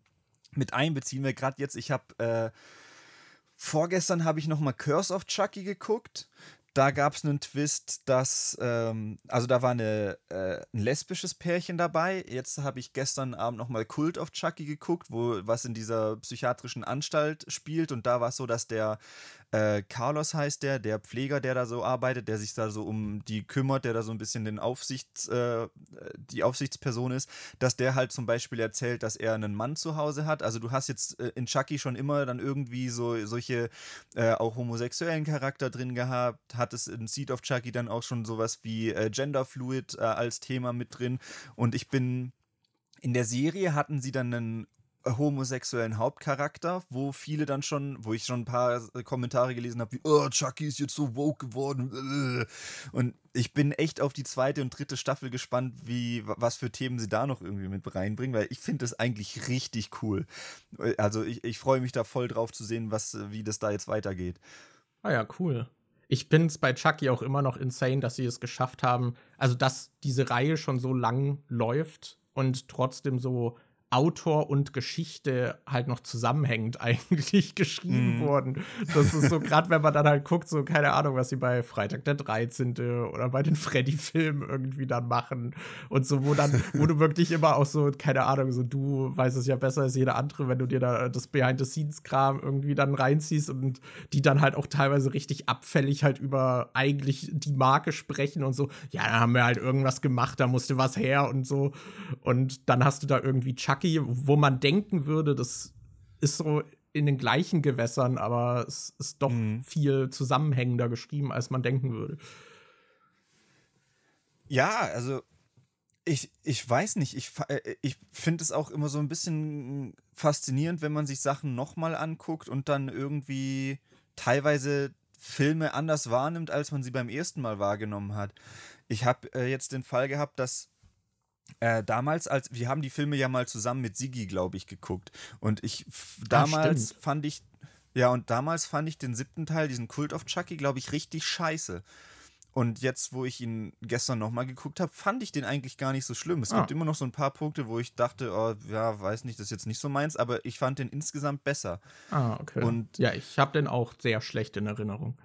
mit einbeziehen. Weil gerade jetzt, ich habe äh, vorgestern habe ich noch mal Curse of Chucky geguckt da gab es einen Twist, dass, ähm, also da war eine, äh, ein lesbisches Pärchen dabei. Jetzt habe ich gestern Abend nochmal Cult of Chucky geguckt, wo was in dieser psychiatrischen Anstalt spielt. Und da war es so, dass der äh, Carlos heißt der, der Pfleger, der da so arbeitet, der sich da so um die kümmert, der da so ein bisschen den Aufsichts, äh, die Aufsichtsperson ist, dass der halt zum Beispiel erzählt, dass er einen Mann zu Hause hat. Also du hast jetzt äh, in Chucky schon immer dann irgendwie so solche äh, auch homosexuellen Charakter drin gehabt, hat es in Seed of Chucky dann auch schon sowas wie äh, Genderfluid äh, als Thema mit drin. Und ich bin in der Serie hatten sie dann einen homosexuellen Hauptcharakter, wo viele dann schon, wo ich schon ein paar äh, Kommentare gelesen habe, wie, oh, Chucky ist jetzt so woke geworden. Und ich bin echt auf die zweite und dritte Staffel gespannt, wie, was für Themen sie da noch irgendwie mit reinbringen, weil ich finde das eigentlich richtig cool. Also ich, ich freue mich da voll drauf zu sehen, was, wie das da jetzt weitergeht.
Ah ja, cool. Ich bin es bei Chucky auch immer noch insane, dass sie es geschafft haben, also dass diese Reihe schon so lang läuft und trotzdem so Autor und Geschichte halt noch zusammenhängend *laughs* eigentlich geschrieben mm. wurden. Das ist so, gerade wenn man dann halt guckt, so keine Ahnung, was sie bei Freitag der 13. oder bei den Freddy-Filmen irgendwie dann machen und so, wo dann, wo du wirklich immer auch so, keine Ahnung, so du weißt es ja besser als jeder andere, wenn du dir da das Behind-the-Scenes-Kram irgendwie dann reinziehst und die dann halt auch teilweise richtig abfällig halt über eigentlich die Marke sprechen und so, ja, da haben wir halt irgendwas gemacht, da musste was her und so. Und dann hast du da irgendwie Chuck Chucky, wo man denken würde, das ist so in den gleichen Gewässern, aber es ist doch mhm. viel zusammenhängender geschrieben, als man denken würde.
Ja, also ich, ich weiß nicht, ich, äh, ich finde es auch immer so ein bisschen faszinierend, wenn man sich Sachen nochmal anguckt und dann irgendwie teilweise Filme anders wahrnimmt, als man sie beim ersten Mal wahrgenommen hat. Ich habe äh, jetzt den Fall gehabt, dass äh, damals, als wir haben die Filme ja mal zusammen mit Sigi, glaube ich, geguckt. Und ich damals ah, fand ich, ja, und damals fand ich den siebten Teil, diesen Cult of Chucky, glaube ich, richtig scheiße. Und jetzt, wo ich ihn gestern nochmal geguckt habe, fand ich den eigentlich gar nicht so schlimm. Es ah. gibt immer noch so ein paar Punkte, wo ich dachte, oh, ja, weiß nicht, das ist jetzt nicht so meins, aber ich fand den insgesamt besser.
Ah, okay. Und ja, ich habe den auch sehr schlecht in Erinnerung.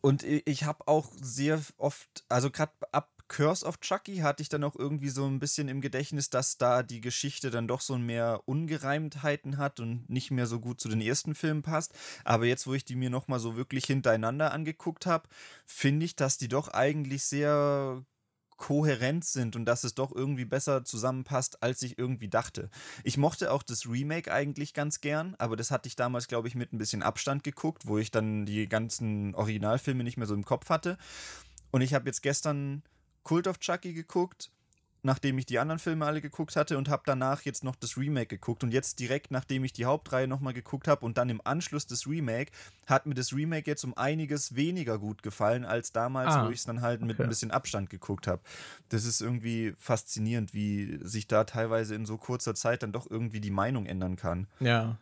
Und ich habe auch sehr oft, also gerade ab Curse of Chucky hatte ich dann auch irgendwie so ein bisschen im Gedächtnis, dass da die Geschichte dann doch so mehr Ungereimtheiten hat und nicht mehr so gut zu den ersten Filmen passt. Aber jetzt, wo ich die mir nochmal so wirklich hintereinander angeguckt habe, finde ich, dass die doch eigentlich sehr kohärent sind und dass es doch irgendwie besser zusammenpasst, als ich irgendwie dachte. Ich mochte auch das Remake eigentlich ganz gern, aber das hatte ich damals, glaube ich, mit ein bisschen Abstand geguckt, wo ich dann die ganzen Originalfilme nicht mehr so im Kopf hatte. Und ich habe jetzt gestern Cult of Chucky geguckt, nachdem ich die anderen Filme alle geguckt hatte und habe danach jetzt noch das Remake geguckt und jetzt direkt nachdem ich die Hauptreihe nochmal geguckt habe und dann im Anschluss des Remake hat mir das Remake jetzt um einiges weniger gut gefallen als damals, ah, wo ich es dann halt okay. mit ein bisschen Abstand geguckt habe. Das ist irgendwie faszinierend, wie sich da teilweise in so kurzer Zeit dann doch irgendwie die Meinung ändern kann.
Ja.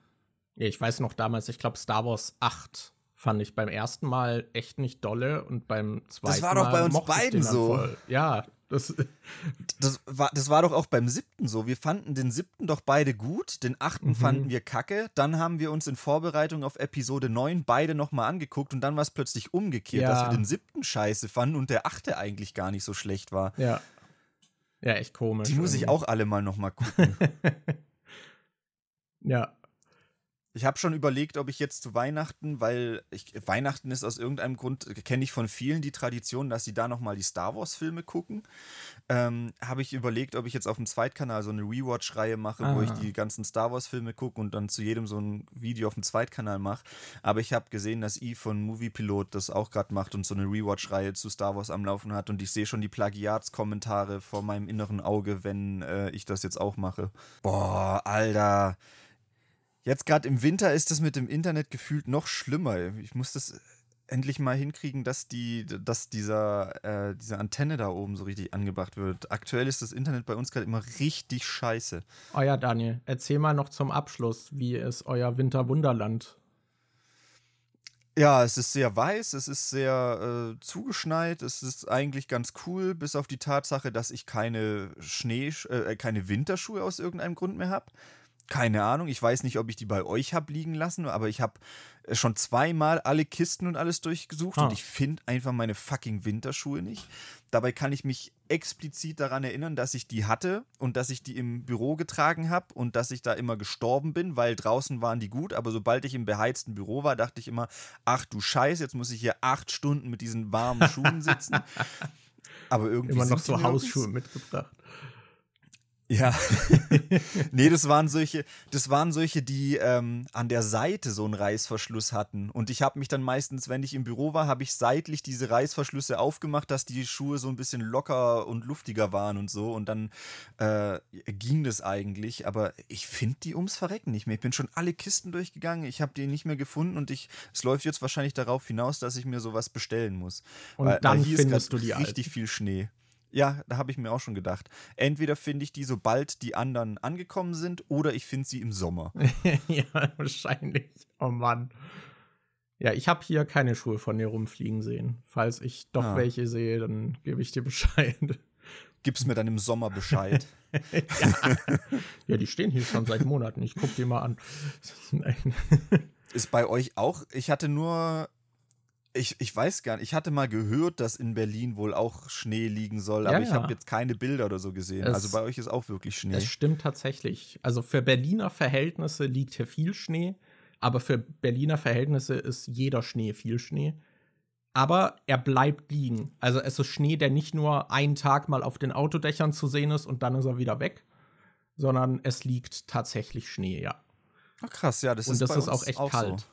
Ja, ich weiß noch damals, ich glaube Star Wars 8 fand ich beim ersten Mal echt nicht dolle und beim zweiten Mal. Das war
doch bei uns beiden so. Voll.
Ja, das,
das, war, das war doch auch beim siebten so. Wir fanden den siebten doch beide gut, den achten mhm. fanden wir kacke. Dann haben wir uns in Vorbereitung auf Episode 9 beide nochmal angeguckt und dann war es plötzlich umgekehrt, ja. dass wir den siebten scheiße fanden und der achte eigentlich gar nicht so schlecht war.
Ja. Ja, echt komisch.
Die muss ich auch alle mal nochmal gucken. *laughs*
ja.
Ich habe schon überlegt, ob ich jetzt zu Weihnachten, weil ich, Weihnachten ist aus irgendeinem Grund, kenne ich von vielen die Tradition, dass sie da nochmal die Star Wars-Filme gucken. Ähm, habe ich überlegt, ob ich jetzt auf dem Zweitkanal so eine Rewatch-Reihe mache, ah. wo ich ah. die ganzen Star Wars-Filme gucke und dann zu jedem so ein Video auf dem Zweitkanal mache. Aber ich habe gesehen, dass I von Movie Pilot das auch gerade macht und so eine Rewatch-Reihe zu Star Wars am Laufen hat. Und ich sehe schon die Plagiatskommentare vor meinem inneren Auge, wenn äh, ich das jetzt auch mache. Boah, Alter. Jetzt gerade im Winter ist das mit dem Internet gefühlt noch schlimmer. Ich muss das endlich mal hinkriegen, dass die, dass dieser, äh, diese Antenne da oben so richtig angebracht wird. Aktuell ist das Internet bei uns gerade immer richtig scheiße.
Oh ja, Daniel, erzähl mal noch zum Abschluss, wie ist euer Winterwunderland?
Ja, es ist sehr weiß, es ist sehr äh, zugeschneit, es ist eigentlich ganz cool, bis auf die Tatsache, dass ich keine Schnee, äh, keine Winterschuhe aus irgendeinem Grund mehr habe. Keine Ahnung, ich weiß nicht, ob ich die bei euch habe liegen lassen, aber ich habe äh, schon zweimal alle Kisten und alles durchgesucht ah. und ich finde einfach meine fucking Winterschuhe nicht. Dabei kann ich mich explizit daran erinnern, dass ich die hatte und dass ich die im Büro getragen habe und dass ich da immer gestorben bin, weil draußen waren die gut, aber sobald ich im beheizten Büro war, dachte ich immer, ach du Scheiß, jetzt muss ich hier acht Stunden mit diesen warmen Schuhen sitzen. *laughs* aber irgendwie
immer noch so Hausschuhe mitgebracht.
Ja. *laughs* nee, das waren solche, das waren solche, die ähm, an der Seite so einen Reißverschluss hatten. Und ich habe mich dann meistens, wenn ich im Büro war, habe ich seitlich diese Reißverschlüsse aufgemacht, dass die Schuhe so ein bisschen locker und luftiger waren und so. Und dann äh, ging das eigentlich. Aber ich finde die ums Verrecken nicht mehr. Ich bin schon alle Kisten durchgegangen. Ich habe die nicht mehr gefunden und ich, es läuft jetzt wahrscheinlich darauf hinaus, dass ich mir sowas bestellen muss.
Und weil, dann weil findest du die
richtig alten. viel Schnee. Ja, da habe ich mir auch schon gedacht. Entweder finde ich die, sobald die anderen angekommen sind, oder ich finde sie im Sommer. *laughs*
ja, wahrscheinlich. Oh Mann. Ja, ich habe hier keine Schuhe von dir rumfliegen sehen. Falls ich doch ah. welche sehe, dann gebe ich dir Bescheid.
Gib's mir dann im Sommer Bescheid. *laughs*
ja. ja, die stehen hier schon seit Monaten. Ich gucke die mal an.
Ist bei euch auch? Ich hatte nur ich, ich weiß gar nicht. Ich hatte mal gehört, dass in Berlin wohl auch Schnee liegen soll, aber ja, ich habe jetzt keine Bilder oder so gesehen. Es, also bei euch ist auch wirklich Schnee.
Das stimmt tatsächlich. Also für Berliner Verhältnisse liegt hier viel Schnee, aber für Berliner Verhältnisse ist jeder Schnee viel Schnee. Aber er bleibt liegen. Also es ist Schnee, der nicht nur einen Tag mal auf den Autodächern zu sehen ist und dann ist er wieder weg, sondern es liegt tatsächlich Schnee, ja.
Ach krass, ja, das
und
ist
das ist auch echt
auch
kalt.
So.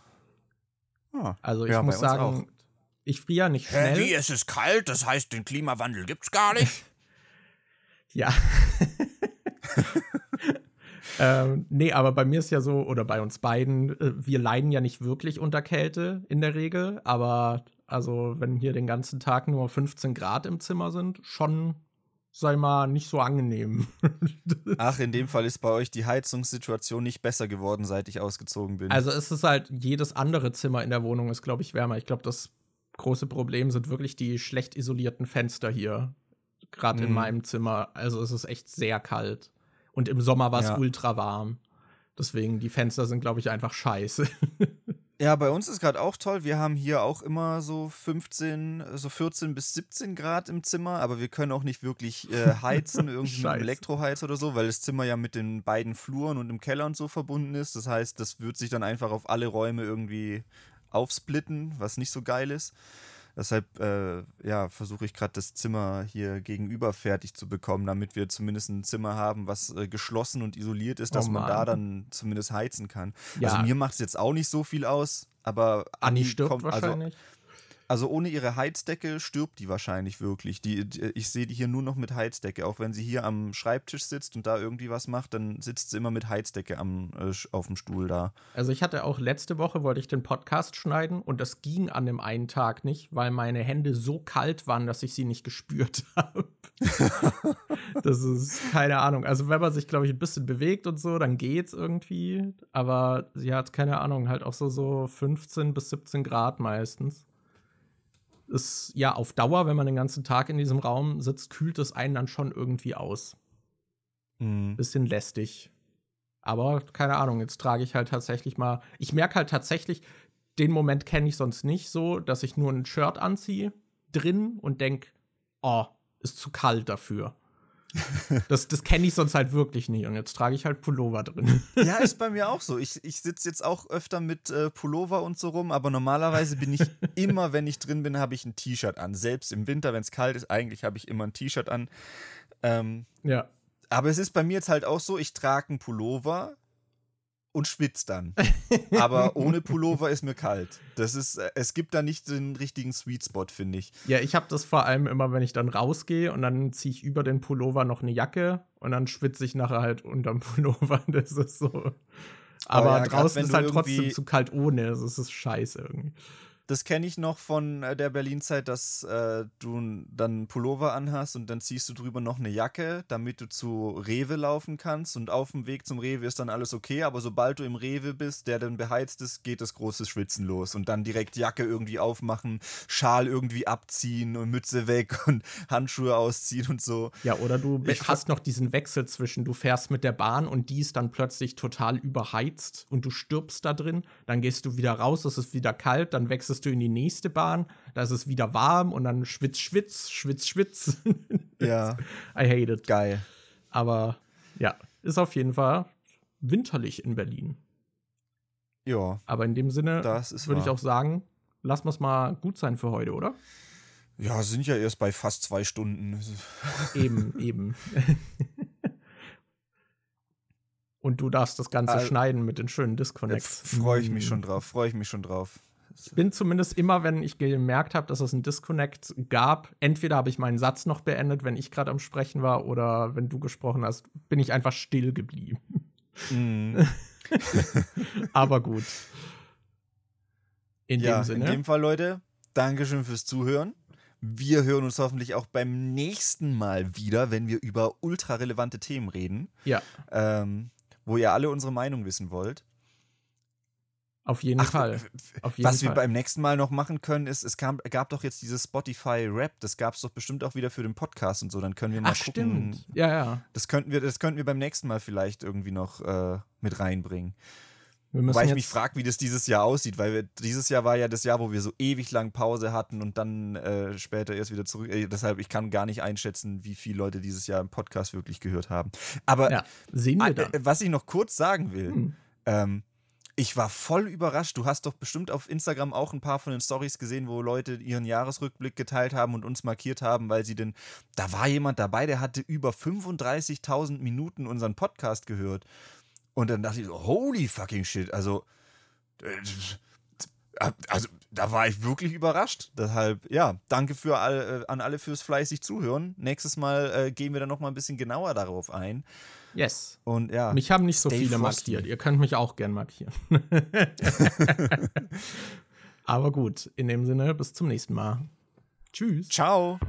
Ah, also ich ja, muss sagen, ich friere nicht schnell.
Hä, wie, es ist kalt, das heißt, den Klimawandel gibt's gar nicht? *laughs*
ja. *laughs* ähm, nee, aber bei mir ist ja so, oder bei uns beiden, äh, wir leiden ja nicht wirklich unter Kälte in der Regel, aber also wenn hier den ganzen Tag nur 15 Grad im Zimmer sind, schon sei mal, nicht so angenehm. *laughs*
Ach, in dem Fall ist bei euch die Heizungssituation nicht besser geworden, seit ich ausgezogen bin.
Also es ist halt, jedes andere Zimmer in der Wohnung ist, glaube ich, wärmer. Ich glaube, das große Problem sind wirklich die schlecht isolierten Fenster hier. Gerade mhm. in meinem Zimmer. Also es ist echt sehr kalt. Und im Sommer war es ja. ultra warm. Deswegen, die Fenster sind, glaube ich, einfach scheiße. *laughs*
Ja, bei uns ist gerade auch toll. Wir haben hier auch immer so 15, so 14 bis 17 Grad im Zimmer, aber wir können auch nicht wirklich äh, heizen, *laughs* irgendwie mit Elektroheiz oder so, weil das Zimmer ja mit den beiden Fluren und dem Keller und so verbunden ist. Das heißt, das wird sich dann einfach auf alle Räume irgendwie aufsplitten, was nicht so geil ist. Deshalb äh, ja, versuche ich gerade das Zimmer hier gegenüber fertig zu bekommen, damit wir zumindest ein Zimmer haben, was äh, geschlossen und isoliert ist, dass oh man da dann zumindest heizen kann. Ja. Also mir macht es jetzt auch nicht so viel aus, aber
Anni stirbt kommt, also wahrscheinlich. Also,
also ohne ihre Heizdecke stirbt die wahrscheinlich wirklich. Die, die ich sehe die hier nur noch mit Heizdecke. Auch wenn sie hier am Schreibtisch sitzt und da irgendwie was macht, dann sitzt sie immer mit Heizdecke am, äh, auf dem Stuhl da.
Also ich hatte auch letzte Woche, wollte ich den Podcast schneiden und das ging an dem einen Tag nicht, weil meine Hände so kalt waren, dass ich sie nicht gespürt *laughs* habe. *laughs* das ist keine Ahnung. Also wenn man sich, glaube ich, ein bisschen bewegt und so, dann geht's irgendwie. Aber sie hat keine Ahnung, halt auch so, so 15 bis 17 Grad meistens ist ja auf Dauer, wenn man den ganzen Tag in diesem Raum sitzt, kühlt es einen dann schon irgendwie aus. Mhm. Bisschen lästig. Aber keine Ahnung, jetzt trage ich halt tatsächlich mal. Ich merke halt tatsächlich, den Moment kenne ich sonst nicht so, dass ich nur ein Shirt anziehe drin und denke, oh, ist zu kalt dafür. Das, das kenne ich sonst halt wirklich nicht. Und jetzt trage ich halt Pullover drin. *laughs*
Ja, ist bei mir auch so. Ich, ich sitze jetzt auch öfter mit äh, Pullover und so rum, aber normalerweise bin ich *laughs* immer, wenn ich drin bin, habe ich ein T-Shirt an. Selbst im Winter, wenn es kalt ist, eigentlich habe ich immer ein T-Shirt an. Ähm,
ja.
Aber es ist bei mir jetzt halt auch so, ich trage einen Pullover, und schwitzt dann. *laughs* Aber ohne Pullover ist mir kalt. Das ist, äh, es gibt da nicht den richtigen Sweet Spot, finde ich.
Ja, ich habe das vor allem immer, wenn ich dann rausgehe und dann ziehe ich über den Pullover noch eine Jacke und dann schwitze ich nachher halt unterm *laughs* Pullover. Das ist so. Aber ja, draußen ist halt trotzdem zu kalt ohne. Das ist scheiße irgendwie.
Das kenne ich noch von äh, der Berlin-Zeit, dass äh, du dann Pullover anhast und dann ziehst du drüber noch eine Jacke, damit du zu Rewe laufen kannst. Und auf dem Weg zum Rewe ist dann alles okay, aber sobald du im Rewe bist, der dann beheizt ist, geht das große Schwitzen los. Und dann direkt Jacke irgendwie aufmachen, Schal irgendwie abziehen und Mütze weg *laughs* und Handschuhe ausziehen und so.
Ja, oder du ich hast noch diesen Wechsel zwischen, du fährst mit der Bahn und die ist dann plötzlich total überheizt und du stirbst da drin. Dann gehst du wieder raus, es ist wieder kalt, dann wechselst wechselst du in die nächste Bahn, da ist es wieder warm und dann schwitz, schwitz, schwitz, schwitz. *laughs*
ja.
I hate it.
Geil.
Aber ja, ist auf jeden Fall winterlich in Berlin.
Ja.
Aber in dem Sinne würde ich auch sagen, lassen wir es mal gut sein für heute, oder?
Ja, sind ja erst bei fast zwei Stunden.
Eben, *laughs* eben. Und du darfst das Ganze also, schneiden mit den schönen Disconnects.
Freue ich mich schon drauf, freue ich mich schon drauf.
Ich bin zumindest immer, wenn ich gemerkt habe, dass es einen Disconnect gab, entweder habe ich meinen Satz noch beendet, wenn ich gerade am Sprechen war, oder wenn du gesprochen hast, bin ich einfach still geblieben. Mm. *laughs* Aber gut.
In ja, dem Sinne. In dem Fall, Leute, Dankeschön fürs Zuhören. Wir hören uns hoffentlich auch beim nächsten Mal wieder, wenn wir über ultra relevante Themen reden.
Ja.
Ähm, wo ihr alle unsere Meinung wissen wollt.
Auf jeden Ach, Fall.
Auf jeden was Fall. wir beim nächsten Mal noch machen können, ist, es kam, gab doch jetzt dieses Spotify-Rap, das gab es doch bestimmt auch wieder für den Podcast und so. Dann können wir mal Ach, gucken.
Stimmt. Ja, ja.
Das könnten wir, das könnten wir beim nächsten Mal vielleicht irgendwie noch äh, mit reinbringen. Wobei ich mich frage, wie das dieses Jahr aussieht, weil wir, dieses Jahr war ja das Jahr, wo wir so ewig lang Pause hatten und dann äh, später erst wieder zurück. Äh, deshalb, ich kann gar nicht einschätzen, wie viele Leute dieses Jahr im Podcast wirklich gehört haben. Aber
ja, sehen wir dann.
was ich noch kurz sagen will, hm. ähm, ich war voll überrascht. Du hast doch bestimmt auf Instagram auch ein paar von den Stories gesehen, wo Leute ihren Jahresrückblick geteilt haben und uns markiert haben, weil sie denn. Da war jemand dabei, der hatte über 35.000 Minuten unseren Podcast gehört. Und dann dachte ich so, holy fucking shit. Also. Äh, also, da war ich wirklich überrascht. Deshalb, ja, danke für all, äh, an alle fürs fleißig Zuhören. Nächstes Mal äh, gehen wir dann noch mal ein bisschen genauer darauf ein.
Yes.
Und ja.
Mich haben nicht so viele Frosty. markiert. Ihr könnt mich auch gern markieren. *laughs* Aber gut, in dem Sinne, bis zum nächsten Mal. Tschüss.
Ciao.